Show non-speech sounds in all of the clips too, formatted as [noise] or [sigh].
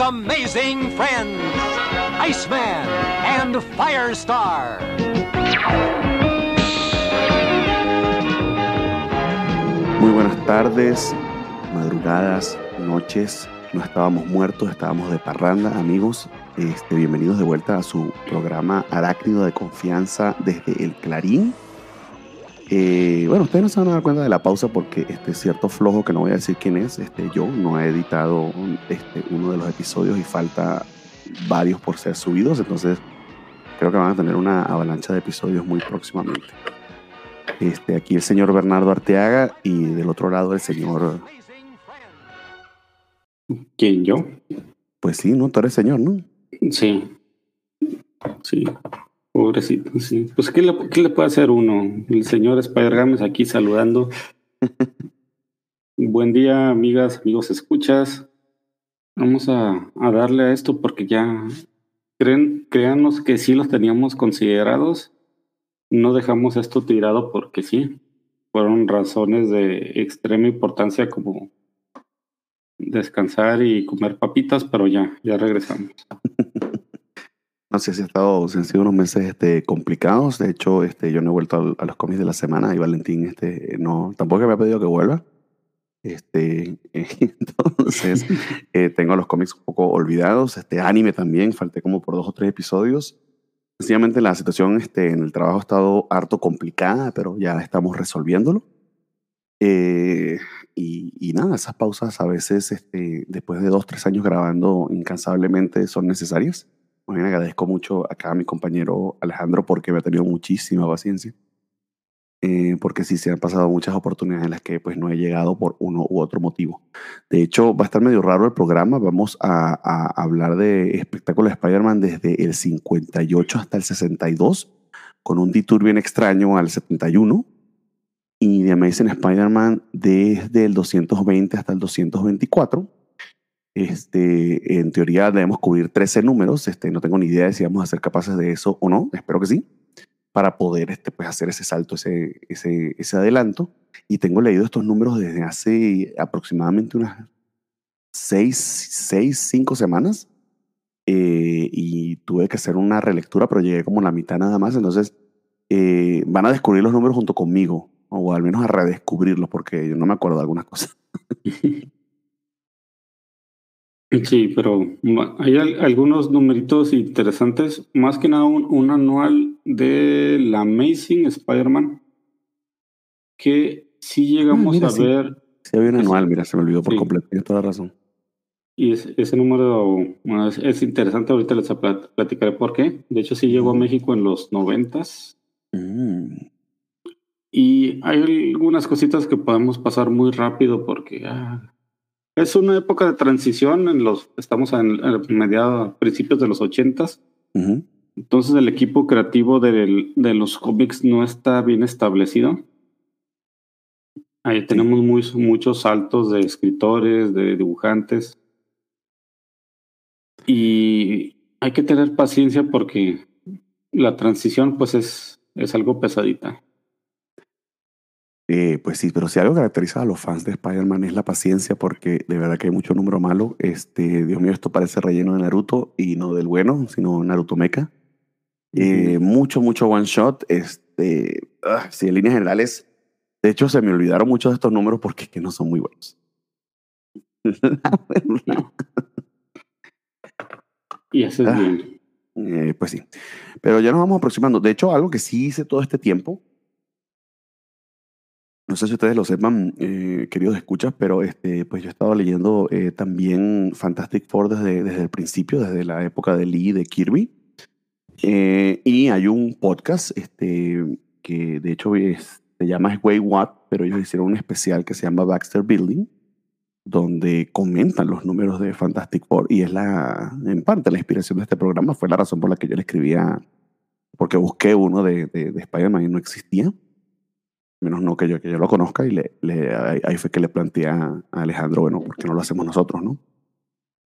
amazing friends, Iceman and Firestar. Muy buenas tardes, madrugadas, noches. No estábamos muertos, estábamos de parranda, amigos. Este, bienvenidos de vuelta a su programa Arácnido de Confianza desde el Clarín. Eh, bueno, ustedes no se van a dar cuenta de la pausa porque este cierto flojo que no voy a decir quién es, este, yo no he editado este, uno de los episodios y falta varios por ser subidos, entonces creo que van a tener una avalancha de episodios muy próximamente. Este, aquí el señor Bernardo Arteaga y del otro lado el señor... ¿Quién, yo? Pues sí, ¿no? Tú eres señor, ¿no? Sí. Sí. Pobrecito, sí. Pues, ¿qué le, qué le puede hacer uno? El señor Spider Games aquí saludando. [laughs] Buen día, amigas, amigos, escuchas. Vamos a, a darle a esto porque ya creen, créanos que sí los teníamos considerados. No dejamos esto tirado porque sí. Fueron razones de extrema importancia como descansar y comer papitas, pero ya, ya regresamos. No sé si ha estado, han sido unos meses este, complicados. De hecho, este, yo no he vuelto a, a los cómics de la semana y Valentín este, no, tampoco me ha pedido que vuelva. Este, [laughs] entonces, [laughs] eh, tengo los cómics un poco olvidados. Este anime también, falté como por dos o tres episodios. Sencillamente la situación este, en el trabajo ha estado harto complicada, pero ya estamos resolviéndolo. Eh, y, y, nada, esas pausas a veces, este, después de dos, tres años grabando incansablemente, son necesarias. Bien, agradezco mucho acá a mi compañero Alejandro porque me ha tenido muchísima paciencia. Eh, porque sí se han pasado muchas oportunidades en las que pues no he llegado por uno u otro motivo. De hecho, va a estar medio raro el programa. Vamos a, a hablar de espectáculo de Spider-Man desde el 58 hasta el 62, con un detour bien extraño al 71. Y de Amazing Spider-Man desde el 220 hasta el 224 este, en teoría debemos cubrir 13 números. Este, no tengo ni idea de si vamos a ser capaces de eso o no. Espero que sí. Para poder este, pues, hacer ese salto, ese, ese, ese adelanto. Y tengo leído estos números desde hace aproximadamente unas 6, 6 5 semanas. Eh, y tuve que hacer una relectura, pero llegué como la mitad nada más. Entonces, eh, van a descubrir los números junto conmigo. O al menos a redescubrirlos, porque yo no me acuerdo de algunas cosas. [laughs] Sí, pero hay algunos numeritos interesantes, más que nada un, un anual de la Amazing Spider-Man, que sí llegamos Ah, mira, a sí. ver, Sí, había un anual, mira, se me olvidó por sí. completo. Tienes toda la razón. y es- ese número bueno, es, es interesante, ahorita les plat- platicaré por qué. De hecho, sí llegó a. México en los noventas, Mm. y hay algunas cositas que podemos pasar muy rápido porque ah, es una época de transición, en los, estamos en, en mediados, principios de los ochentas, Ujú. Entonces el equipo creativo del- de los cómics no está bien establecido. Ahí tenemos muy, muchos saltos de escritores, de dibujantes. Y hay que tener paciencia porque la transición pues es, es algo pesadita. Eh, pues sí, pero si algo caracteriza a los fans de Spider-Man es la paciencia, porque de verdad que hay mucho número malo. Este, Dios mío, esto parece relleno de Naruto y no del bueno, sino Naruto Mecha. Eh, mucho, mucho one shot. Este, ah, sí, en líneas generales, de hecho, se me olvidaron muchos de estos números porque es que no son muy buenos. [laughs] Y eso es Ah. bien. Eh, pues sí. Pero ya nos vamos aproximando. De hecho, algo que sí hice todo este tiempo, no sé si ustedes lo sepan, eh, queridos escuchas, pero este, pues yo he estado leyendo eh, también Fantastic Four desde, desde el principio, desde la época de Lee y de Kirby. Eh, y hay un podcast este, que de hecho es- se llama Way What, pero ellos hicieron un especial que se llama Baxter Building, donde comentan los números de Fantastic Four. Y es la, en parte la inspiración de este programa, fue la razón por la que yo le escribía, porque busqué uno de, de, de Spider-Man y no existía, menos no que yo, que yo lo conozca y le, le- ahí, fue que le planteé a a Alejandro, bueno, ¿por qué no lo hacemos nosotros, no?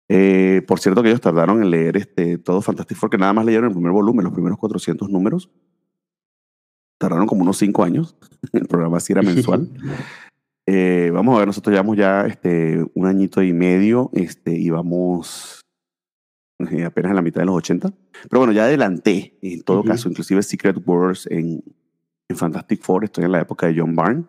Eh, por cierto que ellos tardaron en leer este, todo Fantastic Four, que nada más leyeron el primer volumen, los primeros 400 números. Tardaron como unos 5 años. [laughs] El programa sí era mensual. [laughs] Eh, vamos a ver, nosotros llevamos ya este, un añito y medio este, y vamos eh, apenas en la mitad de los 80. Pero bueno, ya adelanté, en todo caso, inclusive Secret Wars en, en Fantastic Four, estoy en la época de John Byrne.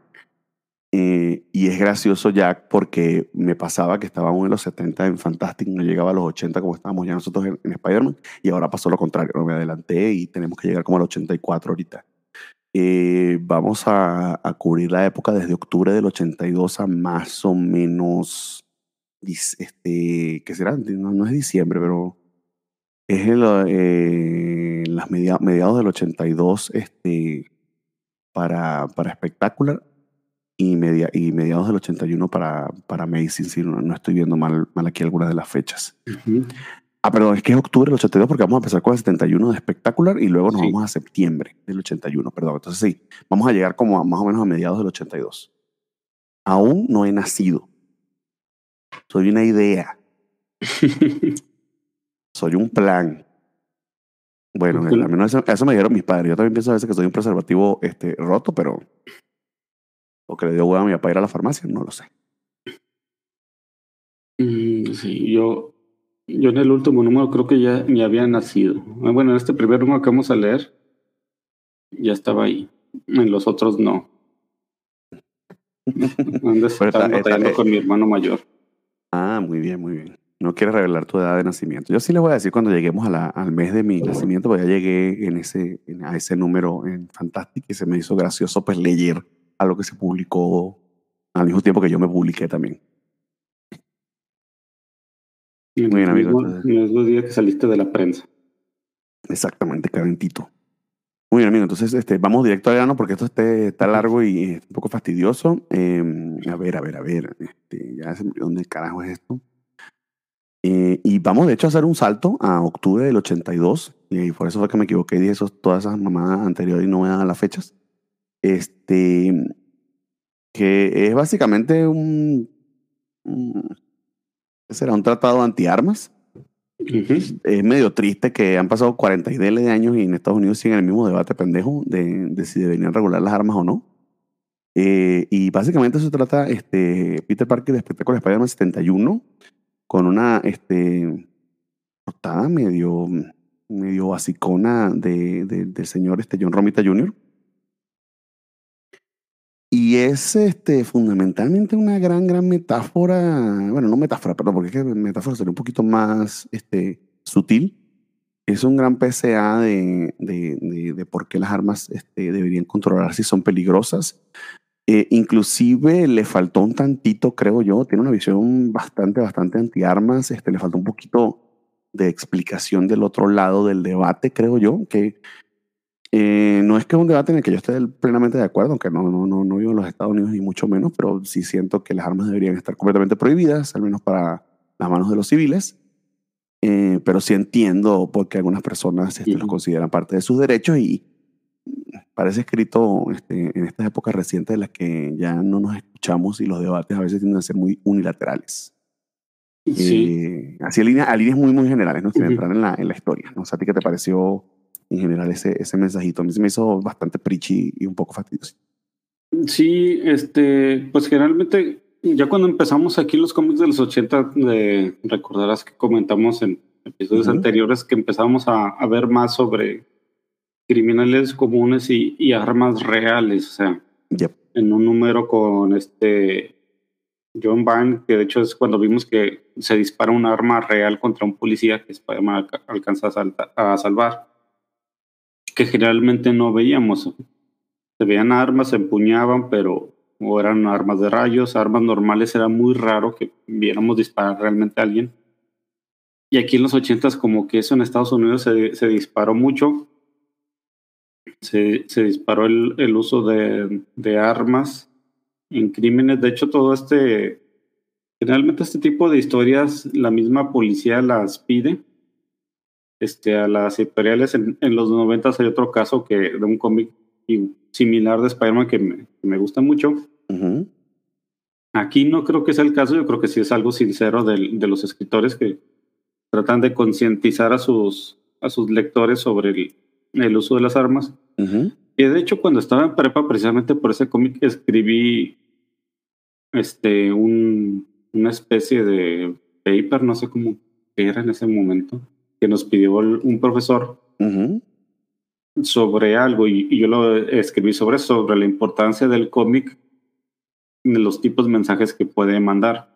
Eh, y es gracioso ya porque me pasaba que estábamos en los 70 en Fantastic, no llegaba a los 80 como estábamos ya nosotros en, Spider-Man, y ahora pasó lo contrario, me adelanté y tenemos que llegar como al 84 ahorita. Eh, vamos a, a, cubrir la época desde octubre del 82 a más o menos, este, ¿qué será? No, no es diciembre, pero es en eh, las mediados del 82 este, para, para Spectacular y, media, y mediados del 81 para, para Amazing, si no, no, estoy viendo mal, mal aquí algunas de las fechas. Ah, perdón, es que es octubre del 82 porque vamos a empezar con el 71 de espectacular y luego nos vamos a septiembre del 81, perdón. Entonces sí, vamos a llegar como a, más o menos a mediados del 82. Aún no he nacido. Soy una idea. [laughs] soy un plan. Bueno, al menos eso, eso, me dijeron mis padres. Yo también pienso a veces que soy un preservativo este, roto, pero o que le dio huevo a mi papá ir a la farmacia, no lo sé. Mm, sí, yo, yo en el último número creo que ya ni había nacido. Ah, bueno, en este primer número que vamos a leer, ya estaba ahí. En los otros no. [laughs] Ando batallando con mi hermano mayor. Ah, muy bien, muy bien. No quieres revelar tu edad de nacimiento. Yo sí les voy a decir cuando lleguemos a la, al mes de mi nacimiento, porque ya llegué en ese, a ese número en Fantastic y se me hizo gracioso pues leer a lo que se publicó al mismo tiempo que yo me publiqué también. Muy bien, amigo. Los dos días que saliste de la prensa. Exactamente, calentito. Muy bien, amigo. Entonces, este, vamos directo al grano porque esto este, está largo y un poco fastidioso. Em, a ver, a ver, a ver. Este, ya dónde carajo es esto. Eh, y vamos, de hecho, a hacer un salto a octubre del 82. Y por eso fue que me equivoqué y dije eso, todas esas mamadas anteriores y no me dan las fechas este, que es básicamente un, será un tratado antiarmas. Es medio triste que han pasado 40 y de años y en Estados Unidos siguen el mismo debate pendejo de, de si deberían regular las armas o no. Eh, y básicamente se trata este, Peter Parker de Espectáculo Spider-Man 71 con una este, portada medio, medio basicona de, de, del señor este, John Romita Jr., y es este, fundamentalmente una gran, gran metáfora, bueno, no metáfora, perdón, porque es que metáfora sería un poquito más este, sutil. Es un gran PCA de, de, de, por qué las armas este, deberían controlar si son peligrosas. Eh, inclusive le faltó un tantito, creo yo, tiene una visión bastante, bastante anti-armas. Este, le faltó un poquito de explicación del otro lado del debate, creo yo, que eh, no es que es un debate en el que yo esté plenamente de acuerdo, aunque no, no, no, no vivo en los Estados Unidos ni mucho menos, pero sí siento que las armas deberían estar completamente prohibidas, al menos para las manos de los civiles. Eh, pero sí entiendo por qué algunas personas este, los consideran parte de sus derechos y parece escrito este, en estas épocas recientes en las que ya no nos escuchamos y los debates a veces tienden a ser muy unilaterales. Sí. Eh, así a líneas, a líneas muy, muy generales, ¿no? sin entrar en la, en la historia. ¿no? O sea, ¿a ti qué te pareció en general ese, ese mensajito. A mí se me hizo bastante preachy y un poco fastidioso. Sí, este, pues generalmente ya cuando empezamos aquí los cómics de los 80, de, recordarás que comentamos en episodios anteriores que empezamos a, a, ver más sobre criminales comunes y, y armas reales, o sea, en un número con este John Byrne, que de hecho es cuando vimos que se dispara un arma real contra un policía que Spider-Man alcanza a, a salvar que generalmente no veíamos. Se veían armas, se empuñaban, pero o eran armas de rayos, armas normales, era muy raro que viéramos disparar realmente a alguien. Y aquí en los ochentas como que eso en Estados Unidos se, se disparó mucho. Se, se disparó el, el uso de, de, armas en crímenes. De hecho, todo este, generalmente este tipo de historias, la misma policía las pide este, a las editoriales. En, los 90 hay otro caso que de un cómic similar de Spider-Man que me, me, gusta mucho. Aquí no creo que sea el caso, yo creo que sí es algo sincero de, de los escritores que tratan de concientizar a sus, a sus lectores sobre el, el uso de las armas. Y de hecho, cuando estaba en prepa, precisamente por ese cómic, escribí este, un, una especie de paper, no sé cómo era en ese momento que nos pidió un profesor sobre algo y, yo lo escribí sobre eso, sobre la importancia del cómic, de los tipos de mensajes que puede mandar.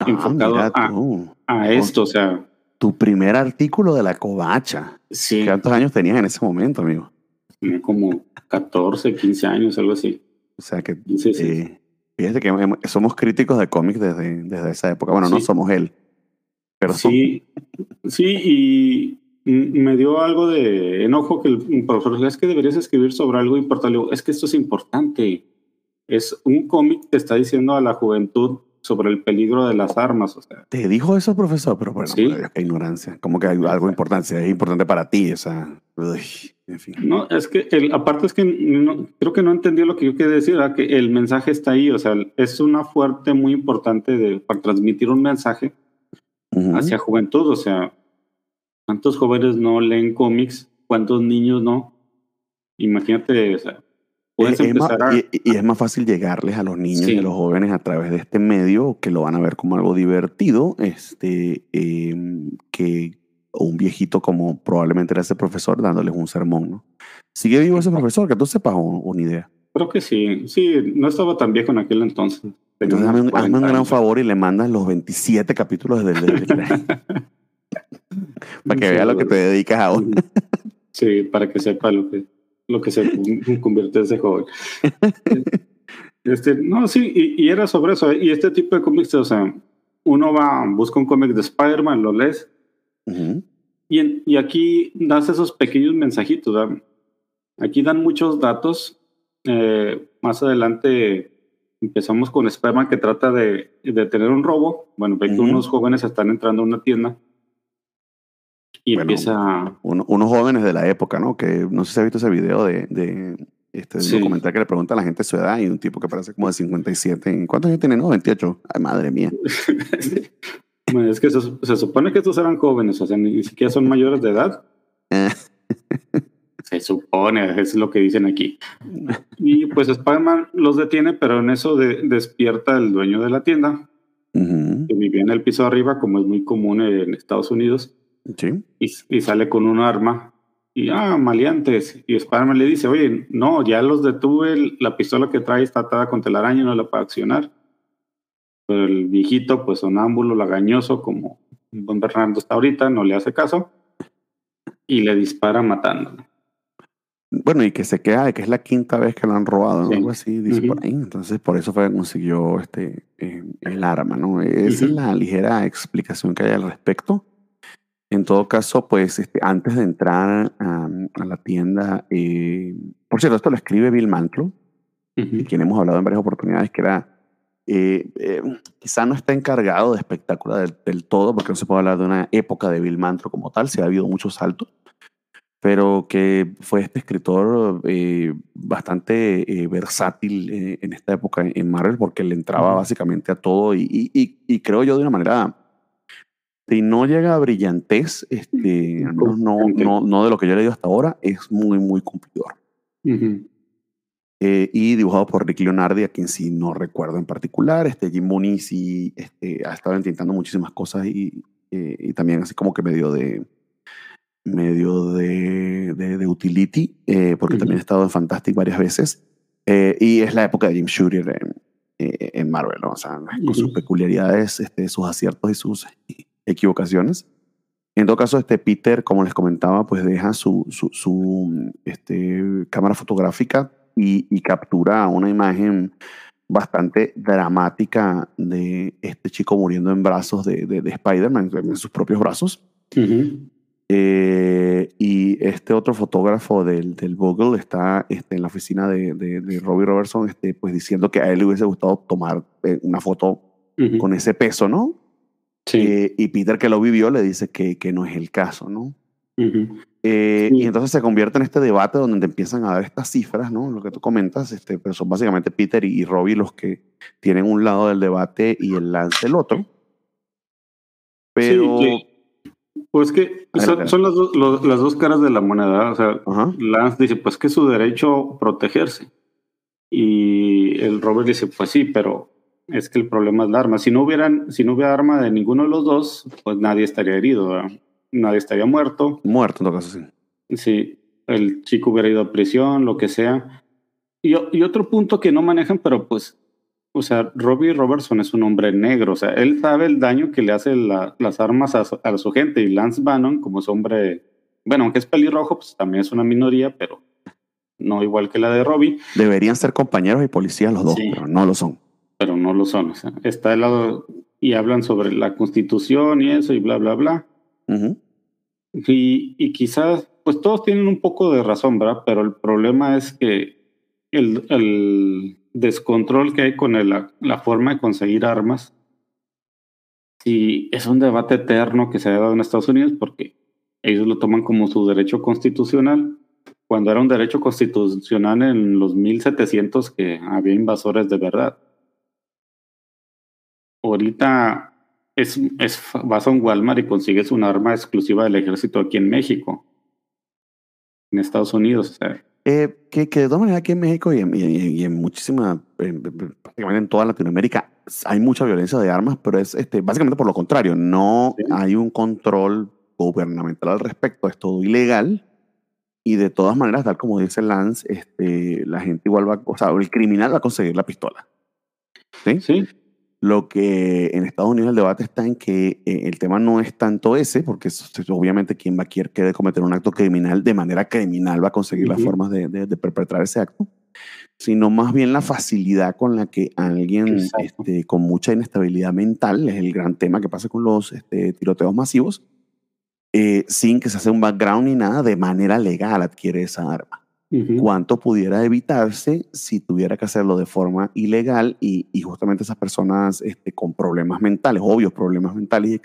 Ah, enfocado a, esto, o sea. Tu primer artículo de la covacha. Sí. ¿Cuántos años tenías en ese momento, amigo? Como 14, 15 años, algo así. O sea que. Eh, fíjate que somos críticos de cómics desde, desde esa época. Bueno, no somos él. Pero sí, sí, y me dio algo de enojo que el profesor es que deberías escribir sobre algo importante. es que esto es importante. Es un cómic que está diciendo a la juventud sobre el peligro de las armas. O sea. Te dijo eso, profesor, pero bueno, ¿Sí? qué ignorancia. Como que hay algo importante, es importante para ti. O sea, en fin. No, es que el, aparte es que no, creo que no entendió lo que yo quería decir, que el mensaje está ahí. O sea, es una fuerte muy importante de, para transmitir un mensaje hacia juventud. O sea, ¿cuántos jóvenes no leen cómics? ¿Cuántos niños no? Imagínate, o sea, y, es más fácil llegarles a los niños y a los jóvenes a través de este medio que lo van a ver como algo divertido, este, em, que un viejito como probablemente era ese profesor dándoles un sermón, ¿no? ¿Sigue vivo ese profesor? Que tú sepas una idea. Creo que sí, sí, no estaba tan viejo en aquel entonces. Entonces, hazme, un gran favor y le mandas los 27 capítulos del... [laughs] [laughs] para que vea lo que te dedicas ahora. sí, para que sepa lo que lo que se [laughs] convierte ese joven. [laughs] Este, no, sí, y, era sobre eso. Y este tipo de cómics, o sea, uno va, busca un cómic de Spider-Man, lo lees. y, y, aquí das esos pequeños mensajitos. Aquí dan muchos datos. Eh, más adelante empezamos con Spider-Man que trata de, de, tener un robo. Bueno, ve que unos jóvenes están entrando a una tienda y empieza... unos jóvenes de la época, ¿no? Que no sé si has visto ese video de, de este documental que le pregunta a la gente su edad y un tipo que parece como de 57. ¿Cuántos años tiene? No, 28. Ay, madre mía. [laughs] es que se, supone que estos eran jóvenes, o sea, ni siquiera son mayores de edad. [laughs] se supone, es lo que dicen aquí. Y pues Spider-Man los detiene, pero en eso despierta el dueño de la tienda, que vivía en el piso arriba, como es muy común en Estados Unidos y, sale con un arma. Y, ah, maleantes. Y spider le dice, oye, no, ya los detuve, la pistola que trae está atada contra la araña, no la puede accionar. Pero el viejito, pues sonámbulo, lagañoso, como Don Bernardo está ahorita, no le hace caso. Y le dispara matándolo. Bueno, y que se queda de que es la quinta vez que lo han robado, algo así, dice por ahí. Entonces, por eso fue que consiguió este, eh, el arma, ¿no? Esa es la ligera explicación que hay al respecto. En todo caso, pues este, antes de entrar a, la tienda, eh, por cierto, esto lo escribe Bill Mantlo, de quien hemos hablado en varias oportunidades, que era, eh, eh, quizá no está encargado de espectáculo del, todo, porque no se puede hablar de una época de Bill Mantlo como tal, se ha habido muchos saltos, pero que fue este escritor bastante versátil en esta época en Marvel, porque le entraba básicamente a todo y, y creo yo de una manera si no llega a brillantez, este, no, no, no, de lo que yo he leído hasta ahora, es muy, muy cumplidor. Eh, y dibujado por Rick Leonardi, a quien sí no recuerdo en particular. Este, Jim Mooney sí este, ha estado intentando muchísimas cosas y, eh, y también así como que medio de medio de, de, utility, eh, porque también ha estado en Fantastic varias veces. y es la época de Jim Shooter en, en Marvel, ¿no? o sea, con sus peculiaridades, este, sus aciertos y sus equivocaciones. En todo caso, este Peter, como les comentaba, pues deja su, su, este, cámara fotográfica y, captura una imagen bastante dramática de este chico muriendo en brazos de, de, Spider-Man, en sus propios brazos. Eh, y este otro fotógrafo del, del Google está este, en la oficina de, de, Robbie Robertson, este, pues diciendo que a él le hubiese gustado tomar eh, una foto con ese peso, ¿no? Eh, y Peter, que lo vivió, le dice que, que no es el caso, ¿no? Eh, y entonces se convierte en este debate donde empiezan a dar estas cifras, ¿no? Lo que tú comentas, este, pero son básicamente Peter y, Robbie los que tienen un lado del debate y el Lance el otro. Pero. pues que son, las, las, dos caras de la moneda. O sea, Lance dice, pues que es su derecho protegerse. Y el Robert dice, pues sí, pero es que el problema es la arma. Si no hubieran, si no hubiera arma de ninguno de los dos, pues nadie estaría herido. nadie estaría muerto. Muerto en todo caso, sí. Sí, el chico hubiera ido a prisión, lo que sea. Y, y otro punto que no manejan, pero pues, o sea, Robbie Robertson es un hombre negro, o sea, él sabe el daño que le hace las armas a su, gente y Lance Bannon, como es hombre, bueno, aunque es pelirrojo, pues también es una minoría, pero no igual que la de Robbie. Deberían ser compañeros y policías los dos, pero no lo son. Pero no lo son, o sea, está al lado y hablan sobre la constitución y eso y bla, bla, bla. y, y quizás pues todos tienen un poco de razón, ¿verdad? Pero el problema es que el, el descontrol que hay con la forma de conseguir armas, y es un debate eterno que se ha dado en Estados Unidos porque ellos lo toman como su derecho constitucional, cuando era un derecho constitucional en los 1700 que había invasores de verdad. Ahorita es, es, vas a un Walmart y consigues un arma exclusiva del ejército aquí en México en Estados Unidos. Eh, que, que, de todas maneras aquí en México y en, y, en muchísima, prácticamente en toda Latinoamérica, hay mucha violencia de armas, pero es este, básicamente por lo contrario, no hay un control gubernamental al respecto, es todo ilegal. Y de todas maneras, tal como dice Lance, este, la gente igual va, o sea, el criminal va a conseguir la pistola. Sí. Sí. Lo que en Estados Unidos el debate está en que eh, el tema no es tanto ese, porque obviamente quien va a querer cometer un acto criminal de manera criminal va a conseguir las formas de, de, perpetrar ese acto, sino más bien la facilidad con la que alguien este, con mucha inestabilidad mental, es el gran tema que pasa con los este, tiroteos masivos, eh, sin que se haga un background ni nada, de manera legal adquiere esa arma cuánto pudiera evitarse si tuviera que hacerlo de forma ilegal y, y justamente esas personas este, con problemas mentales, obvios problemas mentales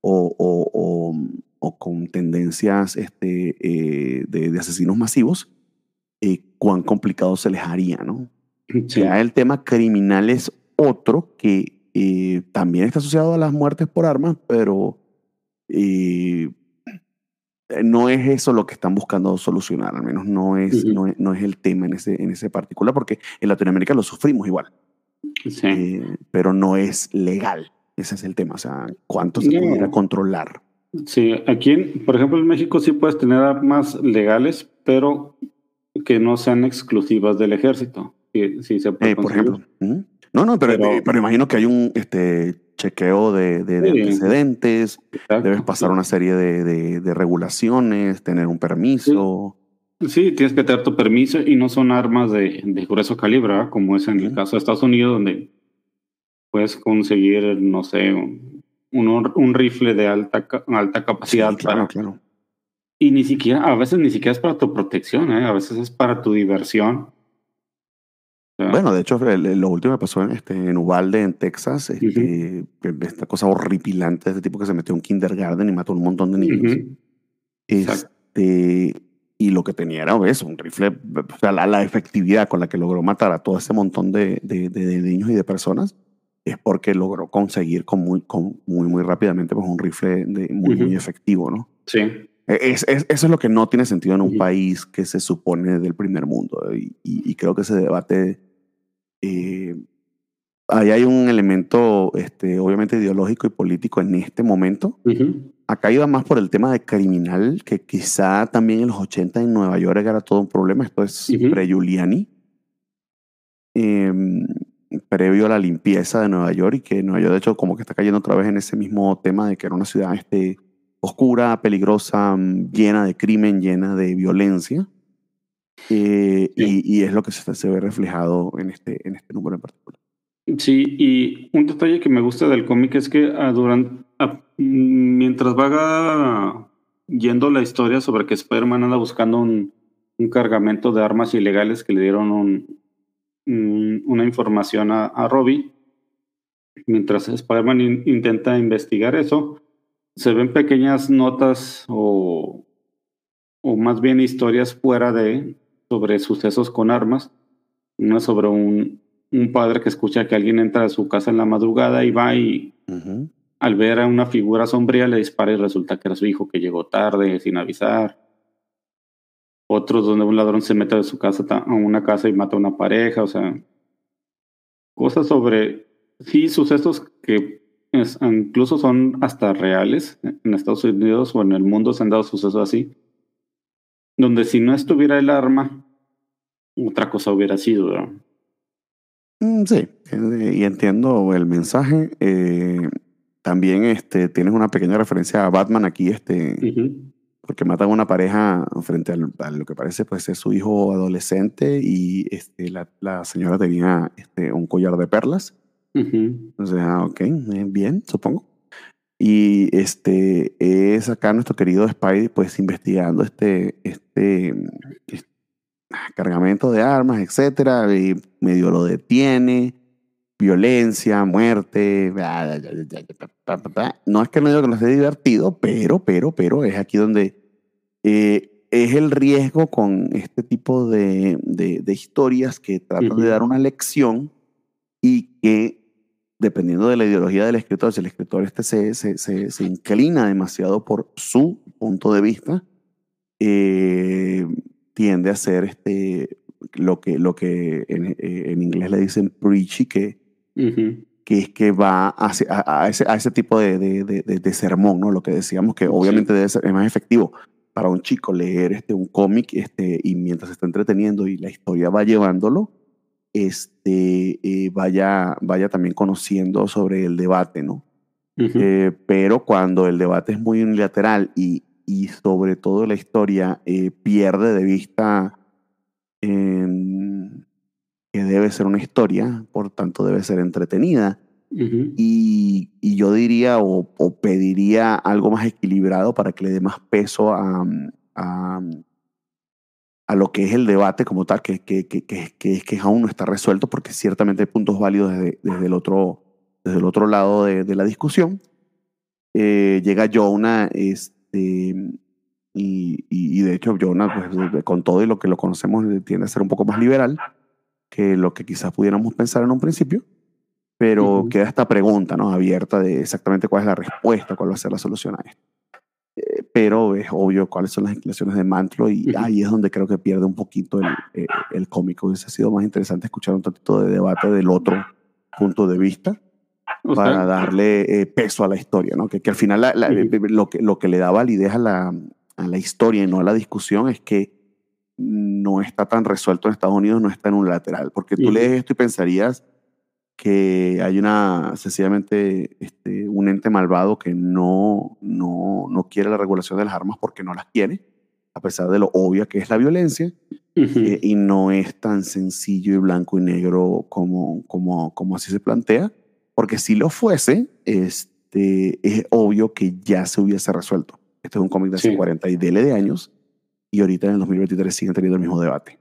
o, o, o, con tendencias este, eh, de, de, asesinos masivos, eh, cuán complicado se les haría, ¿no? Ya el tema criminal es otro que eh, también está asociado a las muertes por armas, pero eh, no es eso lo que están buscando solucionar, al menos no es, no, es, no, es, el tema en ese, en ese particular, porque en Latinoamérica lo sufrimos igual, sí. eh, pero no es legal, ese es el tema, o sea, cuánto se no. pudiera controlar. Sí, aquí, por ejemplo, en México sí puedes tener armas legales, pero que no sean exclusivas del ejército. Sí, sí se puede eh, por ejemplo. No, no, pero, pero, pero, imagino que hay un este, chequeo de, de, antecedentes, Exacto. debes pasar una serie de, de, regulaciones, tener un permiso. Sí. sí. tienes que tener tu permiso y no son armas de, grueso calibre, como es en el caso de Estados Unidos, donde puedes conseguir, no sé, un, un rifle de alta, alta capacidad. Sí, claro, para, claro. Y ni siquiera, a veces ni siquiera es para tu protección, ¿eh? a veces es para tu diversión. Bueno, de hecho, lo último que pasó en, este, en Uvalde, en Texas, este, uh -huh. esta cosa horripilante de este tipo que se metió en un kindergarten y mató a un montón de niños. Uh -huh. Este, y lo que tenía era eso, un rifle, o sea, la, la, efectividad con la que logró matar a todo ese montón de, de, de, de niños y de personas es porque logró conseguir con muy, con muy, muy rápidamente pues, un rifle muy, uh -huh. muy efectivo, ¿no? Sí. Es, es, eso es lo que no tiene sentido en un país que se supone del primer mundo. Y, y, y creo que ese debate eh, ahí hay un elemento, este, obviamente, ideológico y político en este momento. Uh -huh. Acá iba más por el tema de criminal, que quizá también en los 80 en Nueva York era todo un problema. Esto es uh -huh. pre-Giuliani, eh, previo a la limpieza de Nueva York, y que Nueva York, de hecho, como que está cayendo otra vez en ese mismo tema de que era una ciudad este, oscura, peligrosa, llena de crimen, llena de violencia. Eh, sí. y, y, es lo que se, se, ve reflejado en este, en este número en particular. Sí, y un detalle que me gusta del cómic es que uh, durante, uh, mientras va yendo la historia sobre que Spider-Man anda buscando un, un, cargamento de armas ilegales que le dieron un, un, una información a, a Robbie, mientras Spider-Man in, intenta investigar eso, se ven pequeñas notas o, o más bien historias fuera de, sobre sucesos con armas. Una sobre un, un, padre que escucha que alguien entra a su casa en la madrugada y va y uh -huh. al ver a una figura sombría le dispara y resulta que era su hijo que llegó tarde, sin avisar. Otros donde un ladrón se mete a su casa a una casa y mata a una pareja, o sea, cosas sobre, sí, sucesos que incluso son hasta reales en Estados Unidos o en el mundo se han dado sucesos así, donde si no estuviera el arma, otra cosa hubiera sido. Mm, sí, eh, y entiendo el mensaje. Eh, también este, tienes una pequeña referencia a Batman aquí, este, porque matan a una pareja frente a lo que parece pues, ser su hijo adolescente y este, la, la señora tenía este, un collar de perlas. Entonces, ah, ok, eh, bien, supongo. Y este es acá nuestro querido Spidey, pues investigando este, este, este cargamento de armas, etcétera, y medio lo detiene, violencia, muerte, no es que no digo que no esté divertido, pero, pero, pero es aquí donde eh, es el riesgo con este tipo de, de, historias que tratan de dar una lección y que dependiendo de la ideología del escritor, si el escritor este se, se, se, se inclina demasiado por su punto de vista, eh, tiende a ser este, lo que, lo que en, eh, en inglés le dicen preachy, que, que es que va a, a, ese, a ese, tipo de, de, de, de, sermón, ¿no? Lo que decíamos que obviamente debe ser, es más efectivo para un chico leer este, un cómic este, y mientras se está entreteniendo y la historia va llevándolo, este, eh, vaya, vaya también conociendo sobre el debate, ¿no? eh, pero cuando el debate es muy unilateral y, y sobre todo la historia eh, pierde de vista que debe ser una historia, por tanto debe ser entretenida. y, y, yo diría o, o, pediría algo más equilibrado para que le dé más peso a, a, a lo que es el debate como tal, que, que, que, que, aún no está resuelto, porque ciertamente hay puntos válidos desde, desde, el, otro, desde el otro lado de, de la discusión. Eh, llega Jonah, este, y, y, de hecho, Jonah, pues, con todo y lo que lo conocemos, tiende a ser un poco más liberal que lo que quizás pudiéramos pensar en un principio. Pero queda esta pregunta ¿no? abierta de exactamente cuál es la respuesta, cuál va a ser la solución a esto. Eh, pero es obvio cuáles son las inclinaciones de Mantlo y ahí es donde creo que pierde un poquito el, eh, el cómico. Hubiese sido más interesante escuchar un tantito de debate del otro punto de vista para darle eh, peso a la historia, ¿no? Que, que al final lo, que, lo que le da validez a la, a la historia y no a la discusión es que no está tan resuelto en Estados Unidos, no está en un lateral, porque tú lees esto y pensarías que hay una, sencillamente, este, un ente malvado que no, no, no quiere la regulación de las armas porque no las quiere, a pesar de lo obvia que es la violencia, eh, y no es tan sencillo y blanco y negro como, como, como así se plantea. Porque si lo fuese, este, es obvio que ya se hubiese resuelto. Este es un cómic de hace 40 y dele de años y ahorita en el 2023 siguen teniendo el mismo debate.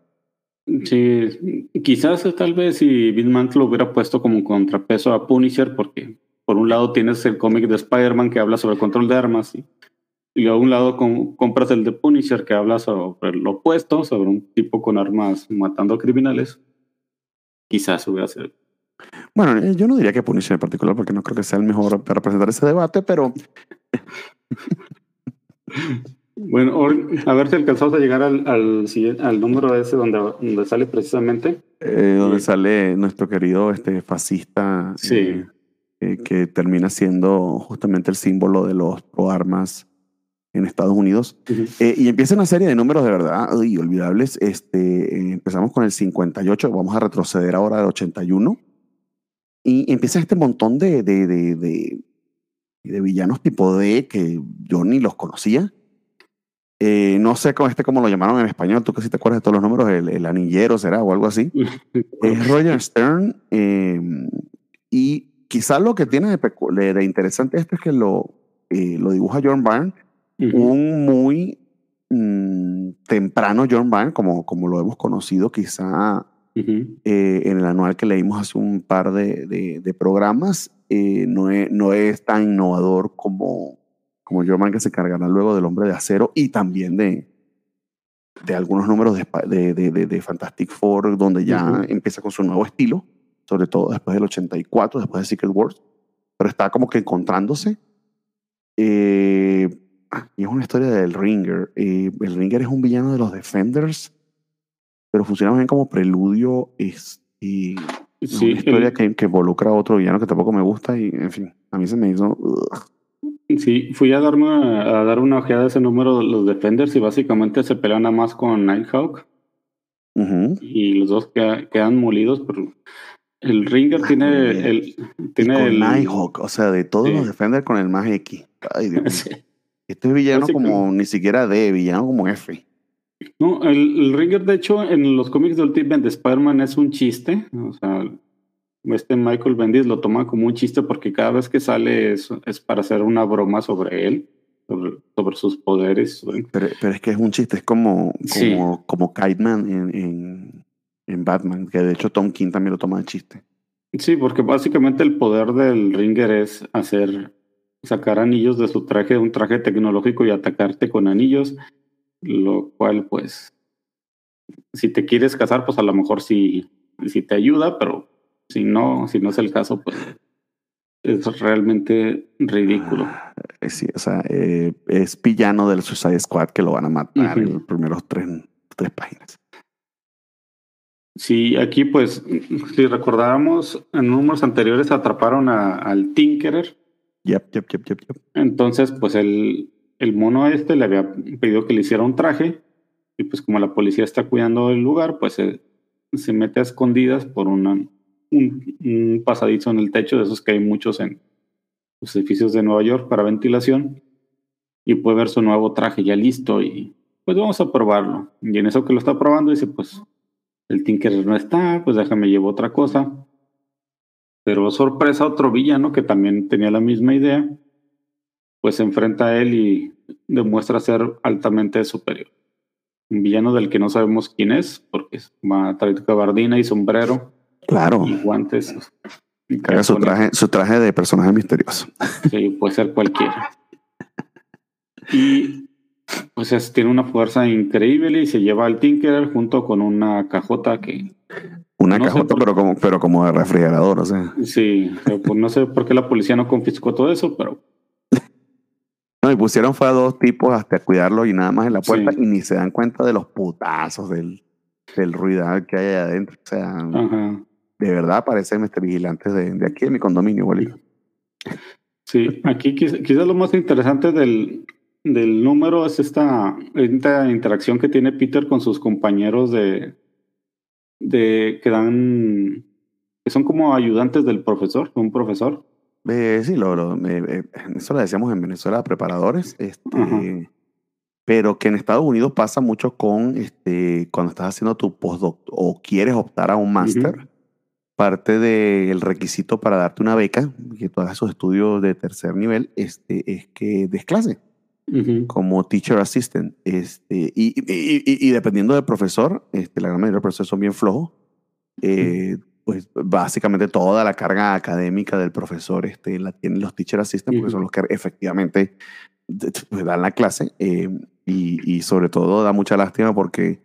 Sí, quizás tal vez si Bitman lo hubiera puesto como contrapeso a Punisher, porque por un lado tienes el cómic de Spider-Man que habla sobre el control de armas y, y a un lado compras el de Punisher que habla sobre lo opuesto, sobre un tipo con armas matando criminales. Quizás hubiera sido bueno, eh, yo no diría que Punisher en particular, porque no creo que sea el mejor para presentar ese debate, pero. [laughs] bueno, a ver si alcanzamos a llegar al, al, al número ese donde, donde sale precisamente. Eh, donde sale nuestro querido este, fascista. Sí. Eh, que termina siendo justamente el símbolo de los pro armas en Estados Unidos. y empieza una serie de números de verdad y olvidables. Este, empezamos con el 58, vamos a retroceder ahora al 81 y empieza este montón de, de, de, de, de villanos tipo D que yo ni los conocía. Eh, no sé cómo, este, cómo lo llamaron en español, tú que sí te acuerdas de todos los números, el, el anillero será o algo así. [laughs] es Roger Stern. Eh, y quizás lo que tiene de, de, interesante esto es que lo, eh, lo dibuja John Byrne, un muy mmm, temprano John Byrne, como, como lo hemos conocido quizá eh, en el anual que leímos hace un par de, de, programas, eh, no, es, no es tan innovador como, como Man que se cargará luego del Hombre de Acero y también de, de algunos números de, de, de Fantastic Four, donde ya empieza con su nuevo estilo, sobre todo después del 84, después de Secret Wars, pero está como que encontrándose. Eh, y es una historia del Ringer. el Ringer es un villano de los Defenders pero funciona bien como preludio y, y una historia que, que, involucra a otro villano que tampoco me gusta y en fin. A mí se me hizo. Sí, fui a darme a dar una ojeada a ese número de los Defenders y básicamente se pelean nada más con Nighthawk. Y los dos quedan molidos, pero el Ringer tiene el. Tiene con el Nighthawk, o sea, de todos los Defenders con el más X. Ay, Dios mío. [laughs] Este es villano como ni siquiera D, villano como F. No, el, Ringer, de hecho, en los cómics de Ultimate de Spider-Man es un chiste. O sea, este Michael Bendis lo toma como un chiste porque cada vez que sale es, es para hacer una broma sobre él, sobre, sus poderes. Pero, pero, es que es un chiste, es como, como, como Kite Man en, en, en, Batman, que de hecho Tom King también lo toma de chiste. Sí, porque básicamente el poder del Ringer es hacer, sacar anillos de su traje, un traje tecnológico y atacarte con anillos, lo cual pues, si te quieres casar, pues a lo mejor sí, sí te ayuda, pero si no, si no es el caso, pues es realmente ridículo. Ah, sí, o sea, eh, es villano del Suicide Squad que lo van a matar en los primeros tres, tres páginas. Sí, aquí pues, si recordábamos, en números anteriores atraparon a, al Tinkerer. Yep, yep, yep, yep, Entonces, pues el, el mono este le había pedido que le hiciera un traje y pues como la policía está cuidando el lugar, pues se, se mete a escondidas por una, un, pasadizo en el techo, de esos que hay muchos en los edificios de Nueva York para ventilación, y puede ver su nuevo traje ya listo y pues vamos a probarlo. Y en eso que lo está probando dice, pues el Tinker no está, pues déjame llevo otra cosa. Pero sorpresa, otro villano que también tenía la misma idea, pues se enfrenta a él y demuestra ser altamente superior. Un villano del que no sabemos quién es, porque va a traer gabardina y sombrero Claro. Y guantes. Su traje, su traje de personaje misterioso. Sí, puede ser cualquiera. Y pues tiene una fuerza increíble y se lleva al Tinkerer junto con una cajota que. Una cajota, pero como, pero como de refrigerador, o sea. Sí, pues no sé por qué la policía no confiscó todo eso, pero. [laughs] No, y pusieron fue a dos tipos hasta cuidarlo y nada más en la puerta y ni se dan cuenta de los putazos del, del ruido que hay adentro. O sea, Ajá de verdad parecen este, vigilantes de, de, aquí, de mi condominio, igualito. Sí, aquí quizás lo más interesante del, del número es esta, esta, interacción que tiene Peter con sus compañeros de, de que dan, que son como ayudantes del profesor, un profesor. Eh, sí, lo, lo eh, eso lo decíamos en Venezuela, preparadores, este, pero que en Estados Unidos pasa mucho con este, cuando estás haciendo tu postdoc o quieres optar a un máster parte del requisito para darte una beca, que tú hagas esos estudios de tercer nivel, este, es que des clase como teacher assistant. Este, y, y, dependiendo del profesor, este, la gran mayoría de los profesores son bien flojos. Eh, pues básicamente toda la carga académica del profesor este, la tienen los teacher assistants porque son los que efectivamente pues, dan la clase. Eh, y sobre todo da mucha lástima porque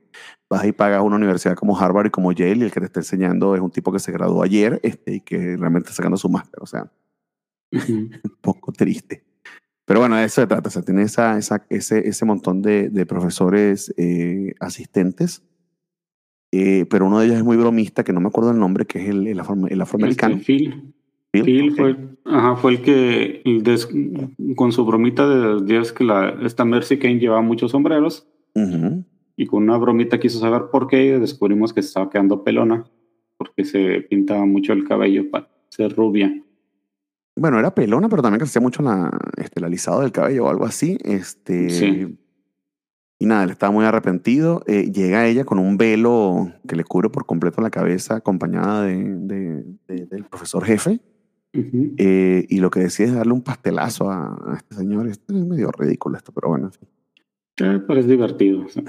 vas y pagas una universidad como Harvard y como Yale y el que te está enseñando es un tipo que se graduó ayer este, y que realmente está sacando su máster. O sea, un poco triste. Pero bueno, de eso se trata. O sea, tiene esa, esa, ese, ese montón de, de profesores eh, asistentes. Eh, pero uno de ellos es muy bromista, que no me acuerdo el nombre, que es el, el, el afroamericano. Este, Phil. Phil, fue, ajá, fue, el que con su bromita de Dios que la, esta Mercy Kane llevaba muchos sombreros. Uh y con una bromita quiso saber por qué descubrimos que se estaba quedando pelona porque se pintaba mucho el cabello para ser rubia. Bueno, era pelona, pero también crecía mucho la, este, el alisado del cabello o algo así. Este, sí. Y nada, él estaba muy arrepentido. Eh, llega ella con un velo que le cubre por completo la cabeza, acompañada de, del profesor jefe. Eh, y lo que decide es darle un pastelazo a, este señor. es medio ridículo esto, pero bueno. Eh, pero es divertido. En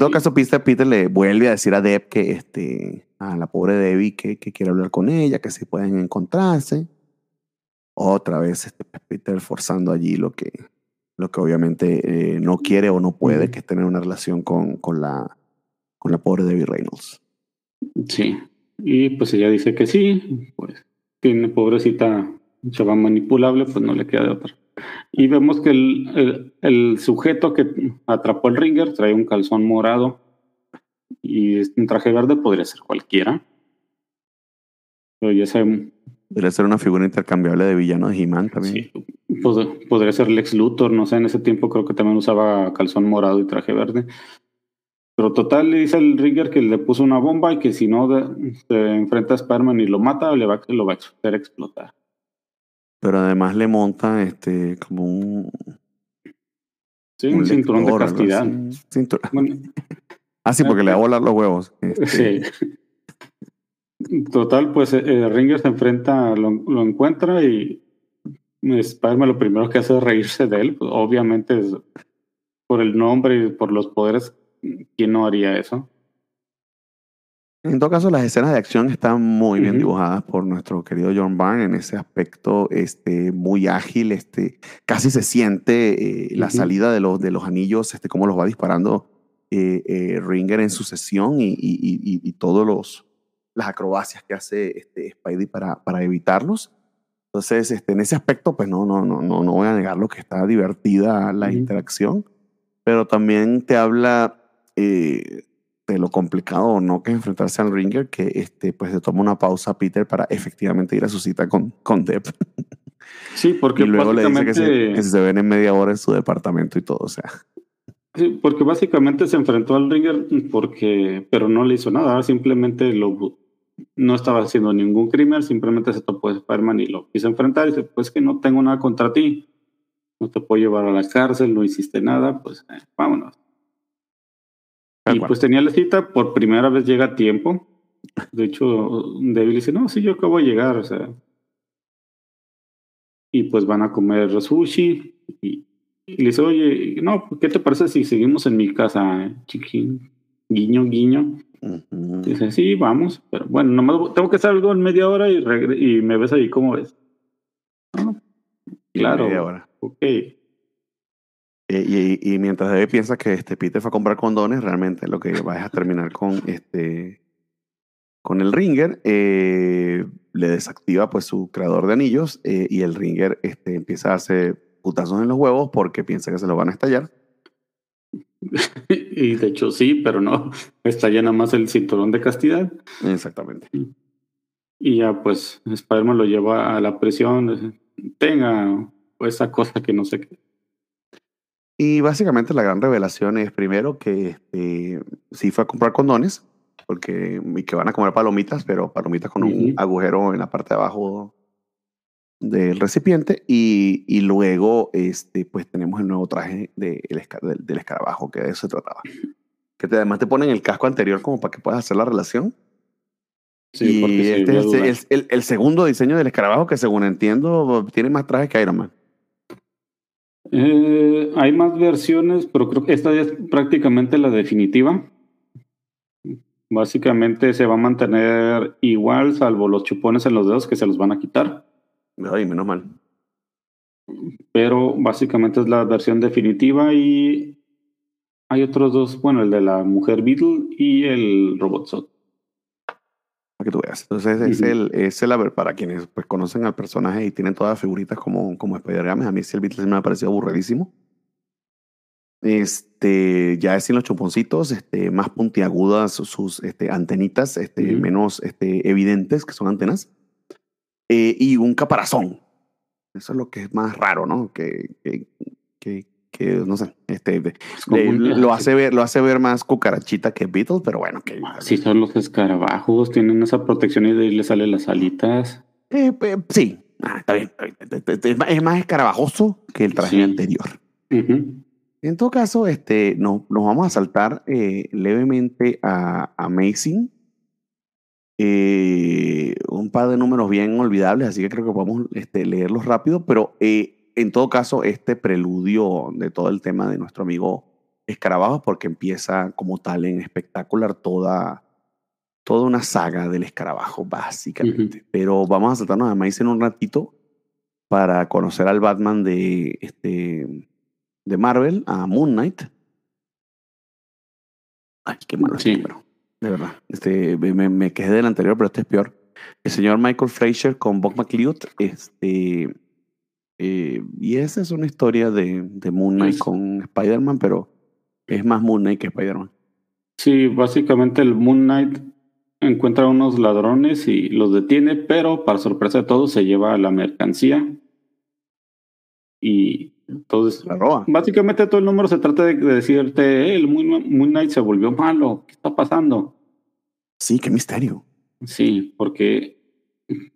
todo caso, Peter, Peter le vuelve a decir a Deb que este, a la pobre Debbie que, que quiere hablar con ella, que si pueden encontrarse. Otra vez este, Peter forzando allí lo que, lo que obviamente eh, no quiere o no puede, que es tener una relación con, con, la, con la pobre Debbie Reynolds. Sí, y pues ella dice que sí, pues tiene pobrecita chava manipulable, pues no le queda de otra. Y vemos que el, el, sujeto que atrapó el ringer trae un calzón morado y un traje verde podría ser cualquiera. Pero ya se Podría ser una figura intercambiable de villano de He-Man también. Sí. Pod- podría ser Lex Luthor, no sé, en ese tiempo creo que también usaba calzón morado y traje verde. Pero total, le dice al Ringer que le puso una bomba y que si no de- se enfrenta a Spider-Man y lo mata, le va, lo va a hacer explotar. Pero además le monta este como un, Sí, un, cinturón de lector, castidad. así. Cintur- Bueno, [laughs] Ah, sí, porque le va a volar los huevos. Este, sí. Total, pues eh, eh, Ringer se enfrenta, lo, lo encuentra y Spider-Man lo primero que hace es reírse de él. Pues, obviamente es por el nombre y por los poderes, ¿quién no haría eso? En todo caso, las escenas de acción están muy bien Ujú. dibujadas por nuestro querido John Byrne en ese aspecto este, muy ágil. Este, casi se siente eh, la Ujú. salida de los, de los anillos, este, cómo los va disparando eh, eh, Ringer en sucesión y, y, y, y- los las acrobacias que hace este, Spidey para, para evitarlos. Entonces, este, en ese aspecto, pues no, no, no, no, no voy a negar lo que está divertida la Ujú. interacción, pero también te habla eh, de lo complicado o no que es enfrentarse al Ringer, que este, pues se toma una pausa Peter para efectivamente ir a su cita con, con Depp. [laughs] Sí, porque y luego le dice que, se, que se ven en media hora en su departamento y todo. O sea, sí, porque básicamente se enfrentó al Ringer porque, pero no le hizo nada, simplemente lo no estaba haciendo ningún crimen, simplemente se topó a Spider-Man y lo quiso enfrentar y dice, pues que no tengo nada contra ti, no te puedo llevar a la cárcel, no hiciste nada, pues eh, vámonos. Y pues tenía la cita, por primera vez llega a tiempo. De hecho, David dice, no, sí, yo acabo de llegar, o sea. Y pues van a comer sushi. Y, y le dice, oye, no, ¿qué te parece si seguimos en mi casa, chiquín? Guiño, guiño. Ujú. Dice, sí, vamos. Pero bueno, nomás tengo que hacer algo en media hora y, y me ves ahí, ¿cómo ves? "Ah, Y claro. media hora. ok. Eh, Y, y mientras Debbie piensa que este Peter fue a comprar condones, realmente lo que va es a terminar con este con el Ringer, eh, le desactiva pues su creador de anillos eh, y el Ringer este, empieza a darse putazos en los huevos porque piensa que se los van a estallar. [laughs] y de hecho sí, pero no. Está ya nada más el cinturón de castidad. Exactamente. Y ya pues Spider-Man lo lleva a la prisión. Tenga esa cosa que no sé qué. Y básicamente la gran revelación es primero que este, sí fue a comprar condones porque, y que van a comer palomitas, pero palomitas con un Ujú. agujero en la parte de abajo del recipiente y, y luego este, pues tenemos el nuevo traje de, el esca- del, del escarabajo, que de eso se trataba. Que te- además te ponen el casco anterior como para que puedas hacer la relación. Sí, y este es el, el- el segundo diseño del escarabajo que según entiendo tiene más trajes que Iron Man. Eh, hay más versiones, pero creo que esta ya es prácticamente la definitiva. Básicamente se va a mantener igual, salvo los chupones en los dedos que se los van a quitar. Ay, menos mal. Pero básicamente es la versión definitiva y hay otros dos, bueno, el de la mujer Beetle y el robot Zod. Para que tú veas. Entonces, es Ujú. el, es el, para quienes pues, conocen al personaje y tienen todas las figuritas como, como Spider-Man, a mí sí el Beatles me ha parecido aburridísimo. Este, ya es sin los chuponcitos, este, más puntiagudas sus este, antenitas, este, Ujú. menos este, evidentes, que son antenas, eh, y un caparazón. Eso es lo que es más raro, ¿no? Que, que, que, que, no sé, este, de- lo, hace ver, lo hace ver más cucarachita que Beatles, pero bueno, que Si son los escarabajos, tienen esa protección y de ahí le salen las alitas. Eh, eh, sí, Ah, está bien. está bien. Es más- Es más escarabajoso que el traje Sí. anterior. En todo caso, este, no, nos vamos a saltar eh, levemente a Amazing. Eh, un par de números bien olvidables, así que creo que podemos este, leerlos rápido, pero eh, en todo caso, este preludio de todo el tema de nuestro amigo Escarabajo, porque empieza como tal en espectacular toda, toda una saga del escarabajo, básicamente. Pero vamos a saltarnos a Amazing un ratito para conocer al Batman de, este, de Marvel, a Moon Knight. Ay, qué malo este número. De verdad. Este, me, me quedé del anterior, pero este es peor. El señor Michael Fraser con Bob McLeod. Este, eh, y esa es una historia de, de Moon Knight con Spider-Man, pero es más Moon Knight que Spider-Man. Sí, básicamente el Moon Knight encuentra unos ladrones y los detiene, pero para sorpresa de todos se lleva la mercancía. Y entonces, La roba. básicamente todo el número se trata de, de decirte, "Eh, el Moon, Moon Knight se volvió malo, ¿qué está pasando? Sí, qué misterio. Sí, porque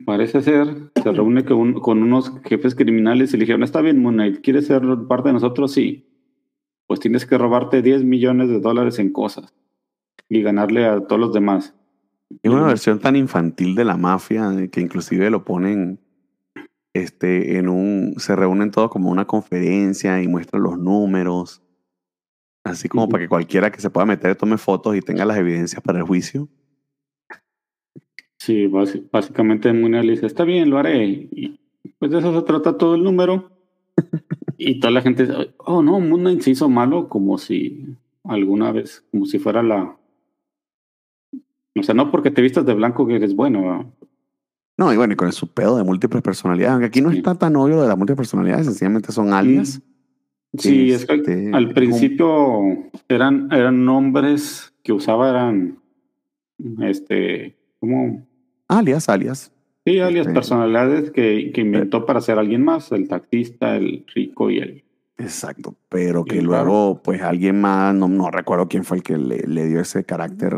parece ser, se reúne con, un- con unos jefes criminales y le dijeron, está bien, Moon Knight, ¿quieres ser parte de nosotros? Sí. Pues tienes que robarte 10 millones de dólares en cosas y ganarle a todos los demás. Es una versión tan infantil de la mafia eh, que inclusive lo ponen este, en un. Se reúnen todos como una conferencia y muestran los números. Así como para que cualquiera que se pueda meter tome fotos y tenga las evidencias para el juicio. Sí, básicamente Knight le dice, está bien, lo haré. Y pues de eso se trata todo el número. [laughs] y toda la gente dice, oh no, Moon Knight se hizo malo como si alguna vez, como si fuera la... O sea, no porque te vistas de blanco que eres bueno. ¿verdad? No, y bueno, y con su pedo de múltiples personalidades. Aunque aquí no Sí. está tan obvio de las múltiples personalidades, sencillamente son alias. Sí, es que Este, al como- principio eran, eran nombres que usaba, eran, este, como, Alias, alias. sí, alias Este- personalidades que, que inventó para ser alguien más, el taxista, el rico y el... Exacto. Pero que luego, pues alguien más, no, no recuerdo quién fue el que le, le dio ese carácter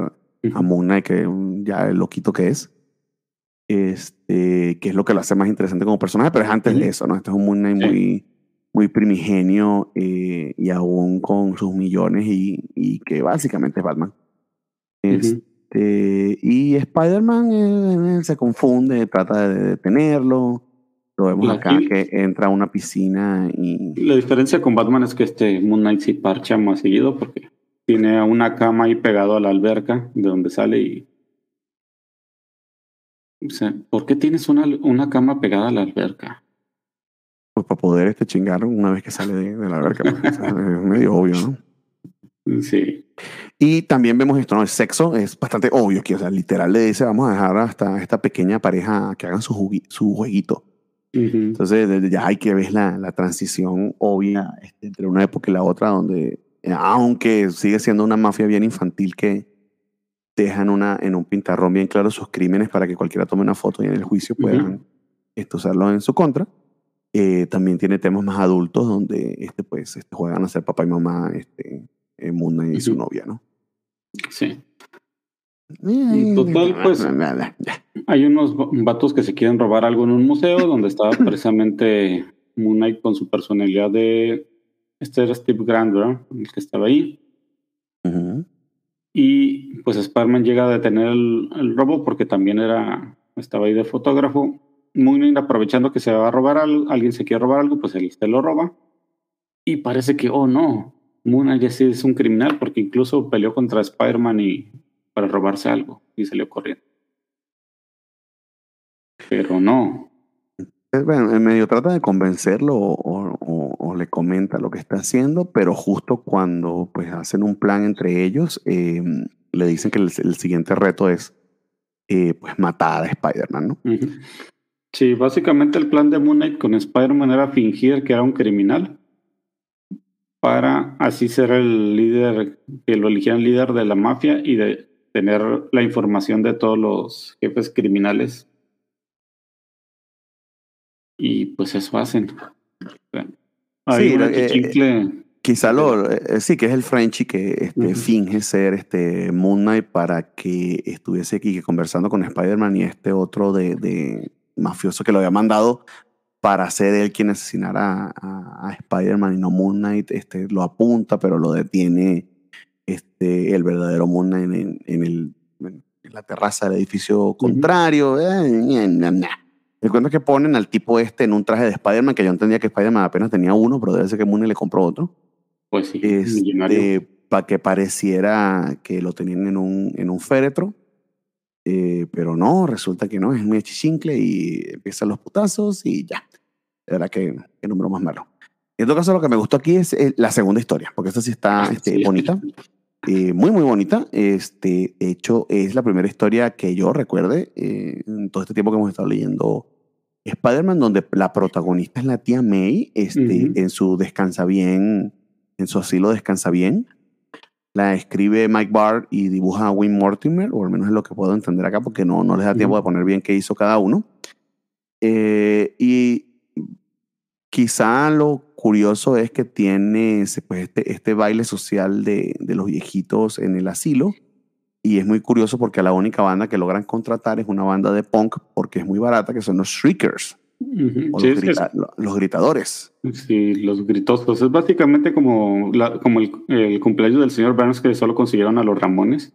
a Moon Knight, que ya el loquito que es. Este, que es lo que lo hace más interesante como personaje, pero es antes de eso, ¿no? Este es un Moon Knight Sí. muy, muy primigenio eh, y aún con sus millones y, y que básicamente es Batman. Ujú. Este, y Spider-Man eh, se confunde, trata de detenerlo. Lo vemos acá que entra a una piscina y La diferencia con Batman es que este Moon Knight sí parcha más seguido porque tiene una cama ahí pegado a la alberca de donde sale y... O sea, ¿por qué tienes una, una cama pegada a la alberca? pues para poder este chingar una vez que sale de, de la alberca. pues, [laughs] es medio obvio, ¿no? Sí. Y también vemos esto, ¿no? El sexo es bastante obvio que, o sea, literal le dice, vamos a dejar hasta esta pequeña pareja que hagan su, su jueguito. Ujú. Entonces, desde ya hay que ver la, la transición obvia este, entre una época y la otra, donde, eh, aunque sigue siendo una mafia bien infantil que dejan una, en un pintarrón bien claro sus crímenes para que cualquiera tome una foto y en el juicio puedan este, usarlo en su contra. Eh, también tiene temas más adultos donde este, pues, este, juegan a ser papá y mamá, este, eh, Knight y su Ujú. novia, ¿no? Sí. total, pues. Hay unos va- vatos que se quieren robar algo en un museo donde estaba [coughs] precisamente Moon Knight con su personalidad de... Este era Steve Grant, ¿verdad? El que estaba ahí. Ujú. Y pues Spider-Man llega a detener el, el robo porque también era, estaba ahí de fotógrafo. Moon Knight aprovechando que se va a robar algo, alguien se quiere robar algo, pues él se lo roba. Y parece que, oh no, Moon Knight ya sí es un criminal porque incluso peleó contra Spider-Man y para robarse algo y salió corriendo. Pero no. Eh, Bueno, en medio trata de convencerlo o, o- o- o le comenta lo que está haciendo, pero justo cuando pues hacen un plan entre ellos, eh, le dicen que el, el siguiente reto es eh, pues matar a Spider-Man, ¿no? Sí, básicamente el plan de Moon Knight con Spider-Man era fingir que era un criminal para así ser el líder, que lo eligieran líder de la mafia y de tener la información de todos los jefes criminales. Y pues eso hacen. Hay Sí, eh, Quizá lo, eh, sí, que es el Frenchy que este, finge ser este Moon Knight para que estuviese aquí conversando con Spider-Man y este otro de, de mafioso que lo había mandado para ser él quien asesinara a, a- a Spider-Man y no Moon Knight, este, lo apunta, pero lo detiene este, el verdadero Moon Knight en, en el, en la terraza del edificio contrario. ña. El cuento es que ponen al tipo este en un traje de Spider-Man, que yo entendía que Spider-Man apenas tenía uno, pero debe ser que Moon Knight le compró otro pues sí, este, para que pareciera que lo tenían en un, en un féretro. Eh, pero no, resulta que no, es muy achichincle y empiezan los putazos y ya. De verdad que qué número más malo. En todo caso, lo que me gustó aquí es eh, la segunda historia, porque esta sí está este, Sí. bonita. eh, muy, muy bonita. Este, de hecho, es la primera historia que yo recuerde eh, en todo este tiempo que hemos estado leyendo Spider-Man, donde la protagonista es la tía May, este, Ujú. en su descansa bien, en su asilo descansa bien. la escribe Mike Barr y dibuja a Win Mortimer, o al menos es lo que puedo entender acá, porque no, no les da tiempo de poner bien qué hizo cada uno. Eh, y quizá lo curioso es que tiene pues, este, este baile social de, de, los viejitos en el asilo. Y es muy curioso porque la única banda que logran contratar es una banda de punk porque es muy barata, que son los Shriekers. o Sí, los, es- grita- los gritadores. Sí, los gritosos. Es básicamente como, la- como el, el cumpleaños del señor Burns que solo consiguieron a los Ramones.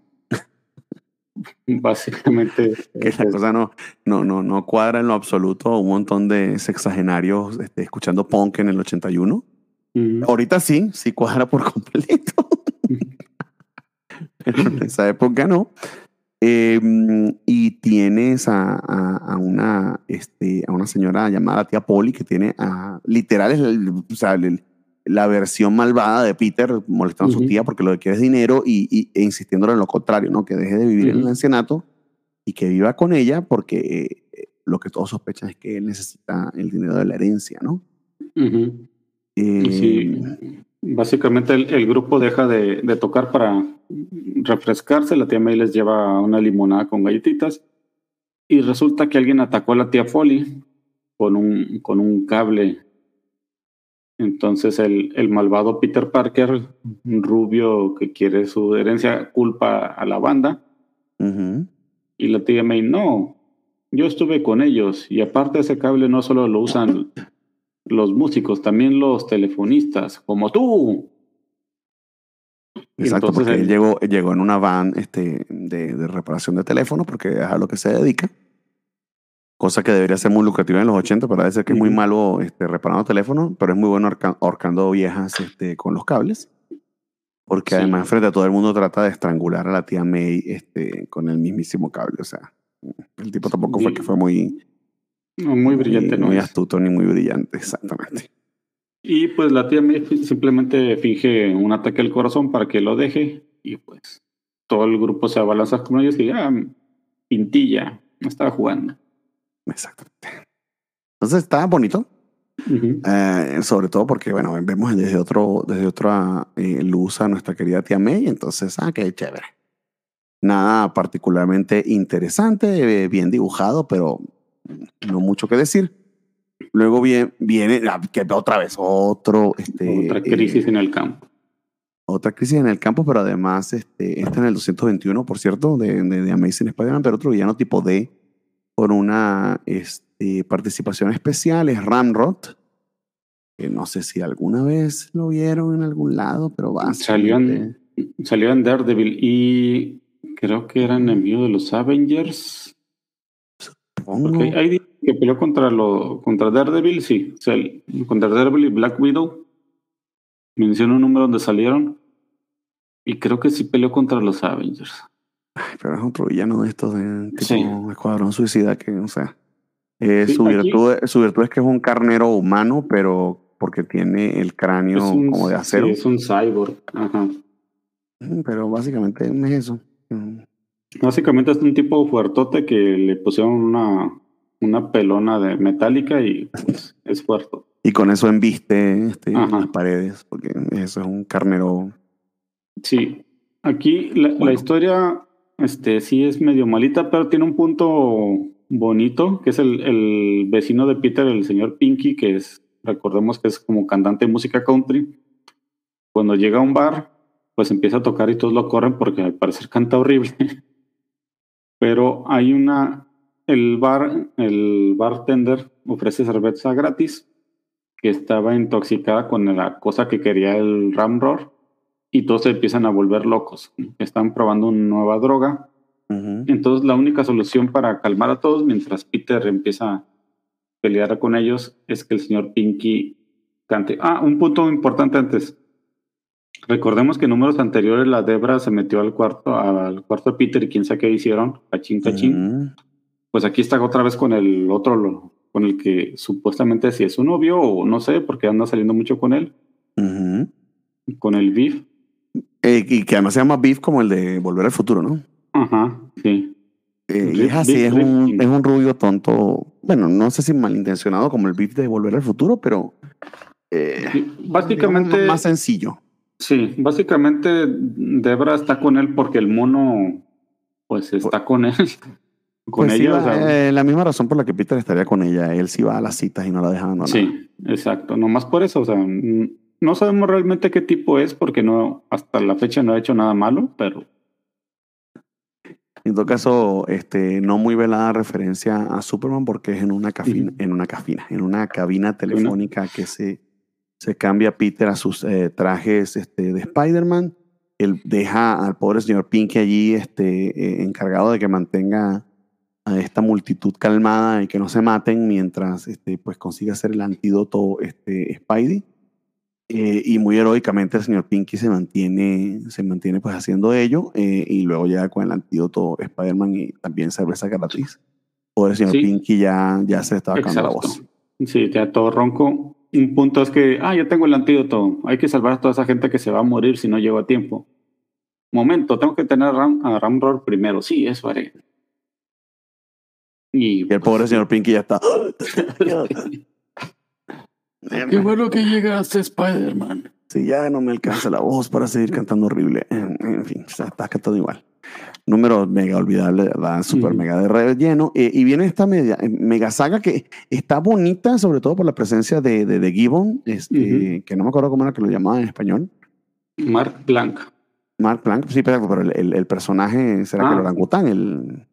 [laughs] básicamente. Que la es- cosa no, no, no, no cuadra en lo absoluto. Un montón de sexagenarios este, escuchando punk en el 81. Ujú. Ahorita sí, sí cuadra por completo. [laughs] Pero en esa época no. Eh, y tienes a, a- a una, este, a una señora llamada tía Polly que tiene a, literal, es el- o sea, el- la versión malvada de Peter molestando a su tía porque lo que quiere es dinero y, y- e insistiéndole en lo contrario, ¿no? Que deje de vivir en el ancianato y que viva con ella porque eh, lo que todos sospechan es que él necesita el dinero de la herencia, ¿no? Ujú. Eh, Sí, básicamente el, el grupo deja de, de tocar para refrescarse. La tía May les lleva una limonada con galletitas. Y resulta que alguien atacó a la tía Folly con un, con un cable. Entonces el, el malvado Peter Parker, un rubio que quiere su herencia, culpa a la banda. Y la tía May, no, yo estuve con ellos. Y aparte ese cable no solo lo usan [laughs] los músicos, también los telefonistas, como tú. Exacto, entonces porque él llegó, llegó en una van este, de, de reparación de teléfonos, porque es a lo que se dedica. Cosa que debería ser muy lucrativa en los 80, pero parece que es muy malo este, reparando teléfonos, pero es muy bueno ahorca- ahorcando viejas este, con los cables. Porque Sí. además, frente a todo el mundo, trata de estrangular a la tía May este, con el mismísimo cable. O sea, el tipo tampoco fue que fue muy, no, muy brillante, ¿no? muy es? astuto ni muy brillante, exactamente. Y pues la tía May fi- simplemente finge un ataque al corazón para que lo deje. Y pues todo el grupo se abalanza con ellos y ah, pintilla, estaba jugando. Exactamente. Entonces está bonito. Ujú. Eh, sobre todo porque, bueno, vemos desde, otro, desde otra eh, luz a nuestra querida tía May, entonces, ah, qué chévere. Nada particularmente interesante, eh, bien dibujado, pero no mucho que decir. Luego viene, viene ah, que otra vez, otro, este, Otra crisis eh, en el campo. otra crisis en el campo, pero además, este, está en el 221, por cierto, de, de, de Amazing Spider-Man, pero otro villano tipo D, por una este, participación especial, es Ramrod, que no sé si alguna vez lo vieron en algún lado, pero va. Salió en, salió en Daredevil y creo que era enemigo de los Avengers. Porque hay que peleó contra, lo, contra Daredevil, sí. O sea, el- contra Daredevil y Black Widow. Menciono un número donde salieron. Y creo que sí peleó contra los Avengers. Pero es otro villano de estos de tipo Sí. Escuadrón Suicida, que, o sea, eh, Sí, su, virtud, su virtud es que es un carnero humano, pero porque tiene el cráneo un, como de acero. sí, es un cyborg. Ajá. Mm, Pero básicamente es eso. Mm. Básicamente es un tipo fuertote que le pusieron una, una pelona de metálica y pues, es fuerte. Y con eso embiste este, las paredes, porque eso es un carnero. Sí, aquí la, la Bueno. historia este, sí es medio malita, pero tiene un punto bonito, que es el, vecino de Peter, el señor Pinky, que es, recordemos que es como cantante de música country. Cuando llega a un bar, pues empieza a tocar y todos lo corren porque al parecer canta horrible. [laughs] Pero hay una, el bar, el bartender ofrece cerveza gratis, que estaba intoxicada con la cosa que quería el Ramroar y todos se empiezan a volver locos. Están probando una nueva droga. Entonces la única solución para calmar a todos mientras Peter empieza a pelear con ellos es que el señor Pinky cante. Ah, un punto importante antes. Recordemos que en números anteriores la Debra se metió al cuarto, al cuarto de Peter y quién sabe qué hicieron, cachín, cachín. Pues aquí está otra vez con el otro, con el que supuestamente si es su novio o no sé, porque anda saliendo mucho con él, con el Beef. Eh, y que además se llama Beef como el de Volver al Futuro, ¿no? Ajá, sí. Eh, y es así, Beef es un, Rifkin. es un rubio tonto. Bueno, no sé si malintencionado como el Beef de Volver al Futuro, pero. eh, Sí, Básicamente, digamos, más sencillo. Sí, básicamente Debra está con él porque el mono, pues está con él. [laughs] con Pues sí, ella. o va, sea, eh, la misma razón por la que Peter estaría con ella. Él sí va a las citas y no la deja abandonar. sí, exacto. Nomás por eso, o sea, no sabemos realmente qué tipo es porque no, hasta la fecha no ha hecho nada malo, pero En todo caso, este, no muy velada referencia a Superman porque es en una cabina, en una cabina, en una cabina telefónica que se, se cambia Peter a sus eh, trajes este, de Spider-Man. Él deja al pobre señor Pinky allí este, eh, encargado de que mantenga a esta multitud calmada y que no se maten mientras este, pues, consigue hacer el antídoto este, Spidey. Eh, y muy heroicamente el señor Pinky se mantiene, se mantiene pues haciendo ello eh, y luego llega con el antídoto Spider-Man y también cerveza gratis. Pobre señor Sí. Pinky ya, ya se estaba acabando la voz. Sí, ya todo ronco. Un punto es que, ah, yo tengo el antídoto. Hay que salvar a toda esa gente que se va a morir si no llego a tiempo. Momento, tengo que tener a Ram, a Ramrod primero. Sí, eso haré. Y, Y el pobre señor Pinky ya está. [laughs] Qué bueno que llegaste, Spider-Man. Si ya no me alcanza la voz para seguir cantando horrible. En, fin, está, cantando igual. Número mega olvidable, ¿verdad? Super mega de relleno. Eh, y viene esta media, eh, mega saga que está bonita, sobre todo por la presencia de, de, de Gibbon, este, que no me acuerdo cómo era que lo llamaban en español. Mark Blanc. Mark Planck, sí, pero, pero el, el- el personaje será que Ah. el orangután, el,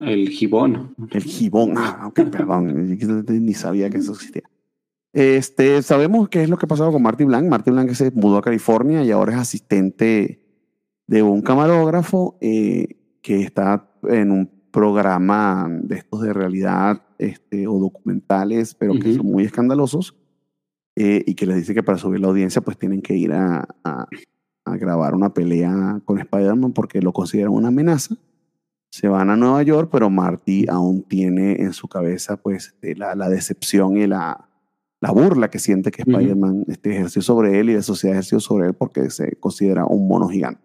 El gibón. el gibón. Ah, ok, perdón, [laughs] ni sabía que eso existía. Este, sabemos qué es lo que ha pasado con Marty Blanc. Marty Blanc se mudó a California y ahora es asistente de un camarógrafo eh, que está en un programa de estos de realidad este, o documentales, pero que son muy escandalosos eh, y que les dice que para subir la audiencia pues tienen que ir a, a- a grabar una pelea con Spider-Man porque lo consideran una amenaza. Se van a Nueva York, pero Marty aún tiene en su cabeza pues este, la, la decepción y la, la burla que siente que. Spider-Man este, ejerció sobre él y la sociedad ejerció sobre él porque se considera un mono gigante.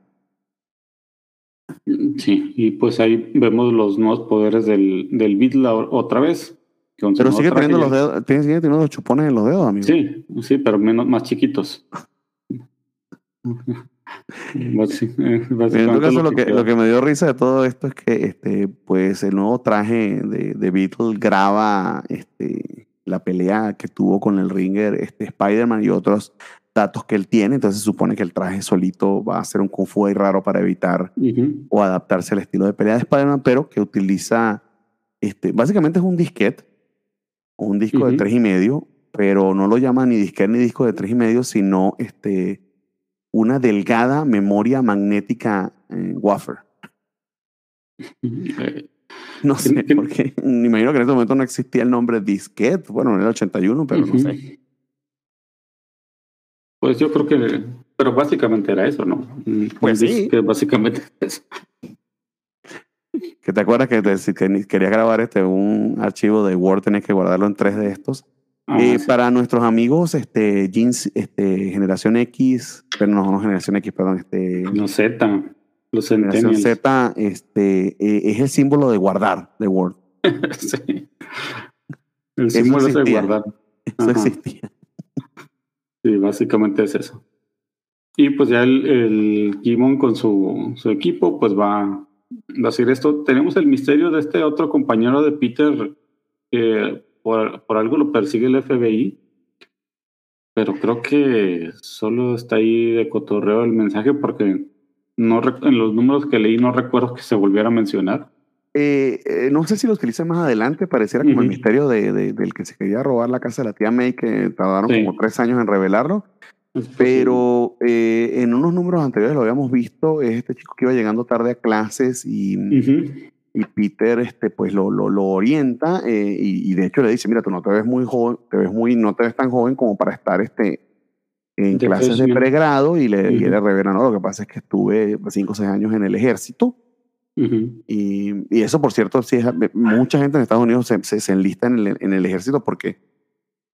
Sí, y pues ahí vemos los nuevos poderes del, del otra vez. Pero sigue teniendo los dedos, tiene- sigue teniendo los chupones en los dedos, amigo. Sí, sí, pero menos más chiquitos. [laughs] Eh, En todo caso, lo que, lo que me dio risa de todo esto es que este, pues, el nuevo traje de, de Beetle graba este, la pelea que tuvo con el ringer este, Spider-Man y otros datos que él tiene. Entonces se supone que el traje solito va a ser un kung fu ahí raro para evitar Ujú, o adaptarse al estilo de pelea de Spider-Man, pero que utiliza, este, básicamente es un disquete, un disco de Ujú. tres y medio, pero no lo llama ni disquete ni disco de tres y medio, sino este, una delgada memoria magnética eh, wafer. ujú, eh, No sé, tiene- porque me imagino que en ese momento no existía el nombre disquete, bueno, en el 81, pero no ujú. sé. Pues yo creo que, pero básicamente era eso, ¿no? Pues sí. disque, básicamente es [laughs] eso. Que te acuerdas que te- si que querías grabar este, un archivo de Word, tenés que guardarlo en tres de estos. Ah, Eh, sí. Para nuestros amigos, este, Jeans, este, Generación X, pero no, no Generación X, perdón, este, Los Z, los Generación. Z, este, eh, es el símbolo de guardar de Word. [laughs] sí. El Eso símbolo es de existía. guardar. Eso Ajá. existía. Sí, básicamente es eso. Y pues ya el, el con su, su equipo, pues va, a hacer esto. Tenemos el misterio de este otro compañero de Peter que por, por algo lo persigue el FBI. Pero creo que solo está ahí de cotorreo el mensaje porque no en los números que leí no recuerdo que se volviera a mencionar. Eh, eh, no sé si lo utilizan más adelante, pareciera como el misterio de, de- del que se quería robar la casa de la tía May, que tardaron Sí. como tres años en revelarlo. Pero eh, en unos números anteriores lo habíamos visto, es este chico que iba llegando tarde a clases y, y Peter este, pues lo, lo, lo orienta y, y de hecho le dice, mira, tú no te ves muy joven, te ves muy, no te ves tan joven como para estar este, en De clases de pregrado. y le, y él le revela, no, lo que pasa es que estuve cinco o seis años en el ejército. Ujú. y, y eso, por cierto, sí es, mucha gente en Estados Unidos se, se, se enlista en el, en el ejército porque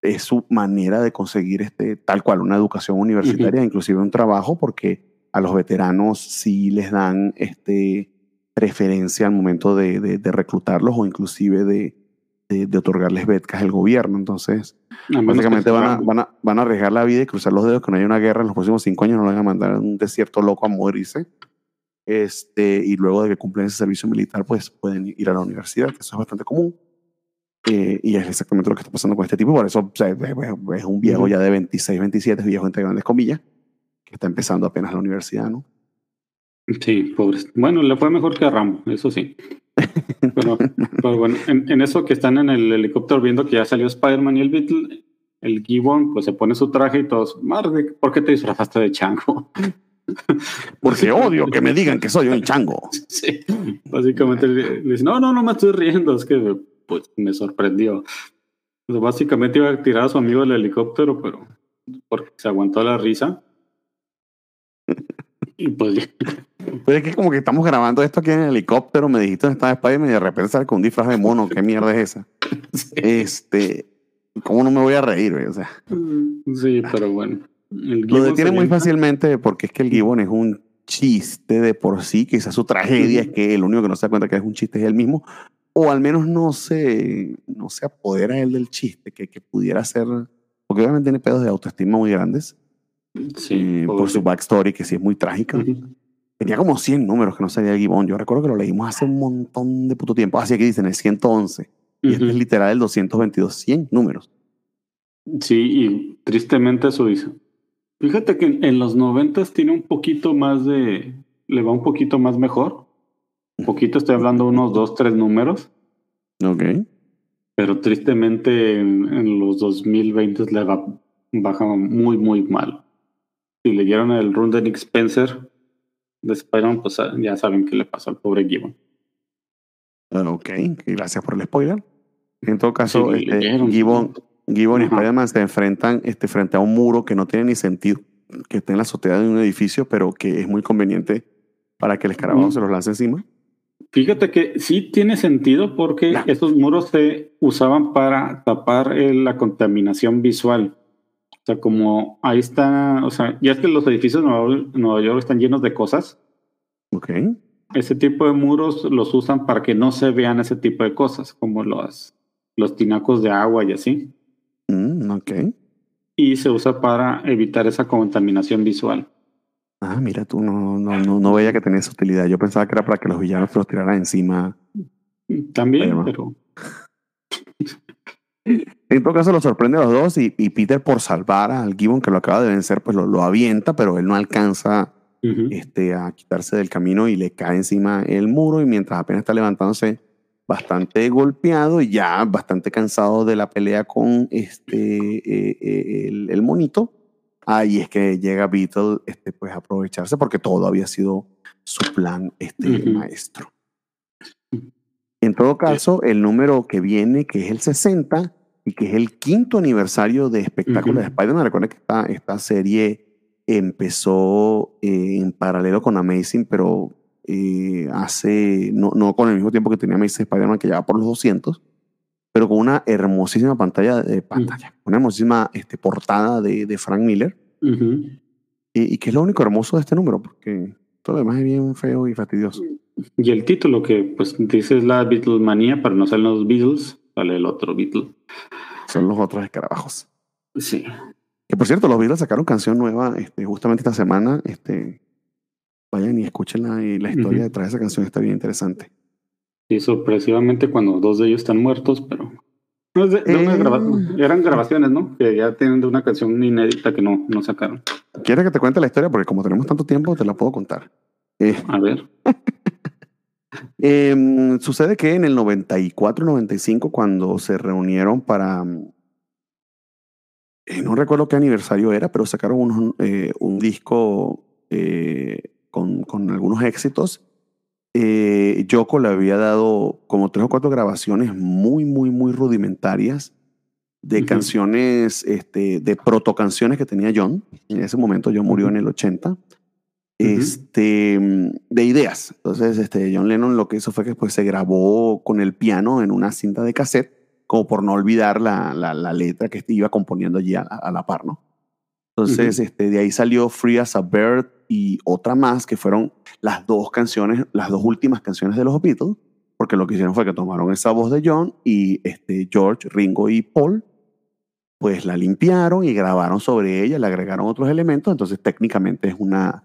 es su manera de conseguir este, tal cual una educación universitaria, inclusive un trabajo, porque a los veteranos sí les dan este, preferencia al momento de, de, de reclutarlos o inclusive de, de, otorgarles becas el gobierno. Entonces, básicamente van a, van, a, van a arriesgar la vida y cruzar los dedos que no haya una guerra en los próximos cinco años, no lo van a mandar a un desierto loco a morirse. Este, y luego de que cumplen ese servicio militar, pues pueden ir a la universidad, que eso es bastante común. Eh, y es exactamente lo que está pasando con este tipo. Por eso es un viejo ya de 26, 27, viejo entre grandes comillas, que está empezando apenas la universidad, ¿no? Sí, pobre. Bueno, le fue mejor que a Rambo, eso sí. Pero, [laughs] bueno, en, eso que están en el helicóptero viendo que ya salió Spider-Man y el Beatle, el Gibbon pues se pone su traje y todos, ¿por qué te disfrazaste de chango? [laughs] Porque odio que me digan que soy un chango. [laughs] Sí, básicamente le, dice, no, no, no me estoy riendo, es que pues me sorprendió. Pues, básicamente iba a tirar a su amigo del helicóptero, pero porque se aguantó la risa. Y pues Pues es que como que estamos grabando esto aquí en el helicóptero, me dijiste dónde estaba Spider-Man y de repente sale con un disfraz de mono, ¿qué mierda es esa? [laughs] Este, ¿cómo no me voy a reír? O sea. Sí, pero bueno. Lo detiene muy fácilmente porque es que el Gibbon es un chiste de por sí, quizás su tragedia es que el único que no se da cuenta que es un chiste es él mismo, o al menos no se, no se apodera él del chiste, que, que pudiera ser, porque obviamente tiene pedos de autoestima muy grandes, sí, eh, por su backstory, que sí es muy trágica. Tenía como 100 números que no sabía el Gibbon. Yo recuerdo que lo leímos hace un montón de puto tiempo. Así que dicen el 111. Y este es literal el 222, 100 números. Sí, y tristemente eso dice. Fíjate que en los 90 tiene un poquito más de. Le va un poquito más mejor. Un [laughs] poquito, estoy hablando unos 2, 3 números. Ok. Pero tristemente en, los 2020 le va, baja muy, muy mal. Si leyeron el run de Nick Spencer, de Spider-Man, pues ya saben qué le pasó al pobre Gibbon. Ok, gracias por el spoiler. En todo caso, este, Gibbon, Gibbon y Spider-Man se enfrentan este, frente a un muro que no tiene ni sentido, que está en la azotea de un edificio, pero que es muy conveniente para que el escarabajo se los lance encima. Fíjate que sí tiene sentido porque estos muros se usaban para tapar eh, la contaminación visual. O sea, como ahí está, o sea, ya es que los edificios de Nueva, York están llenos de cosas. Ok. Ese tipo de muros los usan para que no se vean ese tipo de cosas, como los, los tinacos de agua y así. Mm, ok. Y se usa para evitar esa contaminación visual. Ah, mira, tú no, no, no, no veía que tenía esa utilidad. Yo pensaba que era para que los villanos se los tiraran encima. También, pero [laughs] en todo caso, lo sorprende a los dos y, Peter por salvar al Gibbon que lo acaba de vencer, pues lo, avienta, pero él no alcanza este, a quitarse del camino y le cae encima el muro y mientras apenas está levantándose bastante golpeado y ya bastante cansado de la pelea con este, eh, eh, el, monito, ahí es que llega Beetle este, pues, a aprovecharse porque todo había sido su plan este, maestro. En todo caso, el número que viene, que es el 60, y que es el quinto aniversario de espectáculos de Spider-Man. Recuerden que esta, esta serie empezó eh, en paralelo con Amazing, pero eh, hace, no, no, con el mismo tiempo que tenía Amazing Spider-Man, que lleva por los 200, pero con una hermosísima pantalla, de pantalla, una hermosísima este, portada de, de, Frank Miller. y, y, que es lo único hermoso de este número, porque todo lo demás es bien feo y fastidioso. Y el título que pues dice es la Beatlemanía, para no ser los Beatles, sale el otro Beatle. Son los otros escarabajos. Sí. Que por cierto, los Beatles sacaron canción nueva este, justamente esta semana. Este, vayan y escúchenla y la historia detrás de esa canción está bien interesante. Sí, sorpresivamente cuando dos de ellos están muertos, pero de, eh. eran grabaciones, ¿no? Que ya tienen de una canción inédita que no, no sacaron. ¿Quieres que te cuente la historia? Porque como tenemos tanto tiempo, te la puedo contar. Eh, a ver. [laughs] Em, sucede que en el 94-95, cuando se reunieron para. Eh, no recuerdo qué aniversario era, pero sacaron un, eh, un disco eh, con, con, algunos éxitos. Yoko le había dado como tres o cuatro grabaciones muy, muy, muy rudimentarias de canciones, este, de proto canciones que tenía John. En ese momento John murió en el 80 este, de ideas. Entonces, este, John Lennon lo que hizo fue que pues, se grabó con el piano en una cinta de cassette, como por no olvidar la, la, letra que iba componiendo allí a, la par, ¿no? Entonces, este, de ahí salió Free as a Bird y otra más, que fueron las dos canciones, las dos últimas canciones de los Beatles, porque lo que hicieron fue que tomaron esa voz de John y este, George, Ringo y Paul, pues la limpiaron y grabaron sobre ella, le agregaron otros elementos, entonces técnicamente es una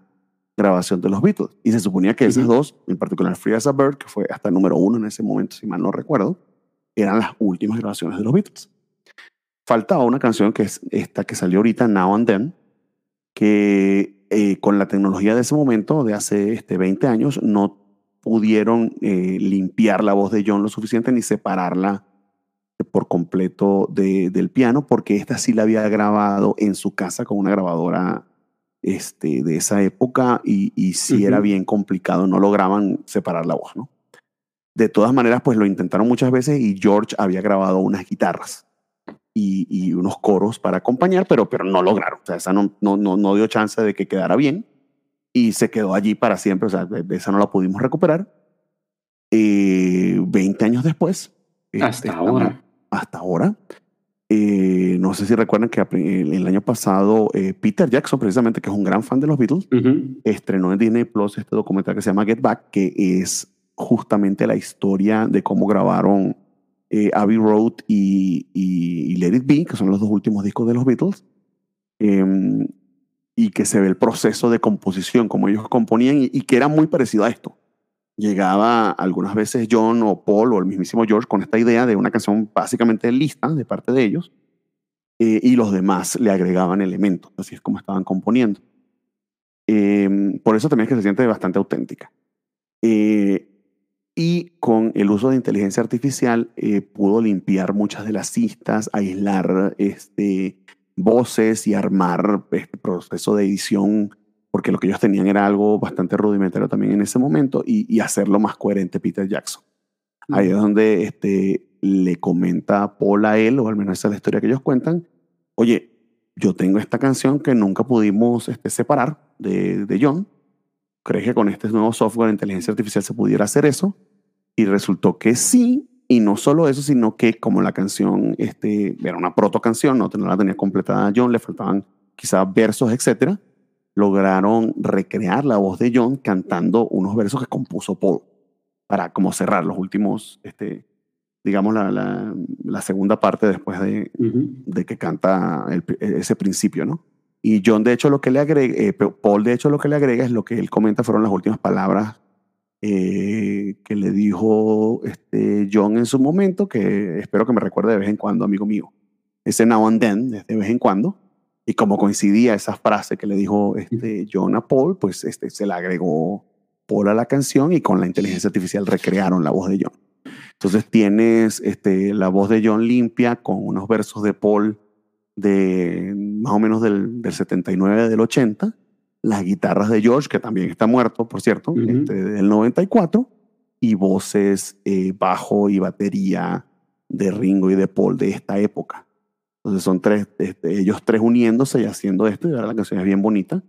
grabación de los Beatles. Y se suponía que esas dos, en particular Free as a Bird, que fue hasta número uno en ese momento, si mal no recuerdo, eran las últimas grabaciones de los Beatles. Faltaba una canción que es esta que salió ahorita, Now and Then, que eh, con la tecnología de ese momento, de hace este, 20 años, no pudieron eh, limpiar la voz de John lo suficiente ni separarla por completo del piano, porque esta sí la había grabado en su casa con una grabadora este, de esa época y, y sí era bien complicado, no lograban separar la voz, ¿no? De todas maneras, pues lo intentaron muchas veces y George había grabado unas guitarras y, y unos coros para acompañar, pero, pero no lograron. O sea, esa no, no, no, dio chance de que quedara bien y se quedó allí para siempre. O sea, esa no la pudimos recuperar. Eh, 20 años después. Hasta este, ahora. Hasta ahora. Eh, no sé si recuerdan que el, año pasado eh, Peter Jackson, precisamente, que es un gran fan de los Beatles, estrenó en Disney Plus este documental que se llama Get Back, que es justamente la historia de cómo grabaron eh, Abbey Road y, y, Let It Be, que son los dos últimos discos de los Beatles, em, y que se ve el proceso de composición, cómo ellos componían, y, y que era muy parecido a esto llegaba algunas veces John o Paul o el mismísimo George con esta idea de una canción básicamente lista de parte de ellos eh, y los demás le agregaban elementos, así es como estaban componiendo. Em, por eso también es que se siente bastante auténtica. Eh, y con el uso de inteligencia artificial eh, pudo limpiar muchas de las cistas, aislar este, voces y armar este proceso de edición porque lo que ellos tenían era algo bastante rudimentario también en ese momento y, hacerlo más coherente Peter Jackson. Ahí es donde este, le comenta Paul a él, o al menos esa es la historia que ellos cuentan, oye, yo tengo esta canción que nunca pudimos este, separar de, de John, ¿crees que con este nuevo software de inteligencia artificial se pudiera hacer eso? Y resultó que sí, y no solo eso, sino que como la canción este, era una proto canción, no, no la tenía completada John, le faltaban quizás versos, etcétera, lograron recrear la voz de John cantando unos versos que compuso Paul para como cerrar los últimos, este, digamos, la, la, segunda parte después de, de que canta ese principio, ¿no? Y John, de hecho, lo que le agrega, eh, Paul, de hecho, lo que le agrega es lo que él comenta fueron las últimas palabras eh, que le dijo este John en su momento, que espero que me recuerde de vez en cuando, amigo mío. Ese now and then, de vez en cuando, y como coincidía esa frase que le dijo este John a Paul, pues este, se le agregó Paul a la canción y con la inteligencia artificial recrearon la voz de John. Entonces tienes este, la voz de John limpia con unos versos de Paul de más o menos del, del 79, del 80, las guitarras de George, que también está muerto, por cierto, este, del 94, y voces eh, bajo y batería de Ringo y de Paul de esta época. Entonces son tres, este, ellos tres uniéndose y haciendo esto, y ahora la canción es bien bonita.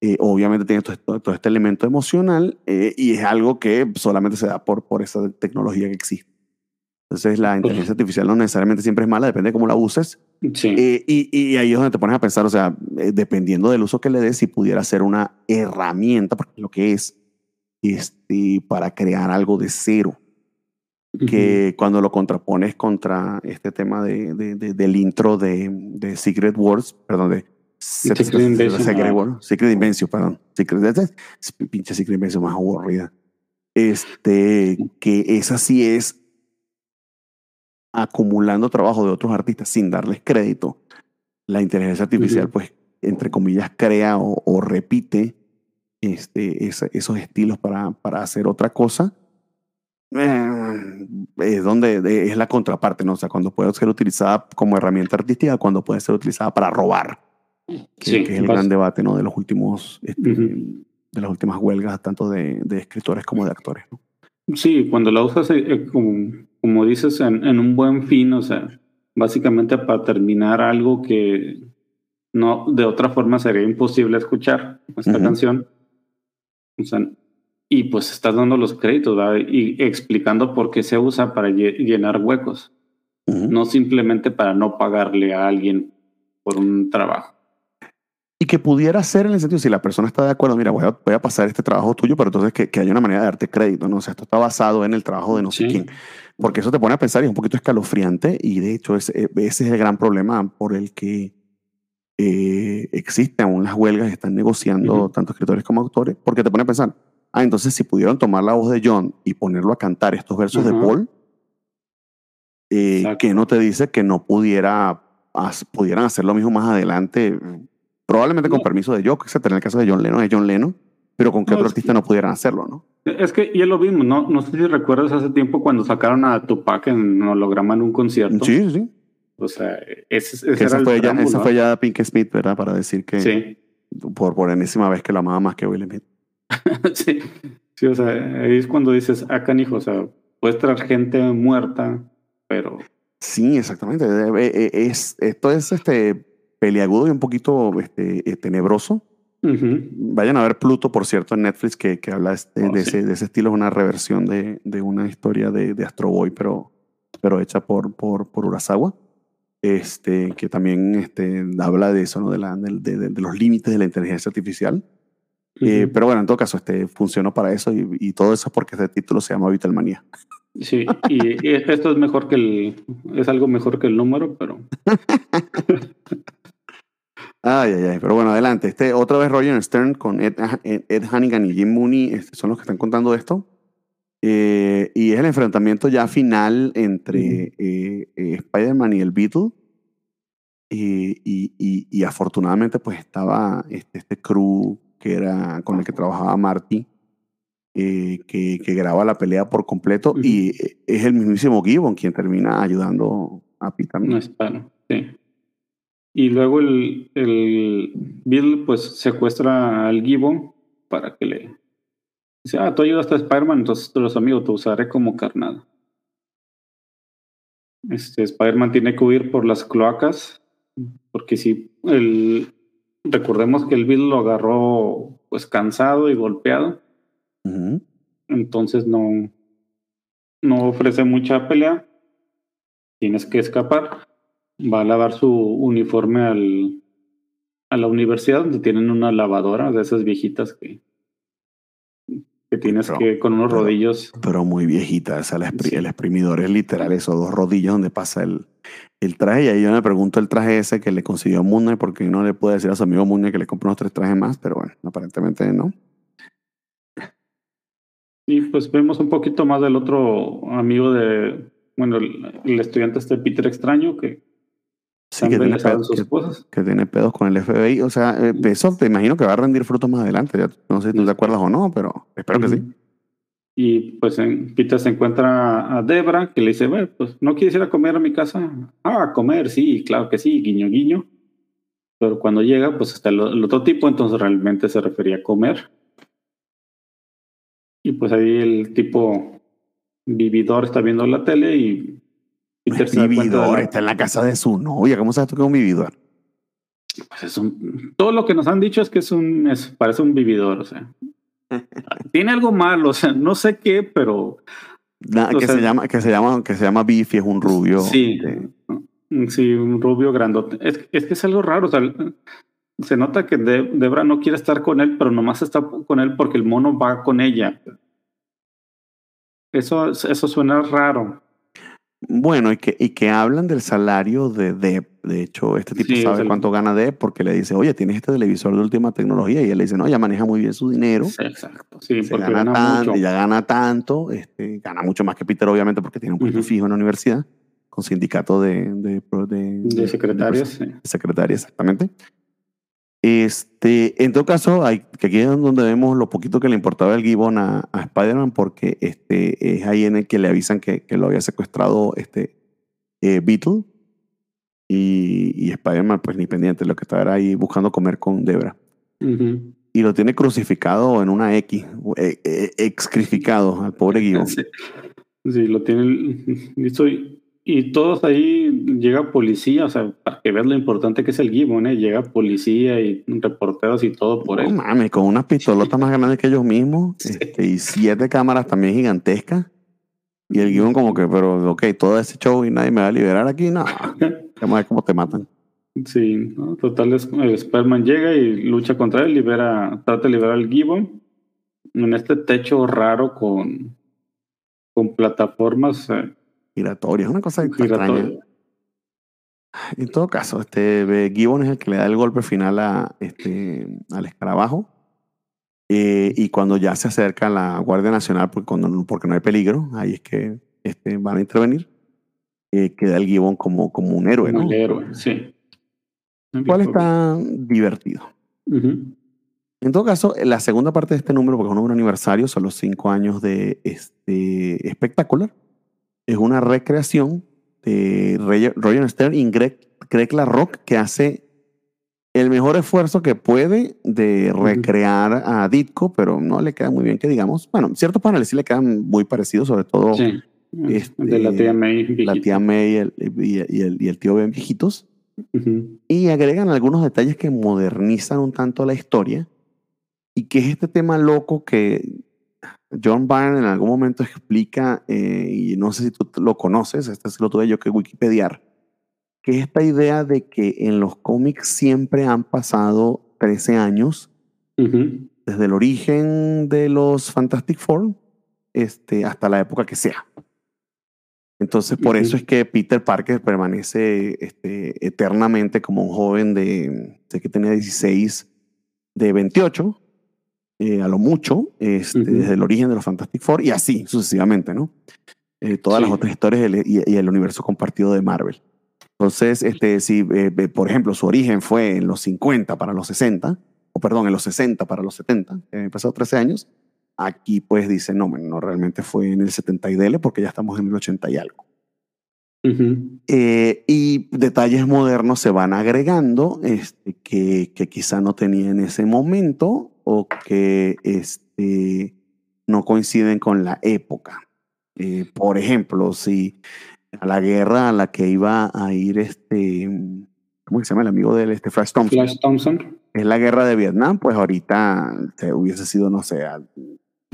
Eh, obviamente tiene todo, todo, este elemento emocional eh, y es algo que solamente se da por, por esa tecnología que existe. Entonces la inteligencia artificial no necesariamente siempre es mala, depende de cómo la uses. Sí. Eh, y, y, ahí es donde te pones a pensar, o sea, dependiendo del uso que le des, si pudiera ser una herramienta, porque lo que es, este, para crear algo de cero que cuando lo contrapones contra este tema de, de, del intro de, de, Secret Wars, perdón, de Secret, Invention, Secret, Wars, Secret Invention, perdón, Secret, pinche Secret Invention más aburrida. Este, que esa sí es acumulando trabajo de otros artistas sin darles crédito. La inteligencia artificial, pues, entre comillas, crea o, o repite este, esos estilos para, para hacer otra cosa eh, es donde es la contraparte, ¿no? O sea, cuando puede ser utilizada como herramienta artística, cuando puede ser utilizada para robar. Que, es el gran debate, ¿no? De los últimos, este, de las últimas huelgas, tanto de, de, escritores como de actores, ¿no? Sí, cuando la usas, eh, eh, como, como, dices, en, en, un buen fin, o sea, básicamente para terminar algo que no, de otra forma sería imposible escuchar, esta canción. O sea, y pues estás dando los créditos y explicando por qué se usa para llenar huecos, no simplemente para no pagarle a alguien por un trabajo. Y que pudiera ser en el sentido, si la persona está de acuerdo, mira, voy a, voy a pasar este trabajo tuyo, pero entonces que, que haya una manera de darte crédito, ¿no? O sea, esto está basado en el trabajo de no sé Sí. quién. Porque eso te pone a pensar y es un poquito escalofriante y de hecho ese, ese es el gran problema por el que eh, existen aún las huelgas están negociando Ujú. tanto escritores como autores, porque te pone a pensar, ah, entonces si pudieron tomar la voz de John y ponerlo a cantar estos versos de Ajá. Paul, eh, que no te dice que no pudiera, as- pudieran hacer lo mismo más adelante, probablemente con No. permiso de Jock, etcétera. En el caso de John Lennon es John Lennon, pero con qué No, otro es artista no pudieran hacerlo, ¿no? Es que ya lo vimos, ¿no? No sé si recuerdas hace tiempo cuando sacaron a Tupac en holograma en un concierto. Sí, sí. O sea, ese, ese Que era esa, el fue ya, esa fue ya Pink Smith, ¿verdad? Para decir que Sí, por, por enésima vez que lo amaba más que Will Smith. [laughs] sí. Sí, o sea, ahí es cuando dices, ah, canijo, o sea, puedes traer gente muerta, pero Sí, exactamente. Eh, eh, Es, esto es este peliagudo y un poquito este, eh, tenebroso. ujú, Vayan a ver Pluto, por cierto, en Netflix, que, que habla este- Oh, de, sí. ese, de ese estilo. Es una reversión de, de una historia de, de Astro Boy, pero, pero hecha por, por, por Urasawa. Este, que también este, habla de eso, ¿no? de, la, de, de- de los límites de la inteligencia artificial. Eh, ujú. pero bueno, en todo caso, este, funcionó para eso y, y todo eso es porque este título se llama Beatlemania. Sí, y, y esto es mejor que el, es algo mejor que el número, pero [laughs] Ay, ay, ay. Pero bueno, adelante. Este, otra vez Roger Stern con Ed, Ed, Hannigan y Jim Mooney este, son los que están contando esto. Eh, y es el enfrentamiento ya final entre eh, Spider-Man y el Beetle. Y, y, y, y afortunadamente pues estaba este, este crew que era con el que trabajaba Marty, eh, que, que graba la pelea por completo. Ujú. Y eh, es el mismísimo Gibbon quien termina ayudando a Peter. no es para. Sí. Y luego el, el Bill pues secuestra al Gibbon para que le dice, ah, tú ayudaste a Spider-Man, entonces tú los amigos te usaré como carnada. Este Spider-Man tiene que huir por las cloacas, porque si el recordemos que el Bill lo agarró pues cansado y golpeado, entonces no, no ofrece mucha pelea. Tienes que escapar. Va a lavar su uniforme al, a la universidad, donde tienen una lavadora de esas viejitas que, que tienes Pero- que con unos pero- rodillos. pero muy viejita. O sea, el, expri- Sí. el exprimidor es literal esos dos rodillos donde pasa el, el traje. Y ahí yo me pregunto el traje ese que le consiguió Moon Knight, porque no le puede decir a su amigo Moon que le compre unos tres trajes más, pero bueno, aparentemente no. Y pues vemos un poquito más del otro amigo de, bueno, el, el estudiante este Peter Extraño, que Sí, que tiene, pedos, sus que, que tiene pedos con el FBI. O sea, eh, eso te imagino que va a rendir frutos más adelante. Ya no sé si tú te acuerdas o no, pero espero que sí. Y pues en, Peter se encuentra a Debra, que le dice, "Bueno, pues no quieres ir a comer a mi casa. Ah, comer, sí, claro que sí, guiño, guiño. Pero cuando llega, pues está el, el otro tipo, entonces realmente se refería a comer. Y pues ahí el tipo vividor está viendo la tele y Vividor, la- está en la casa de su novia. ¿Cómo sabes tú que es un vividor? pues es un, todo lo que nos han dicho es que es un, es, parece un vividor, o sea. [laughs] Tiene algo malo, o sea, no sé qué, pero que, sea- se llama, que se llama que se llama Biffy, es un rubio. Sí, sí, un rubio grandote. Es, es que es algo raro, o sea, se nota que De- Debra no quiere estar con él, pero nomás está con él porque el mono va con ella. Eso, eso suena raro. Bueno, y que, y que hablan del salario de Depp. De hecho, este tipo Sí, sabe el- cuánto gana Depp porque le dice, oye, tienes este televisor de última tecnología. Y él le dice, no, ya maneja muy bien su dinero. Sí, exacto. Sí, se porque gana gana tanto, mucho. ya gana tanto, este, gana mucho más que Peter, obviamente, porque tiene un puesto Ujú. fijo en la universidad, con sindicato de, de, de, De secretarias. sí. de secretaria, exactamente. Este, en todo caso, hay, que aquí es donde vemos lo poquito que le importaba el Gibbon a, a Spider-Man, porque este, es ahí en el que le avisan que, que lo había secuestrado este, eh, Beetle. Y, y Spider-Man, pues ni pendiente, lo que estaba era ahí buscando comer con Debra. Ujú. Y lo tiene crucificado en una X, eh, eh, excrificado al pobre [laughs] Gibbon. Sí, Sí, lo tienen listo. [laughs] Y, todos ahí llega policía, o sea, para que veas lo importante que es el Gibbon, ¿eh? Llega policía y reporteros y todo por No él. mames, con unas pistolotas más grandes que ellos mismos Sí. este, y siete cámaras también gigantescas. Y el guion como que, pero ok, todo ese show y nadie me va a liberar aquí, no. Vamos a ver cómo te matan. Sí, ¿no? total, el Spider-Man llega y lucha contra él, libera, trata de liberar al Gibbon en este techo raro con, con plataformas eh, Giratoria, es una cosa extraña. En todo caso, este eh, Gibbon es el que le da el golpe final a, este, al escarabajo. Eh, y cuando ya se acerca la Guardia Nacional, porque, cuando, no- porque no hay peligro, ahí es que este, van a intervenir, eh, queda el Gibbon como, como un héroe, como ¿no? el héroe, sí. Cual está divertido. Ujú, En todo caso, la segunda parte de este número, porque es un número aniversario, son los cinco años de este espectacular. Es una recreación de Roger Stern y Greg, Greg LaRock, que hace el mejor esfuerzo que puede de recrear a Ditko, pero no le queda muy bien que digamos. Bueno, ciertos paneles sí le quedan muy parecidos, sobre todo Sí. este, de la tía May. la tía May y el, y, y el, y el tío Ben viejitos. Y agregan algunos detalles que modernizan un tanto la historia y que es este tema loco que John Byrne en algún momento explica, eh, y no sé si tú lo conoces, este sí lo tuve yo que wikipediar, que es esta idea de que en los cómics siempre han pasado 13 años desde el origen de los Fantastic Four este, hasta la época que sea. Entonces, por eso es que Peter Parker permanece este, eternamente como un joven de, sé que tenía 16, de 28, eh, a lo mucho, este, Ujú. desde el origen de los Fantastic Four, y así sucesivamente, ¿no? Eh, todas las Sí. otras historias del- y, y el universo compartido de Marvel. Entonces, este, si, eh, eh, por ejemplo, su origen fue en los 50 para los 60, o perdón, en los 60 para los 70, que habían pasado 13 años, aquí pues dice, no, no realmente fue en el 70 y dele porque ya estamos en el 80 y algo. Eh, y detalles modernos se van agregando este, que, que quizá no tenía en ese momento o que este, no coinciden con la época. Eh, por ejemplo, si a la guerra a la que iba a ir este, ¿cómo se llama el amigo de él? Este Flash Thompson, Flash Thompson. es la guerra de Vietnam, pues ahorita se hubiese sido, no sé, al-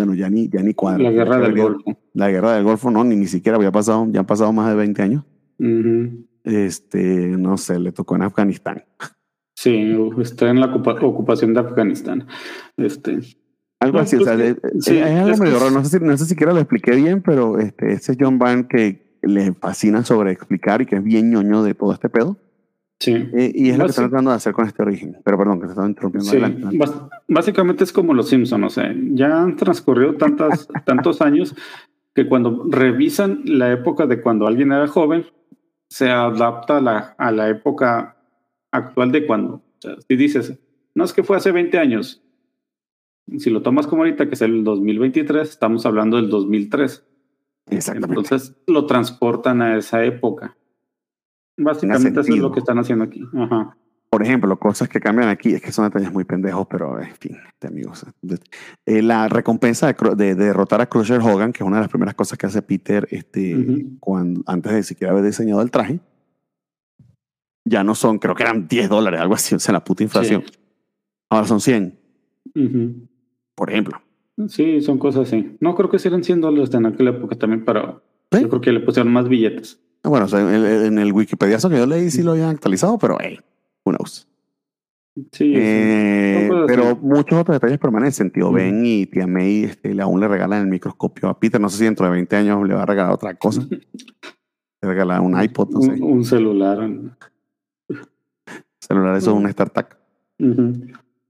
bueno, ya ni, ya ni cuadra. La guerra del Golfo. La guerra del Golfo, no, ni, ni siquiera había pasado, ya han pasado más de 20 años este, no sé, le tocó en Afganistán. Sí, está en la ocupa- ocupación de Afganistán. Este, Algo No, así, o pues sea, que- de- sí, es algo es medio que- raro. No sé, si, no sé si siquiera lo expliqué bien, pero este, ese John Byrne que le fascina sobre explicar y que es bien ñoño de todo este pedo. Sí. eh, y es lo que está Basi- tratando de hacer con este origen. Pero perdón, que te estaba interrumpiendo Sí, adelante. básicamente es como los Simpson, o sea, ya han transcurrido tantas, [laughs] tantos años que cuando revisan la época de cuando alguien era joven, se adapta a la, a la época actual de cuando. O sea, si dices, no es que fue hace 20 años, si lo tomas como ahorita, que es el 2023, estamos hablando del 2003. Exactamente. Entonces lo transportan a esa época. Básicamente eso es lo que están haciendo aquí. Ajá. Por ejemplo, cosas que cambian aquí, es que son detalles muy pendejos, pero en fin, este, amigos. Eh, la recompensa de, de- de derrotar a Crusher Hogan, que es una de las primeras cosas que hace Peter este, Ujú. cuando, antes de siquiera haber diseñado el traje, ya no son, creo que eran 10 dólares, algo así, o sea, la puta inflación. Ahora son 100, Ujú. por ejemplo. Sí, son cosas así. No creo que sean 100 dólares en aquella época también, pero ¿Sí? yo creo que le pusieron más billetes. Ah, Bueno, o sea, en, el- en el Wikipediazo que yo leí sí lo habían actualizado, pero hey, who knows. Sí, Eh, cosas pero muchos otros detalles permanecen. Tío. Ben y tía May este, le- aún le regalan el microscopio a Peter. No sé si dentro de 20 años le va a regalar otra cosa. Le regala un iPod, no sé. un, un celular. Celular, eso es un StarTAC. Sí,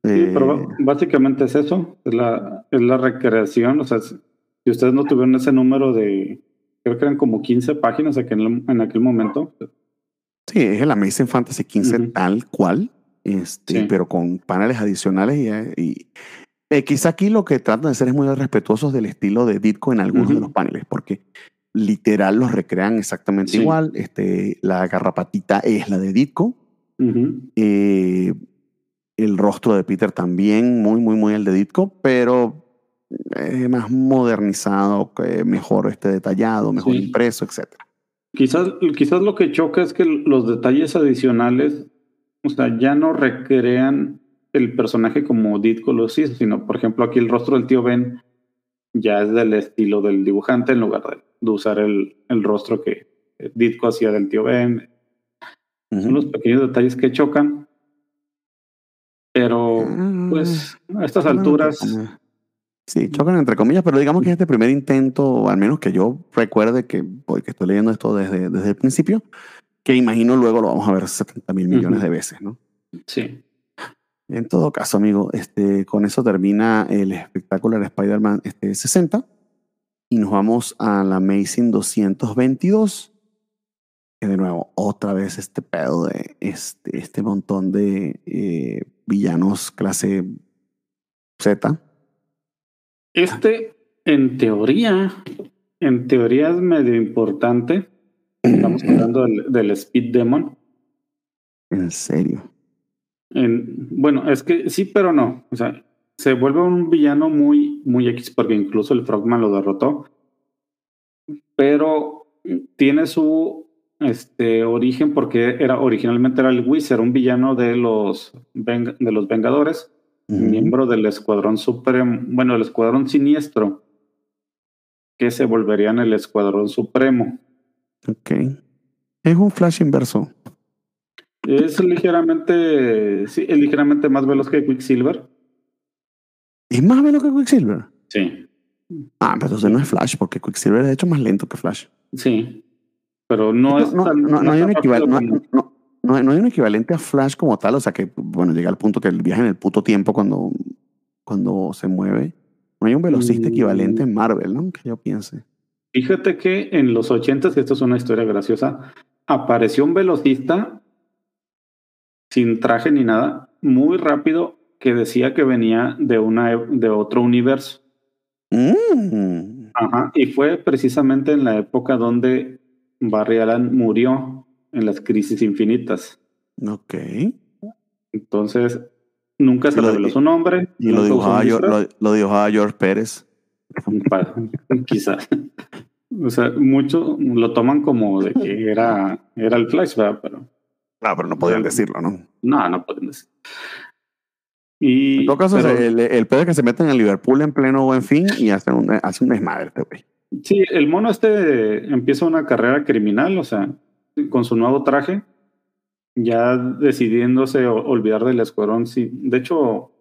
Eh, pero básicamente es eso, es la, es la recreación. O sea, si ustedes no tuvieron ese número de, creo que eran como 15 páginas aquel- en aquel momento. sí, es el Amazing Fantasy 15 Ujú. tal cual, este, Sí. pero con paneles adicionales. Y, y- eh, quizá aquí lo que tratan de hacer es muy respetuosos del estilo de Ditko en algunos de Ujú. los paneles, porque literal los recrean exactamente Sí. igual. Este, la garrapatita es la de Ditko. Ujú. Eh, el rostro de Peter también, muy, muy, muy el de Ditko, pero eh, más modernizado, eh, mejor este detallado, mejor Sí. impreso, etc. Quizás, quizás lo que choca es que los detalles adicionales, o sea, ya no recrean el personaje como Ditko lo hizo, sino, por ejemplo, aquí el rostro del tío Ben ya es del estilo del dibujante en lugar de, de usar el, el rostro que Ditko hacía del tío Ben. Son los pequeños detalles que chocan. Pero, pues, a estas alturas. Sí, chocan entre comillas, pero digamos que este primer intento, al menos que yo recuerde que, porque estoy leyendo esto desde, desde el principio, que imagino luego lo vamos a ver 70 mil millones de veces, ¿no? Sí. En todo caso, amigo, este, con eso termina el espectacular Spider-Man este, 60 y nos vamos a la Amazing 222. Que de nuevo, otra vez este pedo de este, este montón de eh, villanos clase Z. Este, en teoría, en teoría es medio importante. Estamos hablando del, del Speed Demon. En serio. En, bueno, es que sí, pero no. O sea, se vuelve un villano muy, muy X, porque incluso el Frogman lo derrotó. Pero tiene su este, origen porque era originalmente era el Wizard, un villano de los, de los Vengadores, miembro del Escuadrón Supremo, bueno, el Escuadrón Siniestro, que se volvería en el Escuadrón Supremo. Ok. Es un Flash inverso. Es ligeramente, sí, es ligeramente más veloz que Quicksilver. ¿Es más veloz que Quicksilver? Sí. Ah, pero entonces no es Flash, porque Quicksilver es de hecho más lento que Flash. Sí. Pero no, es no, no, hay un equivalente. No, hay un equivalente a Flash como tal, o sea que, bueno, llega al punto que el viaje en el puto tiempo cuando, cuando se mueve. No hay un velocista mm. equivalente en Marvel, ¿no? Que yo piense. Fíjate que en los ochentas, que esto es una historia graciosa, apareció un velocista sin traje ni nada, muy rápido, que decía que venía de, una, de otro universo. Mm. Ajá, y fue precisamente en la época donde Barry Allen murió en las crisis infinitas. Ok. Entonces, nunca se reveló su nombre. Y lo dibujaba, lo, lo dibujaba George Pérez. [laughs] Quizás. O sea, muchos lo toman como de que era, era el Flash, ¿verdad? Pero no, pero no podían decirlo, ¿no? No, no pueden decirlo. Y, en todo caso, el, el pedo es que se meten en Liverpool en pleno buen fin y hacen un, hace un desmadre este güey. Sí, el mono este empieza una carrera criminal, o sea, con su nuevo traje, ya decidiéndose olvidar del escuadrón. Sí, de hecho,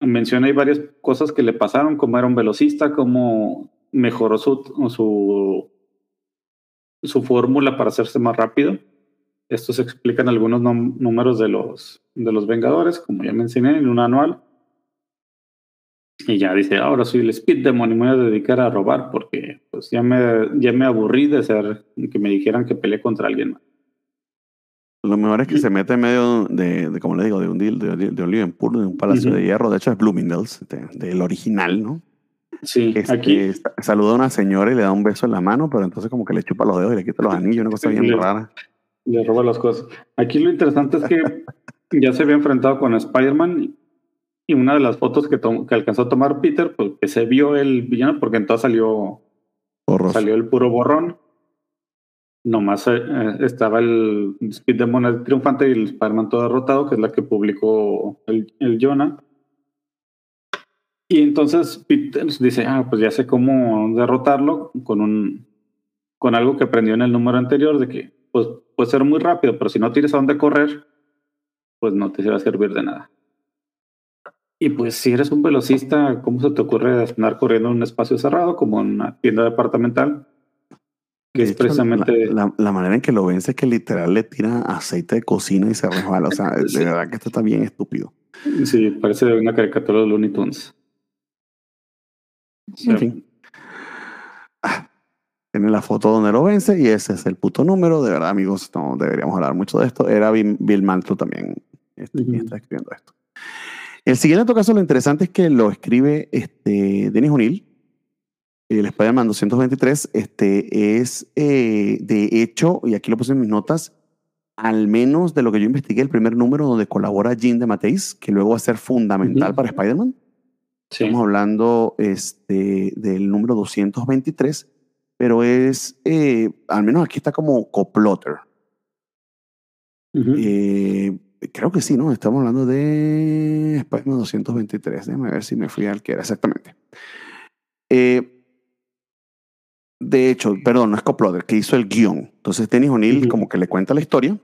menciona ahí varias cosas que le pasaron, como era un velocista, cómo mejoró su, su, su fórmula para hacerse más rápido. Esto se explica en algunos números de los, de los Vengadores, como ya mencioné, en un anual. Y ya dice, ahora soy el Speed Demon y me voy a dedicar a robar porque pues ya me, ya me aburrí de ser, que me dijeran que peleé contra alguien más. Lo mejor es que se mete en medio de, de, como le digo, de un deal, de, de Liverpool, de un palacio de hierro. De hecho, es Bloomingdale's, del original, ¿no? Sí, este, aquí. Saluda a una señora y le da un beso en la mano, pero entonces como que le chupa los dedos y le quita los anillos, una cosa bien rara. Le roba las cosas. Aquí lo interesante es que [laughs] ya se había enfrentado con Spider-Man y una de las fotos que, que, alcanzó a tomar Peter, pues que se vio el villano, porque entonces salió, salió el puro borrón. Nomás eh, estaba el Speed Demon triunfante y el Spider-Man todo derrotado, que es la que publicó el, el Jonah. Y entonces Peter dice, ah, pues ya sé cómo derrotarlo con un con algo que aprendió en el número anterior de que pues puede ser muy rápido, pero si no tienes a dónde correr, pues no te va a servir de nada. Y pues si eres un velocista, ¿cómo se te ocurre andar corriendo en un espacio cerrado como en una tienda departamental? Que es precisamente... La, manera en que lo vence es que literal le tira aceite de cocina y se resbala. O sea, [laughs] de verdad que esto está bien estúpido. Sí, parece una caricatura de Looney Tunes. en fin. Ah, tiene la foto donde lo vence y ese es el puto número. De verdad, amigos, no deberíamos hablar mucho de esto. Era Bill, Bill también este, quien está escribiendo esto. El siguiente caso, lo interesante es que lo escribe este, Denis O'Neill. El Spider-Man 223 este, es, eh, de hecho, y aquí lo puse en mis notas, al menos de lo que yo investigué, el primer número donde colabora Jean de Mateis, que luego va a ser fundamental para Spider-Man. Estamos hablando este, del número 223 pero es, eh, al menos aquí está como coplotter. Eh, creo que sí, ¿no? Estamos hablando de Spider-Man 223. Déjame ver si me fui al que era exactamente. Eh, de hecho, perdón, no es Coploder, que hizo el guion. Entonces, Dennis O'Neill Ujú. como que le cuenta la historia.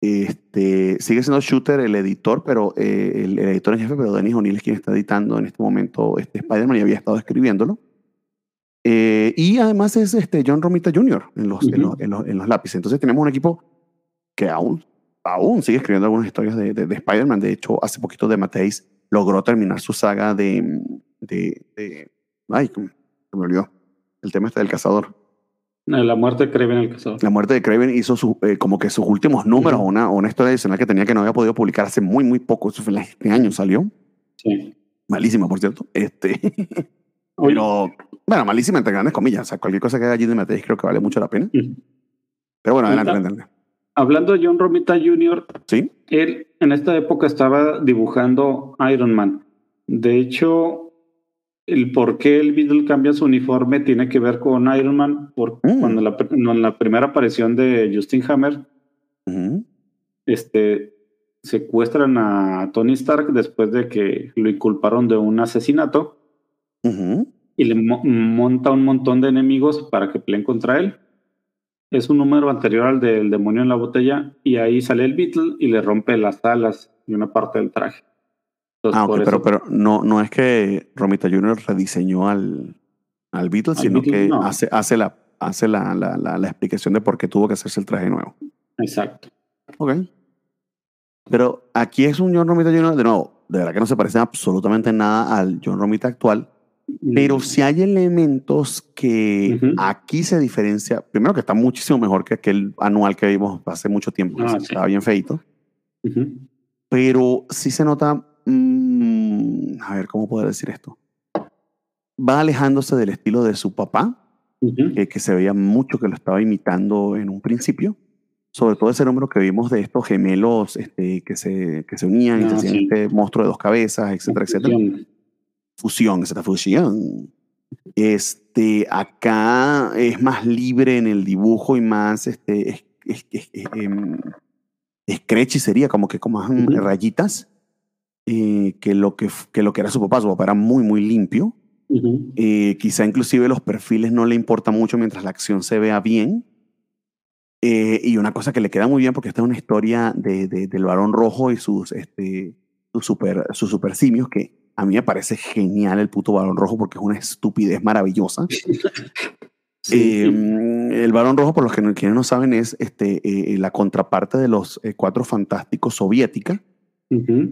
Este, sigue siendo Shooter el editor, pero eh, el, el editor en jefe, pero Dennis O'Neill es quien está editando en este momento este Spider-Man y había estado escribiéndolo. Eh, y además es este John Romita Jr. en los, en, Ujú. los, en, los, en los lápices. Entonces tenemos un equipo que aún, aún sigue escribiendo algunas historias de, de, de Spider-Man. De hecho, hace poquito de Mateis logró terminar su saga de, ay, se me olvidó. El tema este del cazador. La muerte de Kraven el cazador. La muerte de Craven hizo su, eh, como que sus últimos números, una, una historia adicional que tenía que no había podido publicar hace muy, muy poco. Eso fue en este año salió. Sí. Malísima, por cierto. Este, [laughs] pero, bueno, malísima entre grandes comillas. O sea, cualquier cosa que haga allí de Mateis creo que vale mucho la pena. Pero bueno, adelante, adelante. Hablando de John Romita Jr., ¿Sí? él en esta época estaba dibujando Iron Man. De hecho, el por qué el Beatle cambia su uniforme tiene que ver con Iron Man, porque Mm. cuando la, en la primera aparición de Justin Hammer, este, secuestran a Tony Stark después de que lo inculparon de un asesinato y le mo- monta un montón de enemigos para que peleen contra él. Es un número anterior al del demonio en la botella y ahí sale el Beatle y le rompe las alas y una parte del traje. Entonces, Ah, ok, por pero, pero no, no es que Romita Jr. rediseñó al, al Beatles, Al sino que no. hace, hace, la, hace la, la, la, la explicación de por qué tuvo que hacerse el traje nuevo. Exacto. Ok. Pero aquí es un John Romita Jr., de nuevo, de verdad que no se parece absolutamente nada al John Romita actual, pero sí hay elementos que aquí se diferencia. Primero que está muchísimo mejor que aquel anual que vimos hace mucho tiempo, que Ah, sí. estaba bien feito. Pero sí se nota, mm, a ver, ¿cómo puedo decir esto? Va alejándose del estilo de su papá, que, que se veía mucho que lo estaba imitando en un principio, sobre todo ese número que vimos de estos gemelos este, que, se, que se unían y Ah, se hacían sí. este monstruo de dos cabezas, etcétera, etcétera. Fusión, esa fusión. Este, acá es más libre en el dibujo y más, este, es, es, es- es- em, scratchy sería, como que como mm, rayitas, eh, que, lo que, que lo que era su papá. Su papá era muy, muy limpio. Ujú. Eh, quizá inclusive los perfiles no le importa mucho mientras la acción se vea bien. Eh, y una cosa que le queda muy bien, porque esta es una historia de, de- del varón rojo y sus, este, sus, super, sus super simios, que a mí me parece genial el puto varón rojo porque es una estupidez maravillosa. [laughs] Sí, Eh, el varón rojo, por los que no, quienes no saben, es este, eh, la contraparte de los eh, cuatro fantásticos soviética.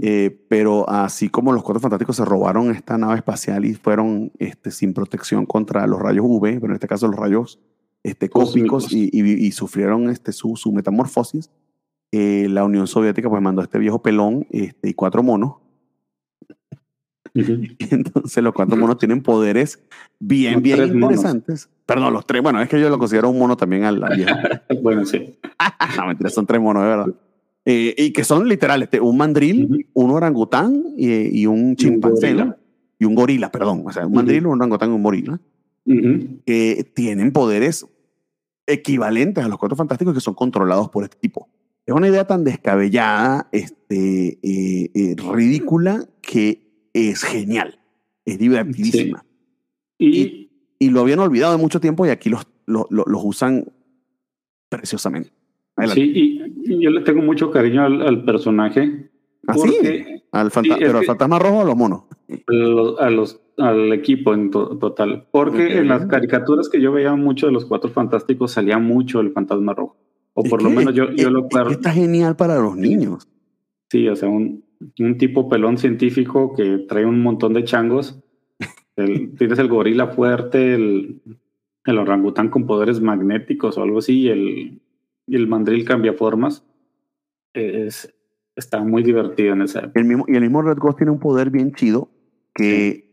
Eh, pero así como los cuatro fantásticos se robaron esta nave espacial y fueron este, sin protección contra los rayos UV, pero en este caso los rayos este, cósmicos y, y- y sufrieron este, su, su metamorfosis, eh, la Unión Soviética pues mandó a este viejo pelón este, y cuatro monos. Y [laughs] entonces los cuatro monos tienen poderes bien, Son bien tres monos. interesantes. Perdón, los tres. Bueno, es que yo lo considero un mono también al. [laughs] Bueno, sí. [laughs] no, mentira, son tres monos, de verdad. Eh, y que son literal, este, un mandril, Ujú. un orangután y, y un chimpancé. ¿no? Y un gorila, perdón. O sea, un mandril, un orangután y un gorila. Que tienen poderes equivalentes a los cuatro fantásticos que son controlados por este tipo. Es una idea tan descabellada, este, eh, eh, ridícula, que es genial. Es divertidísima. Y Y lo habían olvidado de mucho tiempo y aquí los, los, los- los usan preciosamente. Adelante. Sí, y, y yo le tengo mucho cariño al, al personaje. ¿Ah, sí? porque Al Sí, pero al fantasma rojo o los monos. a los, a los- al equipo en to- total. Porque en las caricaturas que yo veía mucho de los cuatro fantásticos salía mucho el fantasma rojo. O por lo menos yo, yo lo es que acuerdo. está genial para los niños. Sí, o sea, un, un tipo pelón científico que trae un montón de changos. El- [laughs] tienes el gorila fuerte, el, el orangután con poderes magnéticos o algo así, y el, y el mandril cambia formas. Es, está muy divertido en esa. El mismo, y el mismo Red Ghost tiene un poder bien chido que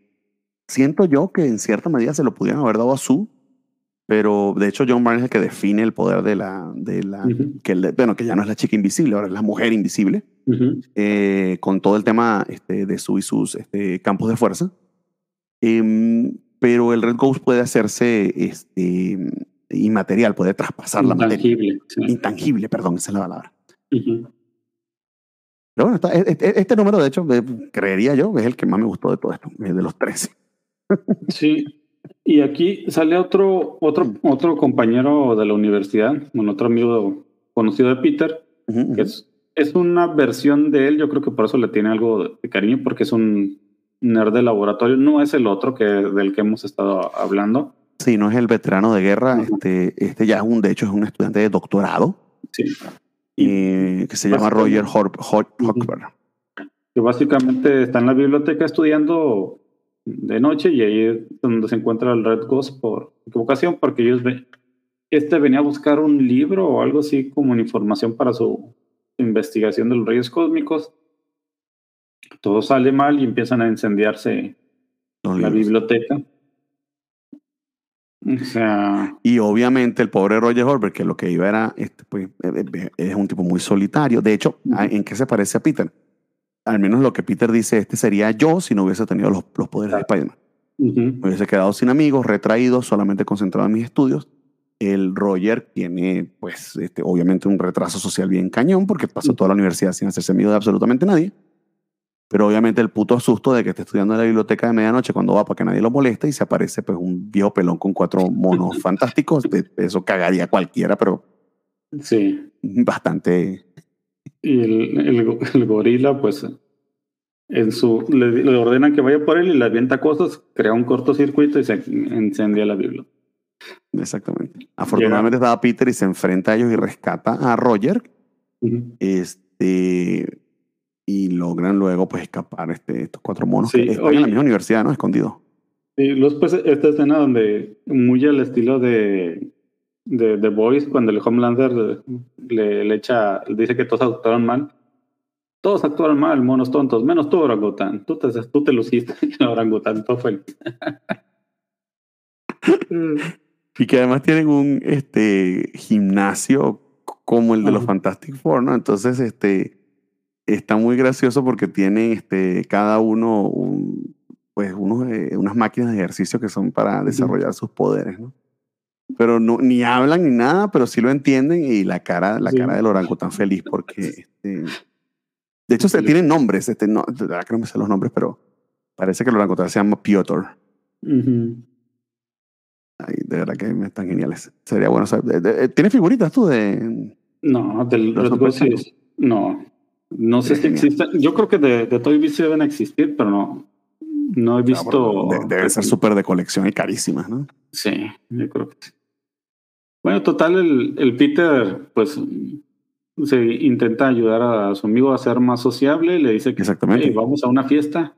siento yo que en cierta medida se lo pudieran haber dado a Sue, pero de hecho John Byrne es el que define el poder de la, de la Ujú, que, le- bueno, que ya no es la chica invisible, ahora es la mujer invisible, ujú. eh, con todo el tema este, de Sue y sus este, campos de fuerza. Em, pero el Red Ghost puede hacerse este, inmaterial, puede traspasar la materia. Intangible. sí. Intangible, perdón, esa es la palabra. Ujú. Pero bueno, está- e- e- este número, de hecho, eh, creería yo, es el que más me gustó de todo esto, eh, de los tres. Sí. Y aquí sale otro, otro, otro compañero de la universidad, un otro amigo conocido de Peter, que es, es una versión de él, yo creo que por eso le tiene algo de cariño, porque es un nerd de laboratorio, no es el otro que del que hemos estado hablando. Sí, no es el veterano de guerra, este, este ya es un, de hecho, es un estudiante de doctorado. Sí. Y, que se llama Roger Hochberg. Que básicamente está en la biblioteca estudiando de noche y ahí es donde se encuentra el Red Ghost por equivocación, porque ellos ven, este venía a buscar un libro o algo así como una información para su investigación de los reyes cósmicos. Todo sale mal y empiezan a incendiarse la biblioteca. O sea. Y obviamente el pobre Roger Horber, que lo que iba era, este, pues, eh, eh, es un tipo muy solitario. De hecho, ¿en qué se parece a Peter? Al menos lo que Peter dice, este sería yo si no hubiese tenido los, los poderes de Spider-Man. Me hubiese quedado sin amigos, retraído, solamente concentrado en mis estudios. El Roger tiene, pues, este, obviamente un retraso social bien cañón porque pasó toda la universidad sin hacerse amigo de absolutamente nadie. Pero obviamente el puto susto de que esté estudiando en la biblioteca de medianoche cuando va para que nadie lo moleste y se aparece pues un viejo pelón con cuatro monos [laughs] fantásticos, eso cagaría cualquiera, pero sí. [laughs] bastante... Y el, el, gorila pues en su, le, ordenan que vaya por él y le avienta cosas, crea un cortocircuito y se incendia la biblioteca. Exactamente. Afortunadamente estaba Peter y se enfrenta a ellos y rescata a Roger. Este y logran luego pues escapar este, estos cuatro monos que están en la misma universidad, ¿no? Escondidos. Sí, después esta escena donde muy al estilo de de The Boys, cuando el Homelander le, le echa, dice que todos actuaron mal. Todos actuaron mal, monos tontos, menos tú, orangután. Tú te, tú te luciste, [laughs] orangután, todo fue. y que además tienen un este, gimnasio como el de los Fantastic Four, ¿no? Entonces, este, está muy gracioso porque tienen este, cada uno pues unos, eh, unas máquinas de ejercicio que son para desarrollar sus poderes, ¿no? Pero no, ni hablan ni nada, pero sí lo entienden y la cara, la cara del orangután feliz porque, [laughs] este, de hecho, se tienen nombres, este, no, de verdad que no me sé los nombres, pero parece que el orangután se llama Piotr. Ay, de verdad que están geniales. Sería bueno saber. ¿Tienes figuritas tú de.? No, del Red No. No sé si existen. Yo creo que de, de Toy Biz deben existir, pero no. No he visto. deben ser súper de colección y carísimas, ¿no? Sí, yo creo que sí. Bueno, total, el, el Peter, pues se intenta ayudar a su amigo a ser más sociable. Le dice que Exactamente. vamos a una fiesta.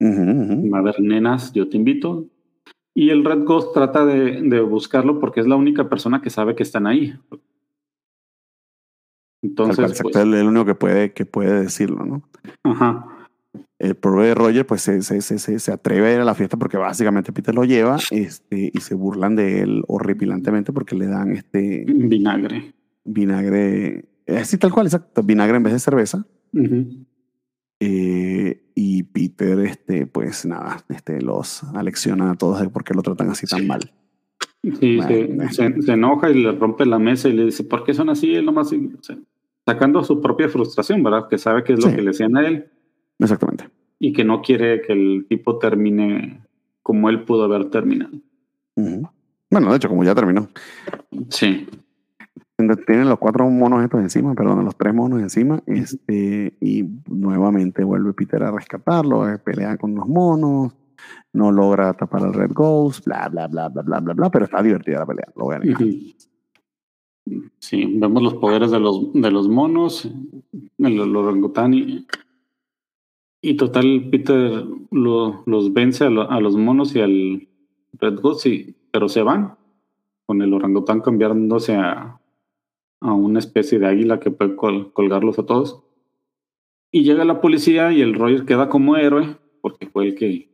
A ver, nenas, yo te invito. Y el Red Ghost trata de, de, buscarlo porque es la única persona que sabe que están ahí. Entonces, pues, es el único que puede, que puede decirlo, ¿no? Ajá. El pobre Roger pues se, se, se, se, atreve a ir a la fiesta porque básicamente Peter lo lleva este, y se burlan de él horripilantemente porque le dan este... Vinagre. Vinagre, así tal cual, exacto, vinagre en vez de cerveza. eh, y Peter, este, pues nada, este, los alecciona a todos de por qué lo tratan así tan mal. Sí, se, se, enoja y le rompe la mesa y le dice, ¿por qué son así? Él nomás, sacando su propia frustración, ¿verdad? Que sabe que es lo que le hacían a él. Exactamente. Y que no quiere que el tipo termine como él pudo haber terminado. Bueno, de hecho, como ya terminó. Sí. Tienen los cuatro monos estos encima, perdón, los tres monos encima, este, y nuevamente vuelve Peter a rescatarlo, eh, pelea con los monos, no logra tapar al Red Ghost, bla, bla, bla, bla, bla, bla, bla, pero está divertida la pelea, lo voy a. Sí, vemos los poderes de los, de los monos, el, orangután y, y total Peter lo, los vence a, los monos y al Red Ghost, pero se van con el orangután cambiándose a, a una especie de águila que puede colgarlos a todos. Y llega la policía y el Roger queda como héroe porque fue el que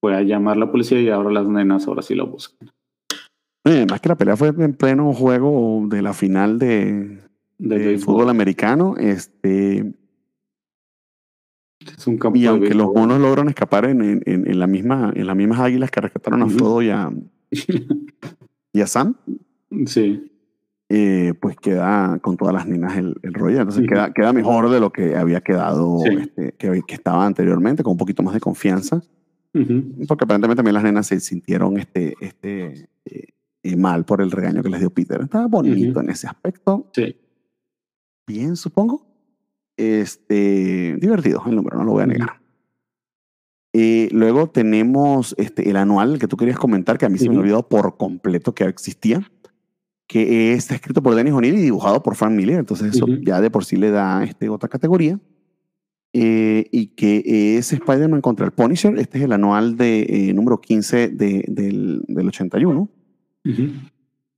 fue a llamar a la policía y ahora las nenas ahora sí lo buscan. más que la pelea fue en pleno juego de la final de, de, fútbol americano. Este, es un campo y aunque los monos logran escapar en, en, en, la misma, en las mismas águilas que rescataron a Frodo y a, [laughs] y a Sam. Sí. Eh, pues queda con todas las nenas el, el rollo. Entonces queda, queda mejor de lo que había quedado, este, que, que, estaba anteriormente, con un poquito más de confianza. Ujú. porque aparentemente también las nenas se sintieron este, este, eh, eh, mal por el regaño que les dio Peter. Estaba bonito Ujú. en ese aspecto. Sí. Bien, supongo. Este, divertido el número, no lo voy a negar. Eh, luego tenemos este, el anual que tú querías comentar, que a mí se me olvidó por completo que existía, que está escrito por Dennis O'Neill y dibujado por Frank Miller. Entonces eso ya de por sí le da este, otra categoría. Eh, y que es Spider-Man contra el Punisher. Este es el anual de, eh, número 15 de- del, del 81. Ujú.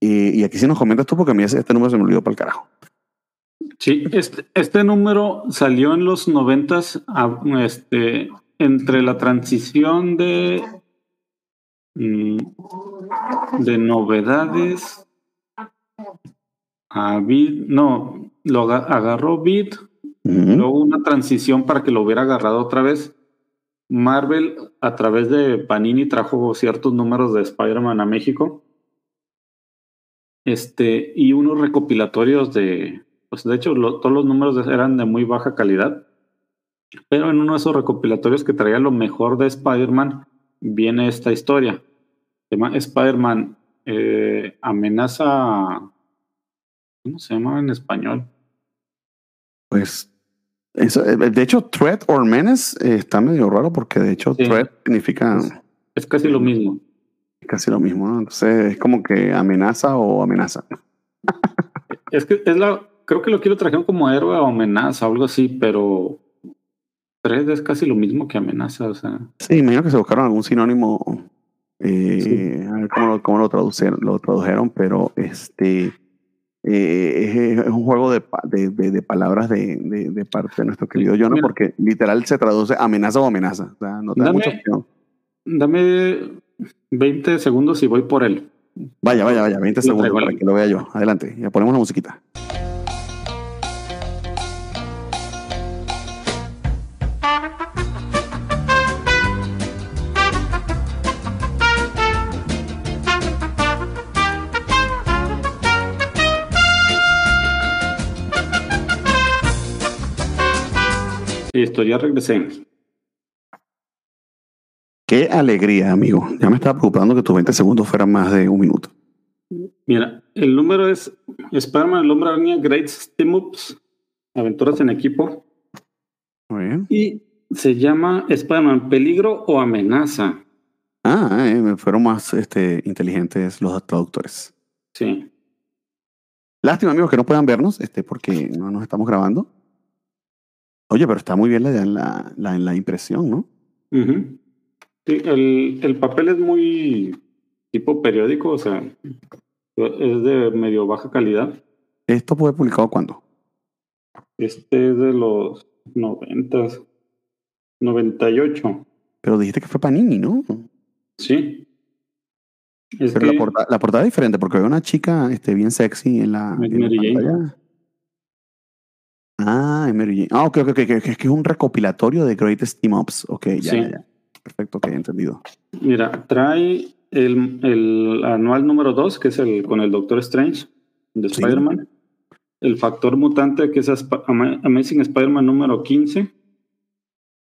Eh, y aquí sí nos comentas tú, porque a mí este número se me olvidó para el carajo. Sí, este, este número salió en los noventas, este, entre la transición de, mm, de novedades a Vid, no, lo aga- agarró Vid, Ujú. luego una transición para que lo hubiera agarrado otra vez. Marvel, a través de Panini, trajo ciertos números de Spider-Man a México. Este, y unos recopilatorios de, pues de hecho, lo- todos los números eran de muy baja calidad. Pero en uno de esos recopilatorios que traía lo mejor de Spider-Man, viene esta historia. Se llama Spider-Man eh, amenaza. ¿Cómo se llama en español? Pues, eso, eh, de hecho, threat or menace eh, está medio raro porque de hecho Sí. threat significa Es- Es casi lo mismo. casi lo mismo, ¿no? Entonces es como que amenaza o amenaza. Es que es la. Creo que lo quiero trajeron como héroe o amenaza o algo así, pero. Thread es casi lo mismo que amenaza, o sea. Sí, imagino que se buscaron algún sinónimo, eh, Sí. a ver cómo, lo, cómo lo, traducieron, lo tradujeron, pero este eh, es, es un juego de, de, de- de palabras de, parte de nuestro querido Jonah, porque literal se traduce amenaza o amenaza. O sea, no te da Dame- mucha opción. Dame 20 segundos y voy por él. Vaya, vaya, vaya, 20 Lo segundos para que lo vea yo. Adelante, ya ponemos la musiquita. Listo, ya regresé. Qué alegría, amigo. Ya me estaba preocupando que tus 20 segundos fueran más de un minuto. Mira, el número es Spider-Man, el hombre araña, Great Steam Ups, Aventuras en equipo. Muy bien. Y se llama Spider-Man, Peligro o Amenaza. Ah, eh, fueron más este, inteligentes los traductores. Sí. Lástima, amigos, que no puedan vernos, este, porque no nos estamos grabando. Oye, pero está muy bien la, la, la, la impresión, ¿no? Ujú. Sí, el, el papel es muy tipo periódico, o sea, es de medio baja calidad. ¿Esto fue publicado cuándo? Este es de los noventas, 98. Pero dijiste que fue Panini, ¿no? Sí. Es Pero que la, porta- la portada es diferente porque veo una chica este, bien sexy en la, en la pantalla. Ah, Mary Jane. Ah, ok, ok, ok. que- Es un recopilatorio de Greatest Team Ups. Ok, ya, Sí. ya. Perfecto, ok, entendido. Mira, trae el, el anual número 2, que es el con el Doctor Strange de Sí. Spider-Man. El factor mutante, que es Amazing Spider-Man número 15.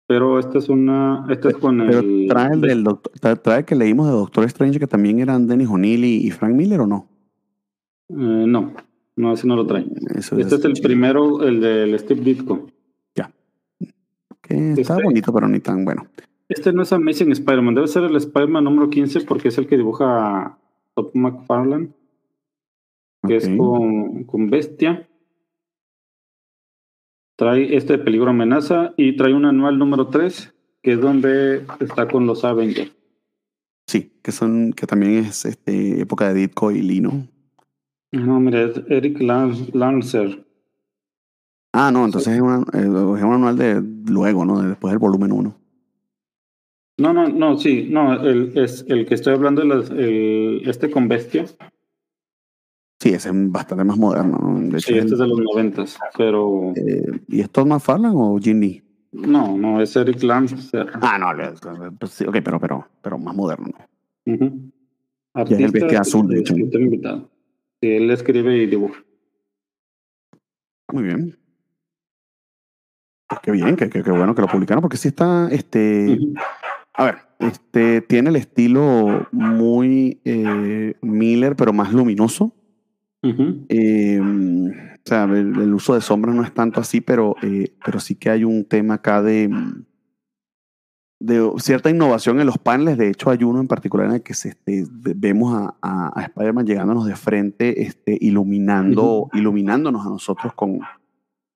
Pero esta es una. Esta es con Pero el. trae el del doctor, tra- trae que leímos de Doctor Strange que también eran Dennis O'Neill y, y Frank Miller o no? Eh, no, no, ese no lo trae. Eso Este es el primero, el del Steve Ditko. Que está este- bonito, pero ni tan bueno. Este no es Amazing Spider-Man, debe ser el Spider-Man número 15 porque es el que dibuja Top McFarlane, que es con, con Bestia. Trae este de Peligro Amenaza y trae un anual número 3, que es donde está con los Avengers. Sí, que son, que también es este, época de Ditko y Lino. No, mira, es Eric Lan- Lancer. Ah, no, entonces es, una- eh, es un anual de luego, ¿no? De- después del volumen 1. No, no, no, sí, no, el, es el que estoy hablando, el, el- este con Bestia. Sí, ese es bastante más moderno, ¿no? De hecho, Sí, es este el- es de los noventas, pero eh, ¿Y es Todd McFarlane o Jim Lee? no, no, es Eric Lancer. Ah, no, le- pues sí, ok, pero, pero, pero más moderno. ¿no? Ujú. Y es el bestia azul, de hecho. invitado. Sí, él escribe y dibuja. Muy bien. Pues qué bien, qué, qué- qué bueno que lo publicaron, porque sí está, este, a ver, este, tiene el estilo muy eh, Miller, pero más luminoso. Eh, o sea, el, uso de sombras no es tanto así, pero, eh, pero sí que hay un tema acá de, de cierta innovación en los paneles. De hecho, hay uno en particular en el que se, este, vemos a, a, Spider-Man llegándonos de frente, este, iluminando, iluminándonos a nosotros con,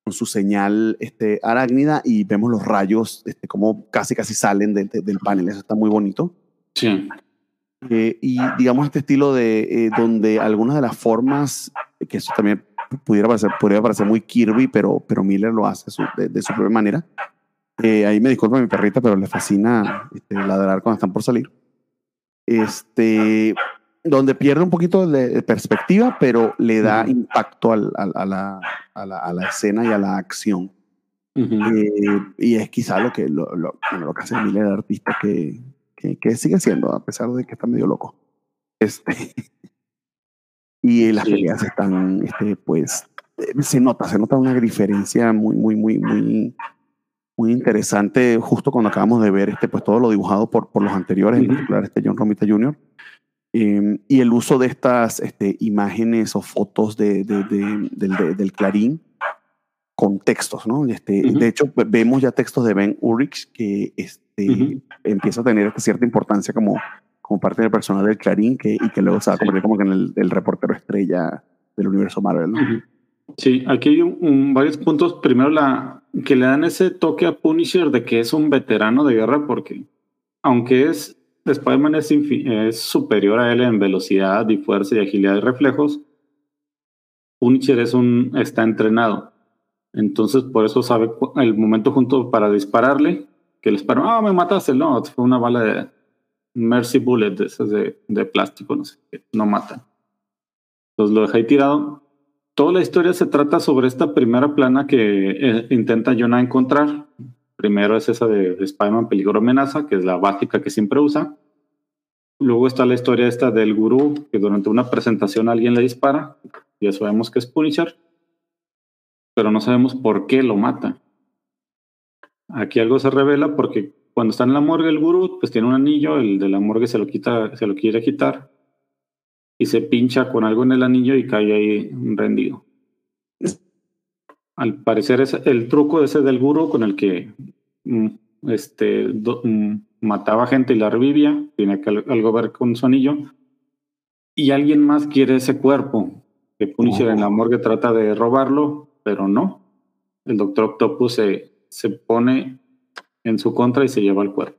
con su señal este, arácnida y vemos los rayos este, como casi casi salen del panel. Eso está muy bonito. Sí. Eh, y digamos este estilo de eh, donde algunas de las formas, que eso también pudiera parecer, podría parecer muy Kirby, pero, pero Miller lo hace de, su propia manera. Eh, ahí me disculpa mi perrita, pero le fascina este, ladrar cuando están por salir. Este, donde pierde un poquito de perspectiva, pero le da impacto al, a, la, a, la, a, la, escena y a la acción. Eh, y es quizá lo que, lo, lo, lo que hace Miller, el artista que, que, que, sigue siendo, a pesar de que está medio loco. Este, [laughs] y las peleas están, este, pues, eh, se nota, se nota una diferencia muy, muy, muy, muy, muy interesante justo cuando acabamos de ver este, pues, todo lo dibujado por, por los anteriores, en particular este John Romita Jr., Em, y el uso de estas este, imágenes o fotos de, de, del, del, Clarín con textos, ¿no? Este, De hecho, vemos ya textos de Ben Urich que este, empieza a tener cierta importancia como, como parte del personal del Clarín que, y que luego se va a convertir como que en el, reportero estrella del universo Marvel, ¿no? Sí, aquí hay un, varios puntos. Primero, la, que le dan ese toque a Punisher de que es un veterano de guerra, porque aunque es Spider-Man es, superior a él en velocidad y fuerza y agilidad y reflejos. Punisher es un, está entrenado. Entonces, por eso sabe el momento junto para dispararle, que le disparó, ah, me mataste. No, fue una bala de Mercy Bullet, de esas de, de plástico, no sé, no. Entonces lo deja ahí tirado. Toda la historia se trata sobre esta primera plana que eh, intenta Jonah encontrar, Primero es esa de Spider-Man Peligro Amenaza, que es la básica que siempre usa. Luego está la historia esta del gurú, que durante una presentación alguien le dispara. Ya sabemos que es Punisher, pero no sabemos por qué lo mata. Aquí algo se revela porque cuando está en la morgue el gurú, pues tiene un anillo, el de la morgue se lo quita, se lo quiere quitar y se pincha con algo en el anillo y cae ahí rendido. Al parecer es el truco ese del gurú con el que mm, este, mm, mataba gente y la revivía, tiene que algo ver con su anillo. Y alguien más quiere ese cuerpo. Que Punisher en la oh. morgue trata de robarlo, pero no. El Doctor Octopus se, se pone en su contra y se lleva el cuerpo.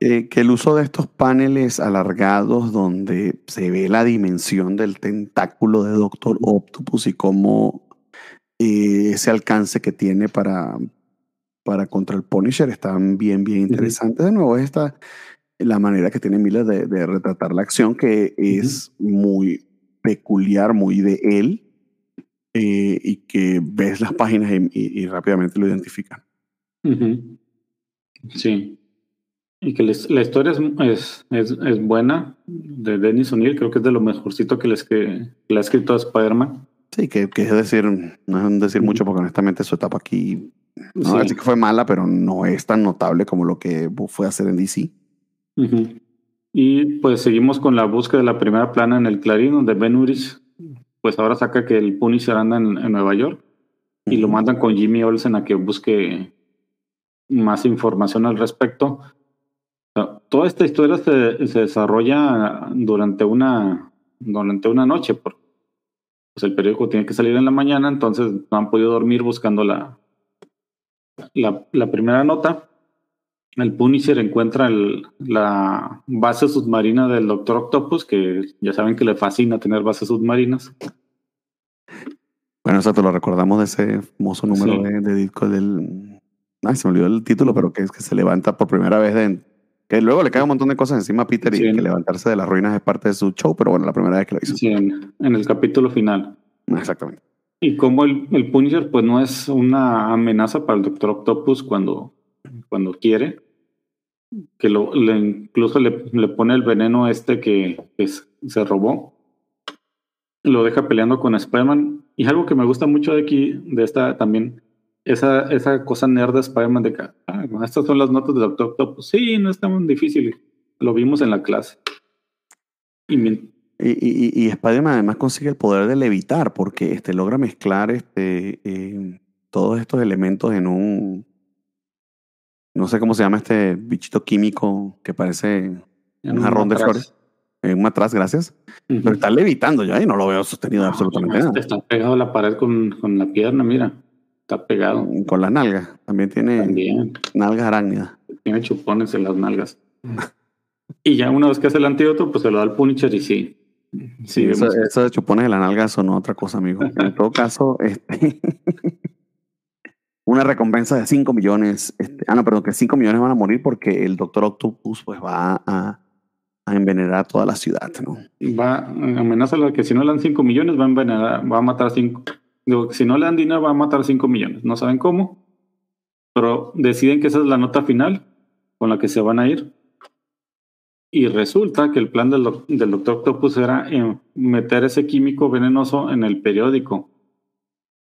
Eh, que el uso de estos paneles alargados donde se ve la dimensión del tentáculo de Doctor Octopus y cómo ese alcance que tiene para, para contra el Punisher está bien, bien interesante. De nuevo, esta la manera que tiene Miller de, retratar la acción, que es muy peculiar, muy de él, eh, y que ves las páginas y, rápidamente lo identifican. Sí. Y que la historia es, es, es, buena de Dennis O'Neill, creo que es de lo mejorcito que, les, que, le ha escrito a Spider-Man. Sí, que, es decir, no es decir mucho porque honestamente su etapa aquí, no sí. que fue mala, pero no es tan notable como lo que fue hacer en DC. Y pues seguimos con la búsqueda de la primera plana en el Clarín, donde Ben Urich, pues ahora saca que el Punisher anda en, Nueva York y lo mandan con Jimmy Olsen a que busque más información al respecto. Toda esta historia se, se desarrolla durante una, durante una noche, porque pues el periódico tiene que salir en la mañana, entonces no han podido dormir buscando la, la, primera nota. El Punisher encuentra la base submarina del Doctor Octopus, que ya saben que le fascina tener bases submarinas. Bueno, eso te lo recordamos de ese famoso número de, disco del. Ay, se me olvidó el título, pero que es que se levanta por primera vez de, que luego le cae un montón de cosas encima a Peter y que levantarse de las ruinas es parte de su show, pero bueno, la primera vez que lo hizo. Sí, en, el capítulo final. Exactamente. Y como el, el, Punisher, pues no es una amenaza para el Doctor Octopus cuando, cuando quiere, que lo, le, incluso le, le, pone el veneno este que, se robó, lo deja peleando con Spider-Man. Y algo que me gusta mucho de aquí, de esta también, esa, esa cosa nerd de Spider-Man de que, ah, estas son las notas de Doctor Octopus. Sí, no es tan difícil. Lo vimos en la clase. Y, y, y, y Spider-Man además consigue el poder de levitar porque este, logra mezclar este, eh, todos estos elementos en un, no sé cómo se llama este bichito químico que parece un jarrón de flores. En un matraz, gracias. Pero está levitando yo ahí, no lo veo sostenido absolutamente nada. Está pegado a la pared con, con la pierna, mira. Está pegado. Con las nalgas. También tiene nalgas arácnidas. Tiene chupones en las nalgas. y ya una vez que hace el antídoto, pues se lo da al Punisher y sí. Sí, eso, de chupones en la nalga son otra cosa, amigo. En todo caso, [laughs] este una recompensa de 5 millones. Este, ah, no, perdón, que 5 millones van a morir porque el Doctor Octopus pues va a, a envenenar a toda la ciudad, ¿no? Va, amenaza que si no le dan 5 millones va a envenenar, va a matar 5. Digo, si no le dan dinero va a matar 5 millones. No saben cómo, pero deciden que esa es la nota final con la que se van a ir. Y resulta que el plan del, del Doctor Octopus era meter ese químico venenoso en el periódico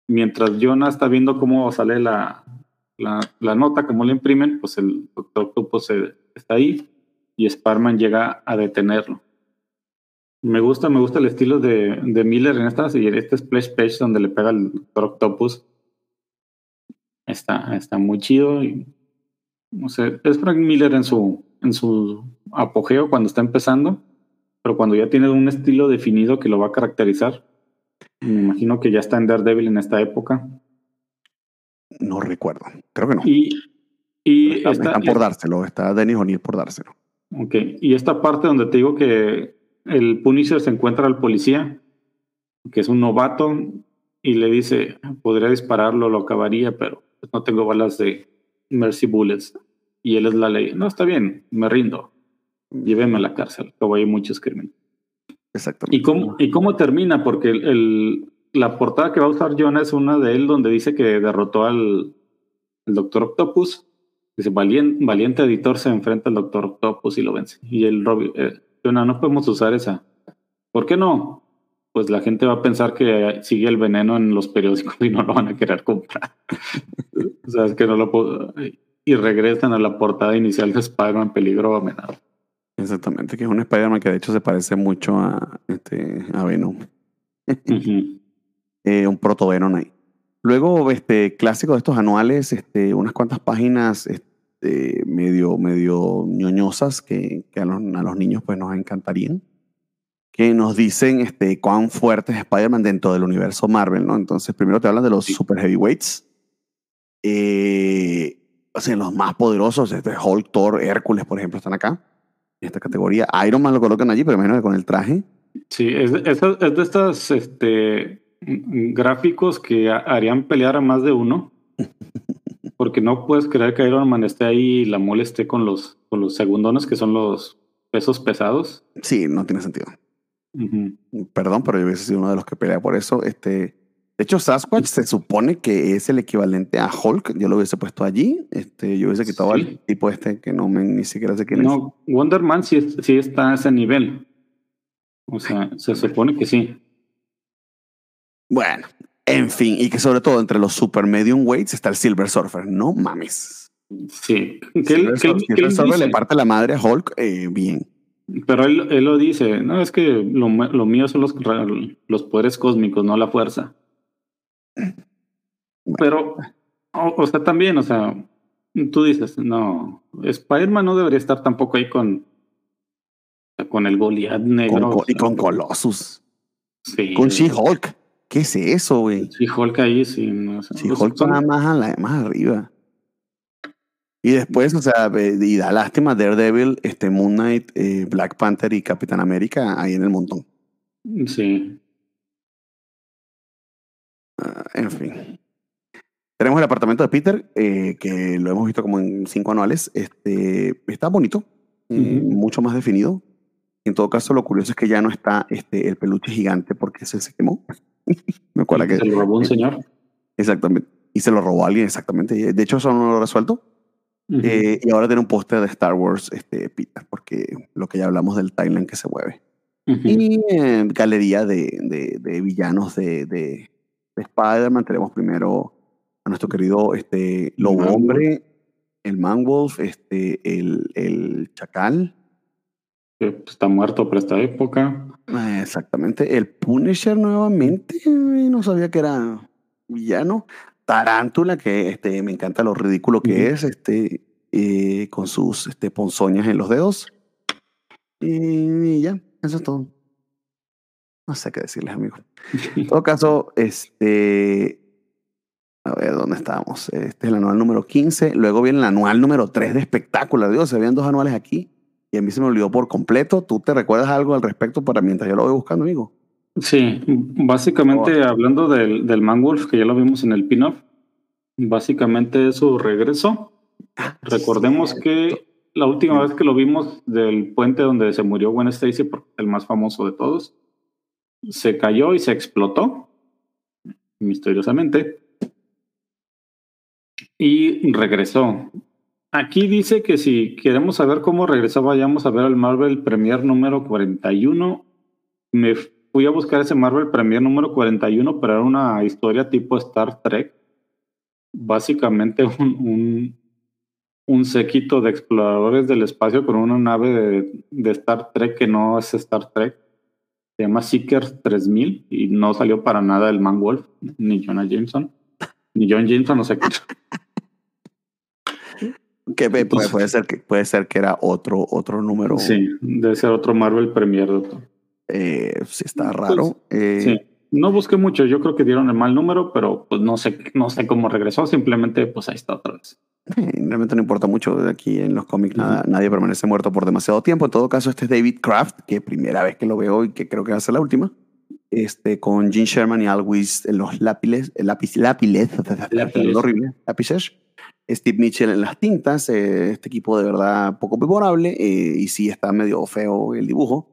mientras Jonah está viendo cómo sale la, la, nota, cómo la imprimen, pues el doctor Octopus está ahí y Sparman llega a detenerlo. Me gusta, me gusta el estilo de, de Miller en esta y este splash page donde le pega el doctor Octopus. Está, está muy chido y no sé, es Frank Miller en su, en su apogeo cuando está empezando, pero cuando ya tiene un estilo definido que lo va a caracterizar, me imagino que ya está en Daredevil en esta época. No recuerdo, creo que no. Y, y está, están por dárselo, está Dennis O'Neill por dárselo. Ok, y esta parte donde te digo que el Punisher se encuentra al policía, que es un novato, y le dice, podría dispararlo, lo acabaría, pero no tengo balas de Mercy Bullets. Y él es la ley. No, está bien, me rindo. Lléveme a la cárcel, que hay muchos crímenes. Exactamente. ¿Y cómo, ¿Y cómo termina? Porque el, la portada que va a usar Jonah es una de él donde dice que derrotó al Doctor Octopus. Dice, valiente, valiente editor se enfrenta al Doctor Octopus y lo vence. Y el Robin, eh, Jonah, no podemos usar esa. ¿Por qué no? Pues la gente va a pensar que sigue el veneno en los periódicos [laughs] y no lo van a querer comprar. [laughs] o sea, es que no lo puedo. Y regresan a la portada inicial de Spider-Man Peligro Amenaza. Exactamente, que es un Spider-Man que de hecho se parece mucho a, este, a Venom. [laughs] Eh, un proto Venom ahí. Luego, este, clásico de estos anuales, este, unas cuantas páginas este, medio, medio ñoñosas que, que a, los, a, los, niños pues nos encantarían, que nos dicen este, cuán fuerte es Spider-Man dentro del universo Marvel, ¿no? Entonces, primero te hablan de los super heavyweights, eh, o sea, los más poderosos, este, Hulk, Thor, Hércules, por ejemplo, están acá esta categoría. Iron Man lo colocan allí, pero menos con el traje. Sí, es de, es de estos este, gráficos que harían pelear a más de uno. [laughs] Porque no puedes creer que Iron Man esté ahí y la mole esté con los, con los segundones, que son los pesos pesados. Sí, no tiene sentido. Perdón, pero yo hubiese sido uno de los que pelea por eso. Este, de hecho, Sasquatch se supone que es el equivalente a Hulk. Yo lo hubiese puesto allí. Este, yo hubiese quitado al tipo este que no me ni siquiera sé quién no, es. No, Wonder Man sí, está a ese nivel. O sea, se supone que sí. Bueno, en fin, y que sobre todo entre los super medium weights está el Silver Surfer. No mames. Sí. Silver, Silver Surfer le parte la madre a Hulk eh, bien. Pero él, él, lo dice, no, es que lo, lo mío son los, los poderes cósmicos, no la fuerza. Pero, o, sea, también, o sea, tú dices, no, Spider-Man no debería estar tampoco ahí con, con el Goliath negro. y con Colossus. Sí. Con She-Hulk. ¿Qué es eso, güey? She-Hulk ahí, sí. No, She-Hulk más, más arriba. Y después, o sea, y da lástima Daredevil, este Moon Knight, eh, Black Panther y Capitán América ahí en el montón. Sí. Ah, en fin. Tenemos el apartamento de Peter, eh, que lo hemos visto como en cinco anuales. Este, está bonito, eh, mucho más definido. En todo caso, lo curioso es que ya no está este, el peluche gigante porque se, se quemó. [laughs] Me acuerdo que. Se lo robó un señor. Exactamente. Y se lo robó alguien, exactamente. De hecho, eso no lo resuelto. Eh, y ahora tiene un póster de Star Wars, este, Peter, porque lo que ya hablamos del timeline que se mueve. Y galería de, de, de villanos de, de Spider-Man tenemos primero a nuestro querido este, Lobo. Hombre, el Manwolf, este, el, el Chacal, que pues, está muerto para esta época. Ah, Exactamente. El Punisher nuevamente. No sabía que era villano. Tarántula, que este, me encanta lo ridículo que es, este, eh, con sus este, ponzoñas en los dedos. Y, y ya, eso es todo. No sé qué decirles, amigos. En todo [laughs] caso, este. A ver, ¿dónde estamos? Este es el anual número 15. Luego viene el anual número 3 de espectáculo. Dios, se habían dos anuales aquí. Y a mí se me olvidó por completo. ¿Tú te recuerdas algo al respecto para mientras yo lo voy buscando, amigo? Sí, básicamente hablando del, del Manwolf, que ya lo vimos en el pin-off, básicamente es su regreso. Recordemos que la última vez que lo vimos del puente donde se murió Gwen Stacy, el más famoso de todos, se cayó y se explotó misteriosamente y regresó. Aquí dice que si queremos saber cómo regresó, vayamos a ver el Marvel Premier número 41. Me fui a buscar ese Marvel Premier número 41, pero era una historia tipo Star Trek. Básicamente [laughs] un, un, un séquito de exploradores del espacio con una nave de, de Star Trek que no es Star Trek. Se llama Seeker 3000 y no salió para nada el Man Wolf, ni Jonah Jameson, ni John Jameson, no sé qué. [laughs] Que puede, puede, ser que puede ser que era otro, otro número. Sí, debe ser otro Marvel Premier, doctor. Eh, sí, está raro. Pues, eh, sí. No busqué mucho, yo creo que dieron el mal número, pero pues no sé, no sé cómo regresó, simplemente pues ahí está otra vez. Eh, realmente no importa mucho de aquí en los cómics, nada, nadie permanece muerto por demasiado tiempo. En todo caso, este es David Kraft, que primera vez que lo veo y que creo que va a ser la última. Este, con Gene Sherman y Always en los lápiles, el lápiz, lápiles, [laughs] Lápiles. horrible, lápices. Steve Mitchell en las tintas, eh, este equipo de verdad poco memorable eh, y sí está medio feo el dibujo.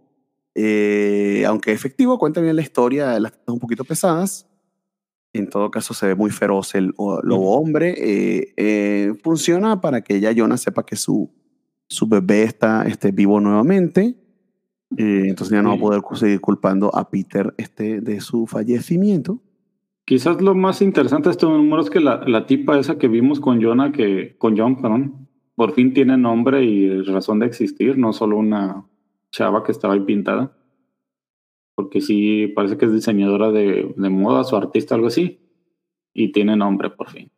Eh, aunque efectivo, cuenta bien la historia, las tintas un poquito pesadas. En todo caso, se ve muy feroz el o- lobo hombre. eh, eh, funciona para que ya Jonah sepa que su, su bebé está este, vivo nuevamente. Eh, entonces ya no va a poder seguir culpando a Peter este, de su fallecimiento. Quizás lo más interesante de este número es que la, la tipa esa que vimos con Jonah, que, con John, perdón, por fin tiene nombre y razón de existir, no solo una chava que estaba ahí pintada. Porque sí, parece que es diseñadora de, de modas o artista, algo así. Y tiene nombre por fin.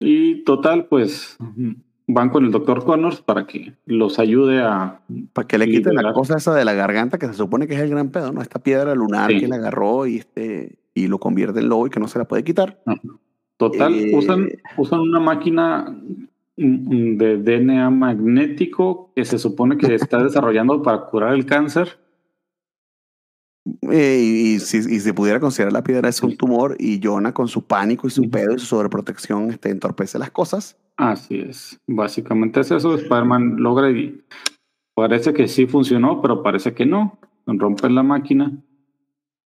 Y total, pues van con el doctor Connors para que los ayude a... Para que le quiten la cosa esa de la garganta que se supone que es el gran pedo, ¿no? Esta piedra lunar Sí. que le agarró y, este, y lo convierte en lobo y que no se la puede quitar. Total, Eh, usan, usan una máquina mm, de DNA magnético que se supone que está [laughs] desarrollando para curar el cáncer. Eh, y, si, y si pudiera considerar la piedra es un tumor y Jonah con su pánico y su pedo y su sobreprotección este, entorpece las cosas. Así es. Básicamente es eso. Spider-Man logra y parece que sí funcionó, pero parece que no. Rompen la máquina.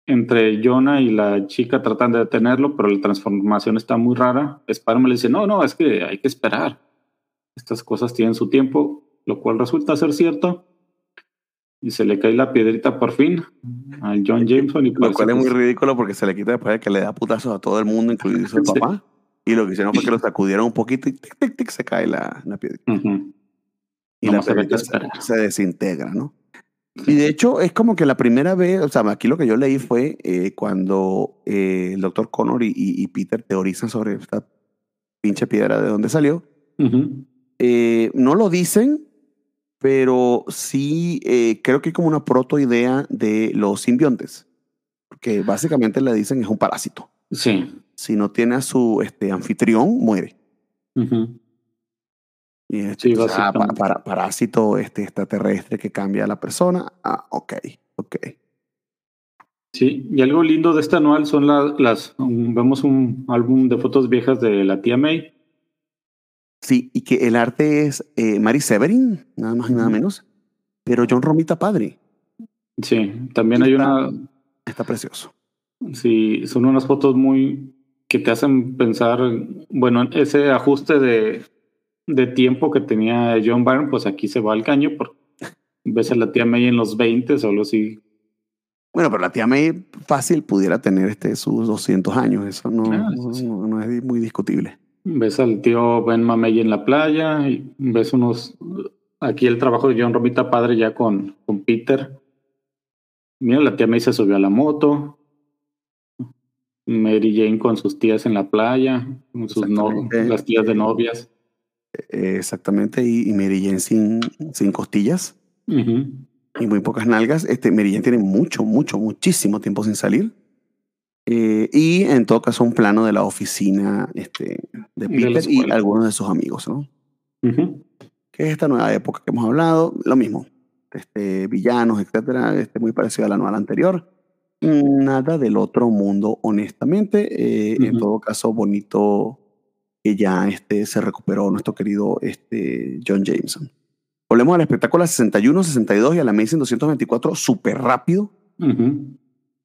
Entre Jonah y la chica tratan de detenerlo, pero la transformación está muy rara. Spider-Man le dice, no, no, es que hay que esperar. Estas cosas tienen su tiempo, lo cual resulta ser cierto. Y se le cae la piedrita por fin al John Jameson. Y Lo parece cual es muy ridículo porque se le quita después de que le da putazos a todo el mundo, incluido su [laughs] papá. Y lo que hicieron fue que lo [laughs] sacudieron un poquito y tic, tic, tic, se cae la, la piedra. Ujú. Y la piedrita se, se desintegra, ¿no? Y de hecho es como que la primera vez, o sea, aquí lo que yo leí fue eh, cuando eh, el doctor Connor y, Peter teorizan sobre esta pinche piedra de dónde salió. Eh, no lo dicen, pero sí creo que hay como una protoidea de los simbiontes. Porque básicamente le dicen es un parásito. Sí. Si no tiene a su este, anfitrión, muere. Y este, Sí, o sea, pa- básicamente. para- parásito este, extraterrestre que cambia a la persona. Ah, ok, ok. Sí, y algo lindo de este anual son la- las, um, vemos un álbum de fotos viejas de la tía May. Sí, y que el arte es eh, Mary Severin, nada más y nada menos. Pero John Romita padre. Sí, también hay Está- una, Está precioso. sí, son unas fotos muy que te hacen pensar, bueno, ese ajuste de, de tiempo que tenía John Byrne, pues aquí se va al caño, porque ves a la tía May en los 20 o algo así, Bueno, pero la tía May fácil pudiera tener este, sus 200 años. Eso no, Ah, no- sí, no es muy discutible. Ves al tío Ben Mamey en la playa y ves unos. Aquí el trabajo de John Romita padre ya con, con Peter. Mira, la tía May se subió a la moto. Mary Jane con sus tías en la playa, con sus no, las tías de novias. Eh, exactamente. Y, y Mary Jane sin, sin costillas y muy pocas nalgas. Este, Mary Jane tiene mucho, mucho, muchísimo tiempo sin salir. Eh, y en todo caso, un plano de la oficina este, de Peter y algunos de sus amigos, ¿no? Que es esta nueva época que hemos hablado, lo mismo, este, villanos, etcétera, este, muy parecido a la nueva anterior. Nada del otro mundo, honestamente. Eh, En todo caso, bonito que ya este, se recuperó nuestro querido este, John Jameson. Volvemos al espectáculo a 61, 62 y a la Amazing 224 súper rápido. Ujú.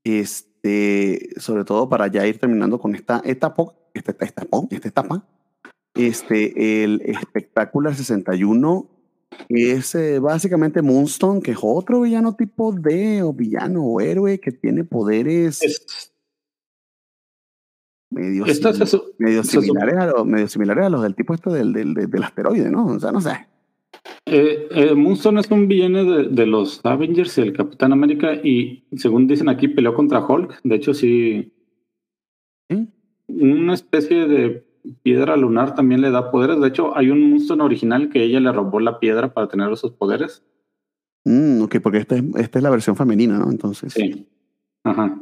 Este, sobre todo para ya ir terminando con esta etapa, esta, esta, esta, esta etapa. Este, el espectáculo 61 es eh, básicamente Moonstone, que es otro villano tipo D o villano o héroe que tiene poderes Es- medio, sim- se medio similares, a los, medio similares a los del tipo este del, del, del, del asteroide, ¿no? O sea, no sé. Eh, eh, Moonstone es un villano de, de los Avengers y el Capitán América y según dicen aquí peleó contra Hulk. De hecho sí, ¿Eh? una especie de piedra lunar también le da poderes. De hecho hay un Moonstone original que ella le robó la piedra para tener esos poderes. Mm, ok, porque esta es, esta es la versión femenina, ¿no? Entonces. Sí. Ajá.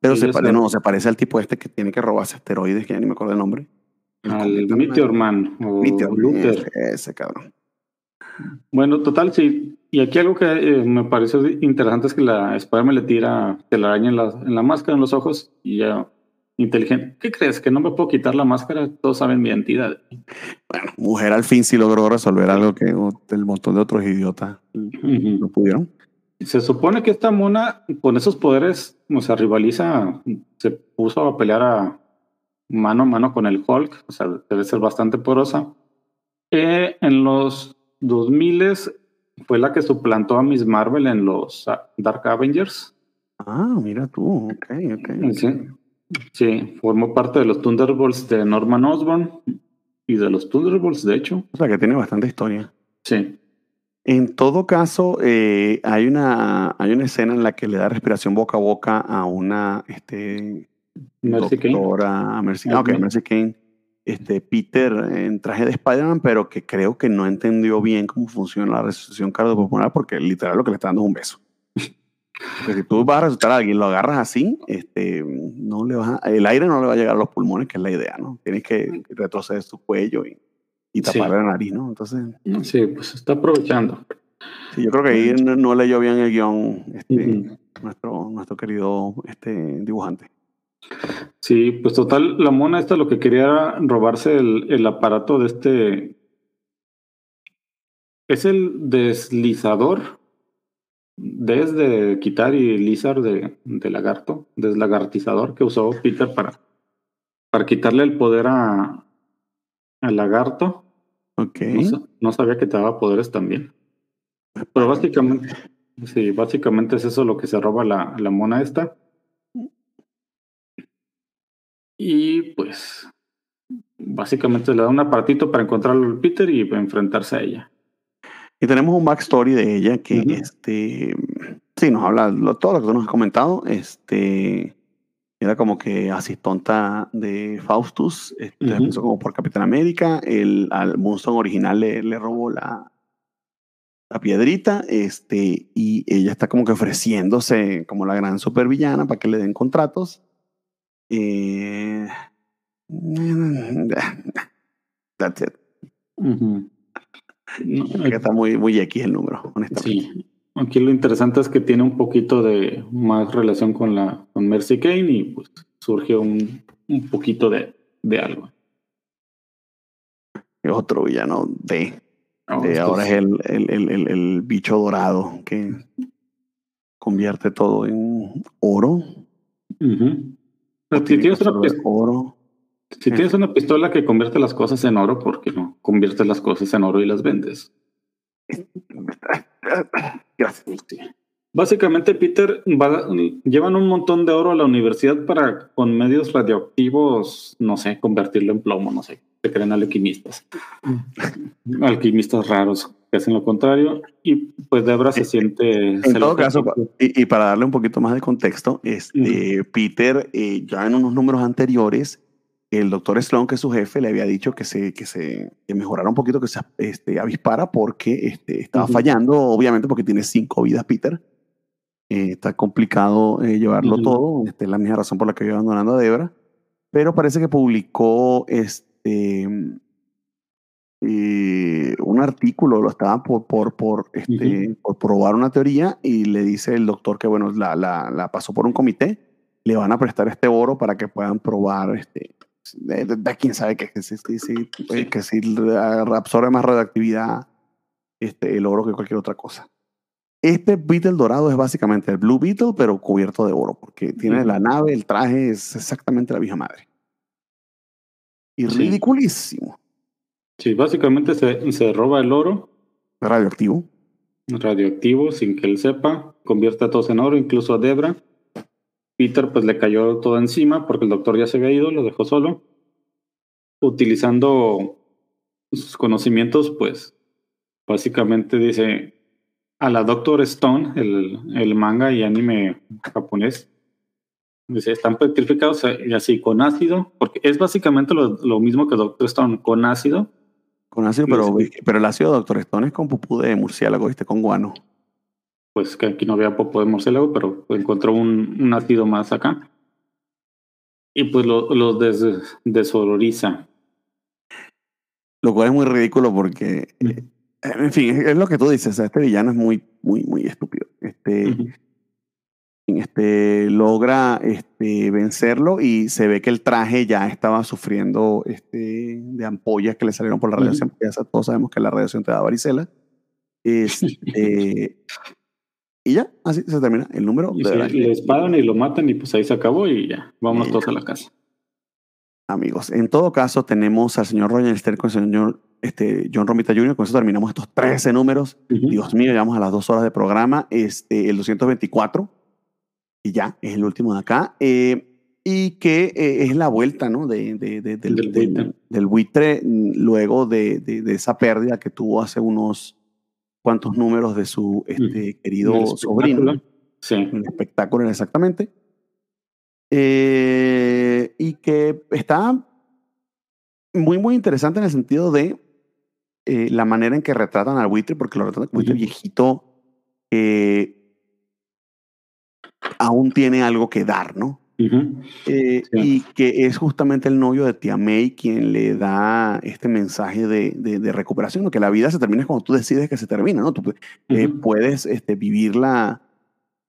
Pero se, pare- no, se parece al tipo este que tiene que robarse asteroides, que ya ni me acuerdo el nombre. El Al Meteor Man o Meteor Luther. ese, cabrón. Bueno, total, sí. Y aquí algo que eh, me pareció interesante es que la Spider-Man le tira telaraña en la, en la máscara, en los ojos, y ya inteligente. ¿Qué crees? ¿Que no me puedo quitar la máscara? Todos saben mi identidad. Bueno, mujer al fin sí logró resolver algo que o- el montón de otros idiotas no pudieron. Se supone que esta mona, con esos poderes, o sea, rivaliza, se puso a pelear a mano a mano con el Hulk, o sea, debe ser bastante poderosa. Eh, en los 2000 fue la que suplantó a Miss Marvel en los ah, Dark Avengers. Ah, mira tú, ok, ok. Sí. Sí, formó parte de los Thunderbolts de Norman Osborn y de los Thunderbolts, de hecho. O sea que tiene bastante historia. Sí. En todo caso, eh, hay, una, hay una escena en la que le da respiración boca a boca a una este, Mercy Kane. doctora Mercy, ah, ok, Ujú. Mercy Kane. Este, Peter en traje de Spider-Man, pero que creo que no entendió bien cómo funciona la resucitación cardiopulmonar porque literal lo que le está dando es un beso. Porque si tú vas a resucitar a alguien, lo agarras así, este, no le vas a- el aire no le va a llegar a los pulmones, que es la idea, ¿no? Tienes que retroceder su cuello y, y Sí. tapar la nariz, ¿no? Entonces, Sí, pues está aprovechando. sí, yo creo que ahí no, no leyó bien el guion este, nuestro, nuestro querido este, dibujante. Sí, pues total, la mona esta lo que quería era robarse el, el aparato de este. Es el deslizador. Desde quitar y lizar de, de lagarto, deslagartizador que usó Peter para, para quitarle el poder a al lagarto. Ok. No, no sabía que te daba poderes también. Pero básicamente, sí, básicamente es eso lo que se roba la, la mona esta. Y pues, básicamente le da un aparatito para encontrarlo al Peter y enfrentarse a ella. Y tenemos un backstory de ella que, este, sí, nos habla lo- todo lo que tú nos has comentado. Este, era como que asistonta de Faustus, este, Ujú. empezó como por Capitán América. El, al Moonstone original le, le robó la, la piedrita, este, y ella está como que ofreciéndose como la gran supervillana para que le den contratos. Eh, [laughs] that's it. No, Que está muy, muy X el número, honestamente. sí. Aquí lo interesante es que tiene un poquito de más relación con la con Mercy Kane y pues surge un, un poquito de, de algo. Otro villano de, Ahora, de esto ahora es- el, el, el, el, bicho dorado que convierte todo en oro. Si tiene tienes, una oro. si tienes una pistola que convierte las cosas en oro, ¿por qué no? Conviertes las cosas en oro y las vendes. [coughs] Gracias. Sí. Básicamente, Peter, va- llevan un montón de oro a la universidad para, con medios radioactivos, no sé, convertirlo en plomo, no sé, se creen alquimistas. [laughs] alquimistas raros que hacen lo contrario. Y pues Debra se siente. En todo caso, y, y para darle un poquito más de contexto, este, Peter, eh, ya en unos números anteriores, el doctor Sloan, que es su jefe, le había dicho que se, que se que mejorara un poquito, que se este, avispara porque este, estaba fallando, obviamente porque tiene cinco vidas, Peter. Eh, está complicado eh, llevarlo todo. Esta es la misma razón por la que iba abandonando a Debra. Pero parece que publicó este, eh, un artículo, lo estaba por, por, por, este, por probar una teoría y le dice el doctor que, bueno, la, la, la pasó por un comité, le van a prestar este oro para que puedan probar, este, de quién sabe que, que, si- eh, que si absorbe más radioactividad este, el oro que cualquier otra cosa. Este Beetle dorado es básicamente el Blue Beetle, pero cubierto de oro, porque tiene la nave, el traje, es exactamente la vieja madre. Y Sí. ridiculísimo. Sí, básicamente se, se roba el oro Radioactivo. radioactivo sin que él sepa, convierte a todos en oro, incluso a Debra. Peter pues le cayó todo encima porque el doctor ya se había ido, lo dejó solo. Utilizando sus conocimientos, pues básicamente dice a la Doctor Stone, el, el manga y anime japonés, dice, están petrificados eh, y así con ácido, porque es básicamente lo, lo mismo que Doctor Stone, con ácido, Con ácido, pero, pero el ácido Doctor Stone es con pupú de murciélago, ¿viste? Con guano. Pues que aquí no había popo de murciélago, pero encontró un, un ácido más acá. Y pues lo, lo des, desoloriza. Lo cual es muy ridículo porque, eh, en fin, es, lo que tú dices. o sea, este villano es muy, muy, muy estúpido. Este, Ujú. este, logra este, vencerlo y se ve que el traje ya estaba sufriendo este, de ampollas que le salieron por la radiación. ya sa- todos sabemos que la radiación te da varicela. Este, [laughs] y ya, así se termina el número. Y de le disparan y lo matan y pues ahí se acabó y ya, vámonos Y todos a la casa. amigos. En todo caso, tenemos al señor Roger Stern con el señor este, John Romita Jr. Con eso terminamos estos 13 números. Ujú. Dios mío, llegamos a las dos horas de programa. Este, el 224. Y ya, es el último de acá. Eh, y que eh, es la vuelta ¿no? de, de- de- del, Del buitre. del buitre mm, luego de esa pérdida que tuvo hace unos cuantos números de su este, querido sobrino. Sí. el espectáculo exactamente. Eh, y que está muy, muy interesante en el sentido de eh, la manera en que retratan al buitre, porque lo retratan como Ujú. viejito que aún tiene algo que dar, ¿no? Ujú. Eh, Sí. Y que es justamente el novio de Tia May quien le da este mensaje de, de- de recuperación, ¿no? que la vida se termina cuando tú decides que se termina, ¿no? Tú eh, Ujú. puedes este, vivirla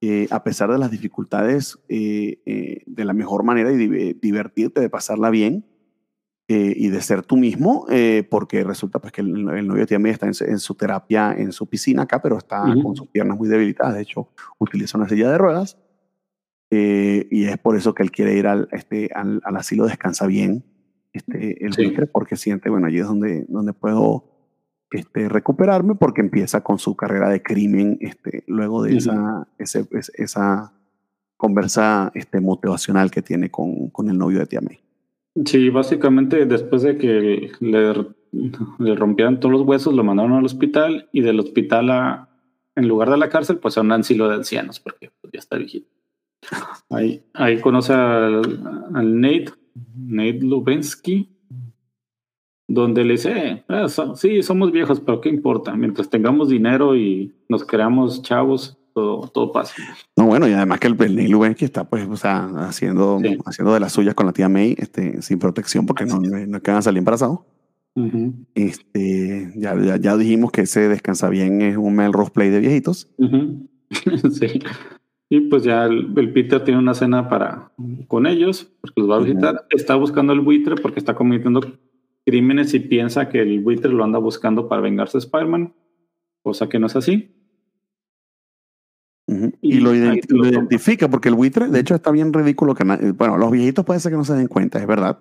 eh, a pesar de las dificultades eh, eh, de la mejor manera y di- divertirte, de pasarla bien eh, y de ser tú mismo, eh, porque resulta pues, que el, el novio de Tia May está en, su- en su terapia, en su piscina acá, pero está Ujú. con sus piernas muy debilitadas, de hecho utiliza una silla de ruedas eh, y es por eso que él quiere ir al, este, al, al asilo Descansa Bien, este, el Sí. porque siente, bueno, allí es donde, donde puedo este, recuperarme, porque empieza con su carrera de crimen este, luego de Ujú. esa, ese- es- esa conversa este, motivacional que tiene con, con el novio de Tia May. Sí, básicamente después de que le, le rompieran todos los huesos, lo mandaron al hospital y del hospital a, en lugar de la cárcel, pues a un asilo de ancianos, porque pues, ya está viejito. Ahí, ahí conoce al, al Nate, Nate Lubensky, donde le dice, "Ah, so- sí, somos viejos, pero ¿qué importa? Mientras tengamos dinero y nos creamos chavos, todo, todo pasa. No, bueno, y además que el, el Lubensky está pues, o sea, haciendo, Sí. haciendo de las suyas con la tía May este, sin protección porque no, no, no es que van a salir embarazados. Ujú, Este, ya, ya, ya dijimos que ese Descansa Bien es un Melrose Play de viejitos. ujú. [laughs] sí. Y pues ya el, el Peter tiene una cena para con ellos, porque los va a visitar. Está buscando el buitre porque está cometiendo crímenes y piensa que el buitre lo anda buscando para vengarse de Spider-Man, cosa que no es así. Y Y, lo, identifica porque el buitre, de hecho, está bien ridículo. que Bueno, los viejitos puede ser que no se den cuenta, es verdad.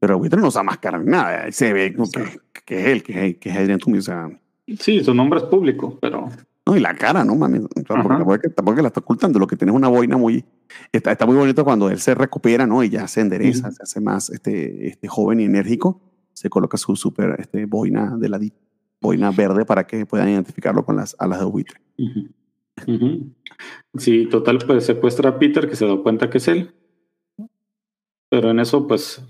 Pero el buitre no usa máscara ni nada. ahí Se ve que, es él, que es, que es Adrian Toomey. O sea, Sí, su nombre es público, pero No, y la cara, ¿no, mami? tampoco, es que, tampoco la está ocultando. Lo que tiene es una boina muy. Está, está muy bonito cuando él se recupera, ¿no? Y ya se endereza, se hace más este, este joven y enérgico. Se coloca su super este, boina de la boina verde para que puedan identificarlo con las alas de buitre. Sí, total, pues secuestra a Peter, que se da cuenta que es él. Pero en eso, pues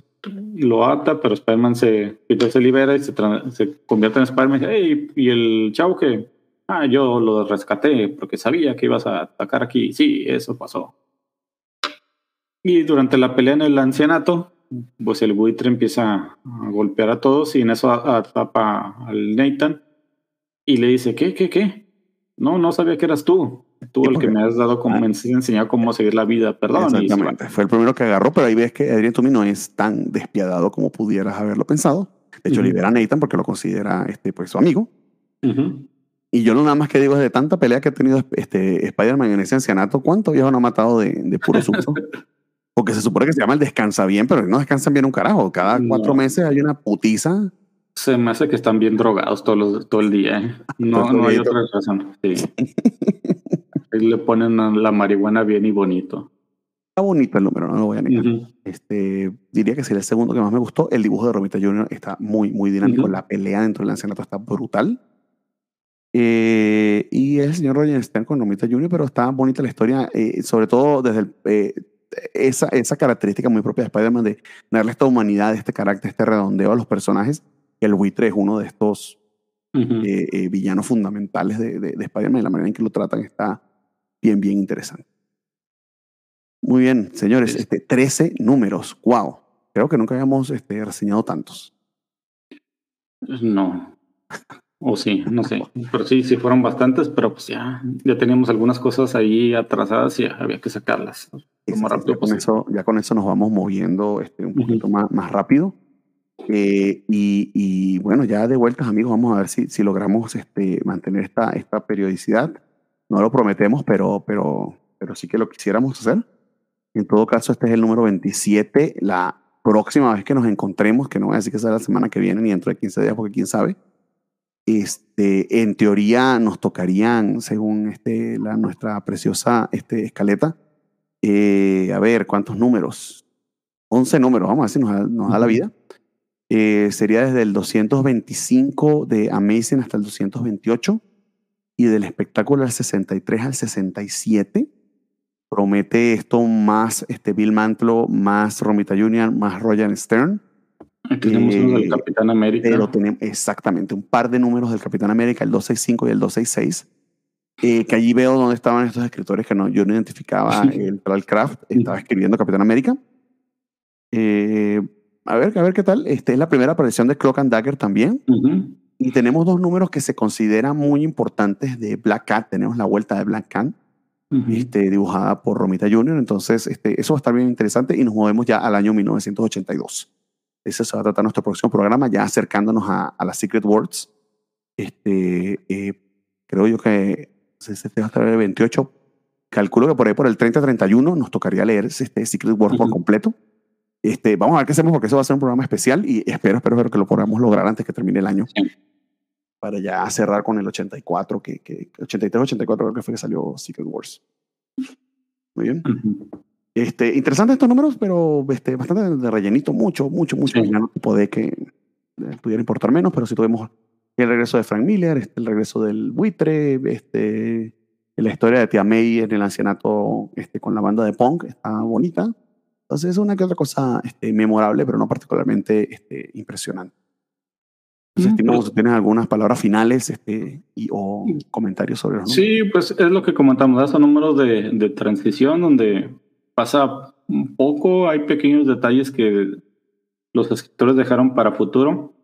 lo ata, pero Spider-Man se, Peter se libera y se, se convierte en Spider-Man. y el chavo que, ah, yo lo rescaté porque sabía que ibas a atacar aquí. Sí, eso pasó. Y durante la pelea en el ancianato, pues el buitre empieza a golpear a todos y en eso atapa al Nathan y le dice, ¿qué, qué, qué? No, no sabía que eras tú. Tú el que me has dado como, ah. me has enseñado cómo seguir la vida, perdón. Exactamente, fue el primero que agarró, pero ahí ves que Adrian Toomey no es tan despiadado como pudieras haberlo pensado. De hecho, libera a Nathan porque lo considera este, pues, su amigo. Y yo lo nada más que digo es de tanta pelea que ha tenido este, Spider-Man en ese ancianato, ¿cuánto viejo no ha matado de, de puro susto? [laughs] Porque se supone que se llama el descansa bien, pero no descansan bien un carajo. Cada cuatro meses hay una putiza. Se me hace que están bien drogados todos todo el día. ¿eh? [laughs] No, no hay otra razón. Sí. [laughs] Ahí le ponen la marihuana bien y bonito. Está bonito el número, no lo voy a negar. este, diría que sería el segundo que más me gustó. El dibujo de Romita Jr. está muy, muy dinámico. La pelea dentro del ancianato está brutal. Eh, y el señor Roger Stern con Romita Jr., pero está bonita la historia, eh, sobre todo desde el, eh, esa, esa característica muy propia de Spider-Man de darle esta humanidad, este carácter, este redondeo a los personajes. El buitre es uno de estos villanos fundamentales de, de, Spider-Man y la manera en que lo tratan está bien, bien interesante. Muy bien, señores, este, 13 números. ¡Wow! Creo que nunca habíamos este, reseñado tantos. No. O sí, no sé. Pero sí, sí fueron bastantes, pero pues ya, ya teníamos algunas cosas ahí atrasadas y había que sacarlas rápido ya, con eso, ya con eso nos vamos moviendo este, un poquito más, más rápido. Eh, y, y, bueno, ya de vueltas, amigos, vamos a ver si, si logramos este, mantener esta, esta periodicidad. No lo prometemos, pero, pero, pero sí que lo quisiéramos hacer. En todo caso, este es el número 27. La próxima vez que nos encontremos, que no voy a decir que sea la semana que viene ni dentro de 15 días, porque quién sabe, este, en teoría nos tocarían, según este, la, nuestra preciosa este, escaleta, eh, a ver, ¿cuántos números? 11 números, vamos a ver si nos da, la vida. Eh, sería desde el 225 de Amazing hasta el 228 y del espectáculo del 63 al 67. Promete esto más este Bill Mantlo, más Romita Jr., más Roger Stern. [laughs] tenemos uno del eh, Capitán América. Pero tenemos exactamente un par de números del Capitán América, el 265 y el 266 eh, que allí veo dónde estaban estos escritores que no, yo no identificaba [laughs] el Craft, estaba escribiendo Capitán América. Eh, a ver, a ver qué tal. Esta es la primera aparición de Cloak and Dagger también. Y tenemos dos números que se consideran muy importantes de Black Cat. Tenemos la vuelta de Black Cat, este, dibujada por Romita Jr. Entonces, este, eso va a estar bien interesante y nos movemos ya al año 1982. Ese se va a tratar nuestro próximo programa, ya acercándonos a, a las Secret Words. Este, eh, creo yo que este va a estar el 28. Calculo que por ahí por el 30-31 nos tocaría leer este Secret Wars por completo. Este, vamos a ver qué hacemos porque eso va a ser un programa especial y espero, espero, espero que lo podamos lograr antes que termine el año. Para ya cerrar con el 84, que, que 83-84 creo que fue que salió Secret Wars. Muy bien. Este, interesante estos números, pero este, bastante de rellenito, mucho, mucho, mucho. Ya no puede que eh, pudiera importar menos, pero si tuvimos el regreso de Frank Miller, este, el regreso del buitre, este, la historia de Tia May en el ancianato este, con la banda de punk está bonita. Entonces es una que otra cosa este, memorable, pero no particularmente este, impresionante. Entonces, mm, pues ¿tienes algunas palabras finales este, y, o comentarios sobre los números? Sí, pues es lo que comentamos, son números de, de transición donde pasa un poco, hay pequeños detalles que los escritores dejaron para futuro.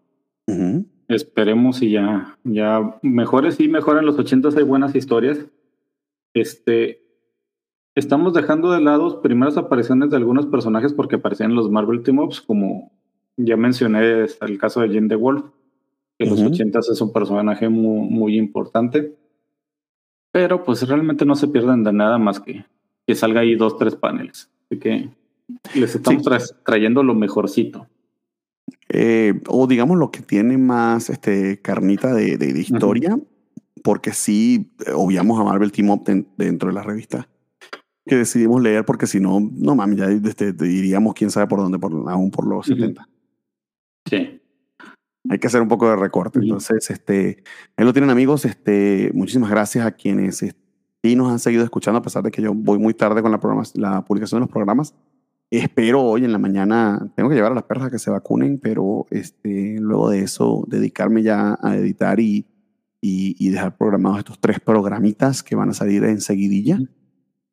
Esperemos y ya, ya mejores y mejoran los ochentas, hay buenas historias. Este, estamos dejando de lado primeras apariciones de algunos personajes porque aparecían en los Marvel Team Ups, como ya mencioné, el caso de Jane the Wolf, que en los ochentas es un personaje muy, muy importante. Pero pues realmente no se pierden de nada más que que salga ahí dos, tres paneles. Así que les estamos trayendo lo mejorcito. Eh, o digamos lo que tiene más este, carnita de, de, historia, porque sí eh, obviamos a Marvel Team Up den- dentro de la revista que decidimos leer porque si no, no mames, ya este, te iríamos quién sabe por dónde, por, aún por los Ujú. 70. Sí. Hay que hacer un poco de recorte. Entonces, este, ahí lo tienen amigos. Este, muchísimas gracias a quienes este, sí nos han seguido escuchando, a pesar de que yo voy muy tarde con la, la publicación de los programas. Espero hoy en la mañana, tengo que llevar a las perras a que se vacunen, pero este, luego de eso dedicarme ya a editar y, y, y dejar programados estos tres programitas que van a salir enseguidilla.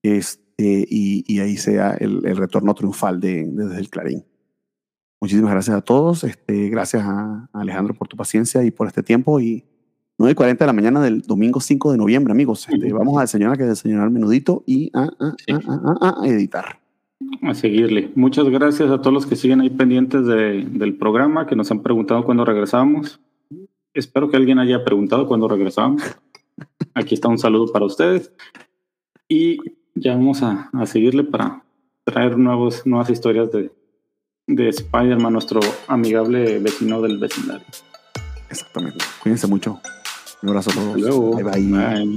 Este, y, y ahí sea el, el retorno triunfal de, de Desde el Clarín. Muchísimas gracias a todos. Este, gracias a, a Alejandro por tu paciencia y por este tiempo. Y 9 y 40 de la mañana del domingo 5 de noviembre, amigos. Este, vamos a desayunar, que desayunar menudito y a, a- Sí. a- a- a- a editar. A seguirle. Muchas gracias a todos los que siguen ahí pendientes de- del programa, que nos han preguntado cuándo regresamos. Espero que alguien haya preguntado cuándo regresamos. Aquí está un saludo para ustedes. Y ya vamos a, a seguirle para traer nuevos, nuevas historias de, de Spider-Man, nuestro amigable vecino del vecindario. Exactamente. Cuídense mucho. Un abrazo a todos. Bye bye. Bye.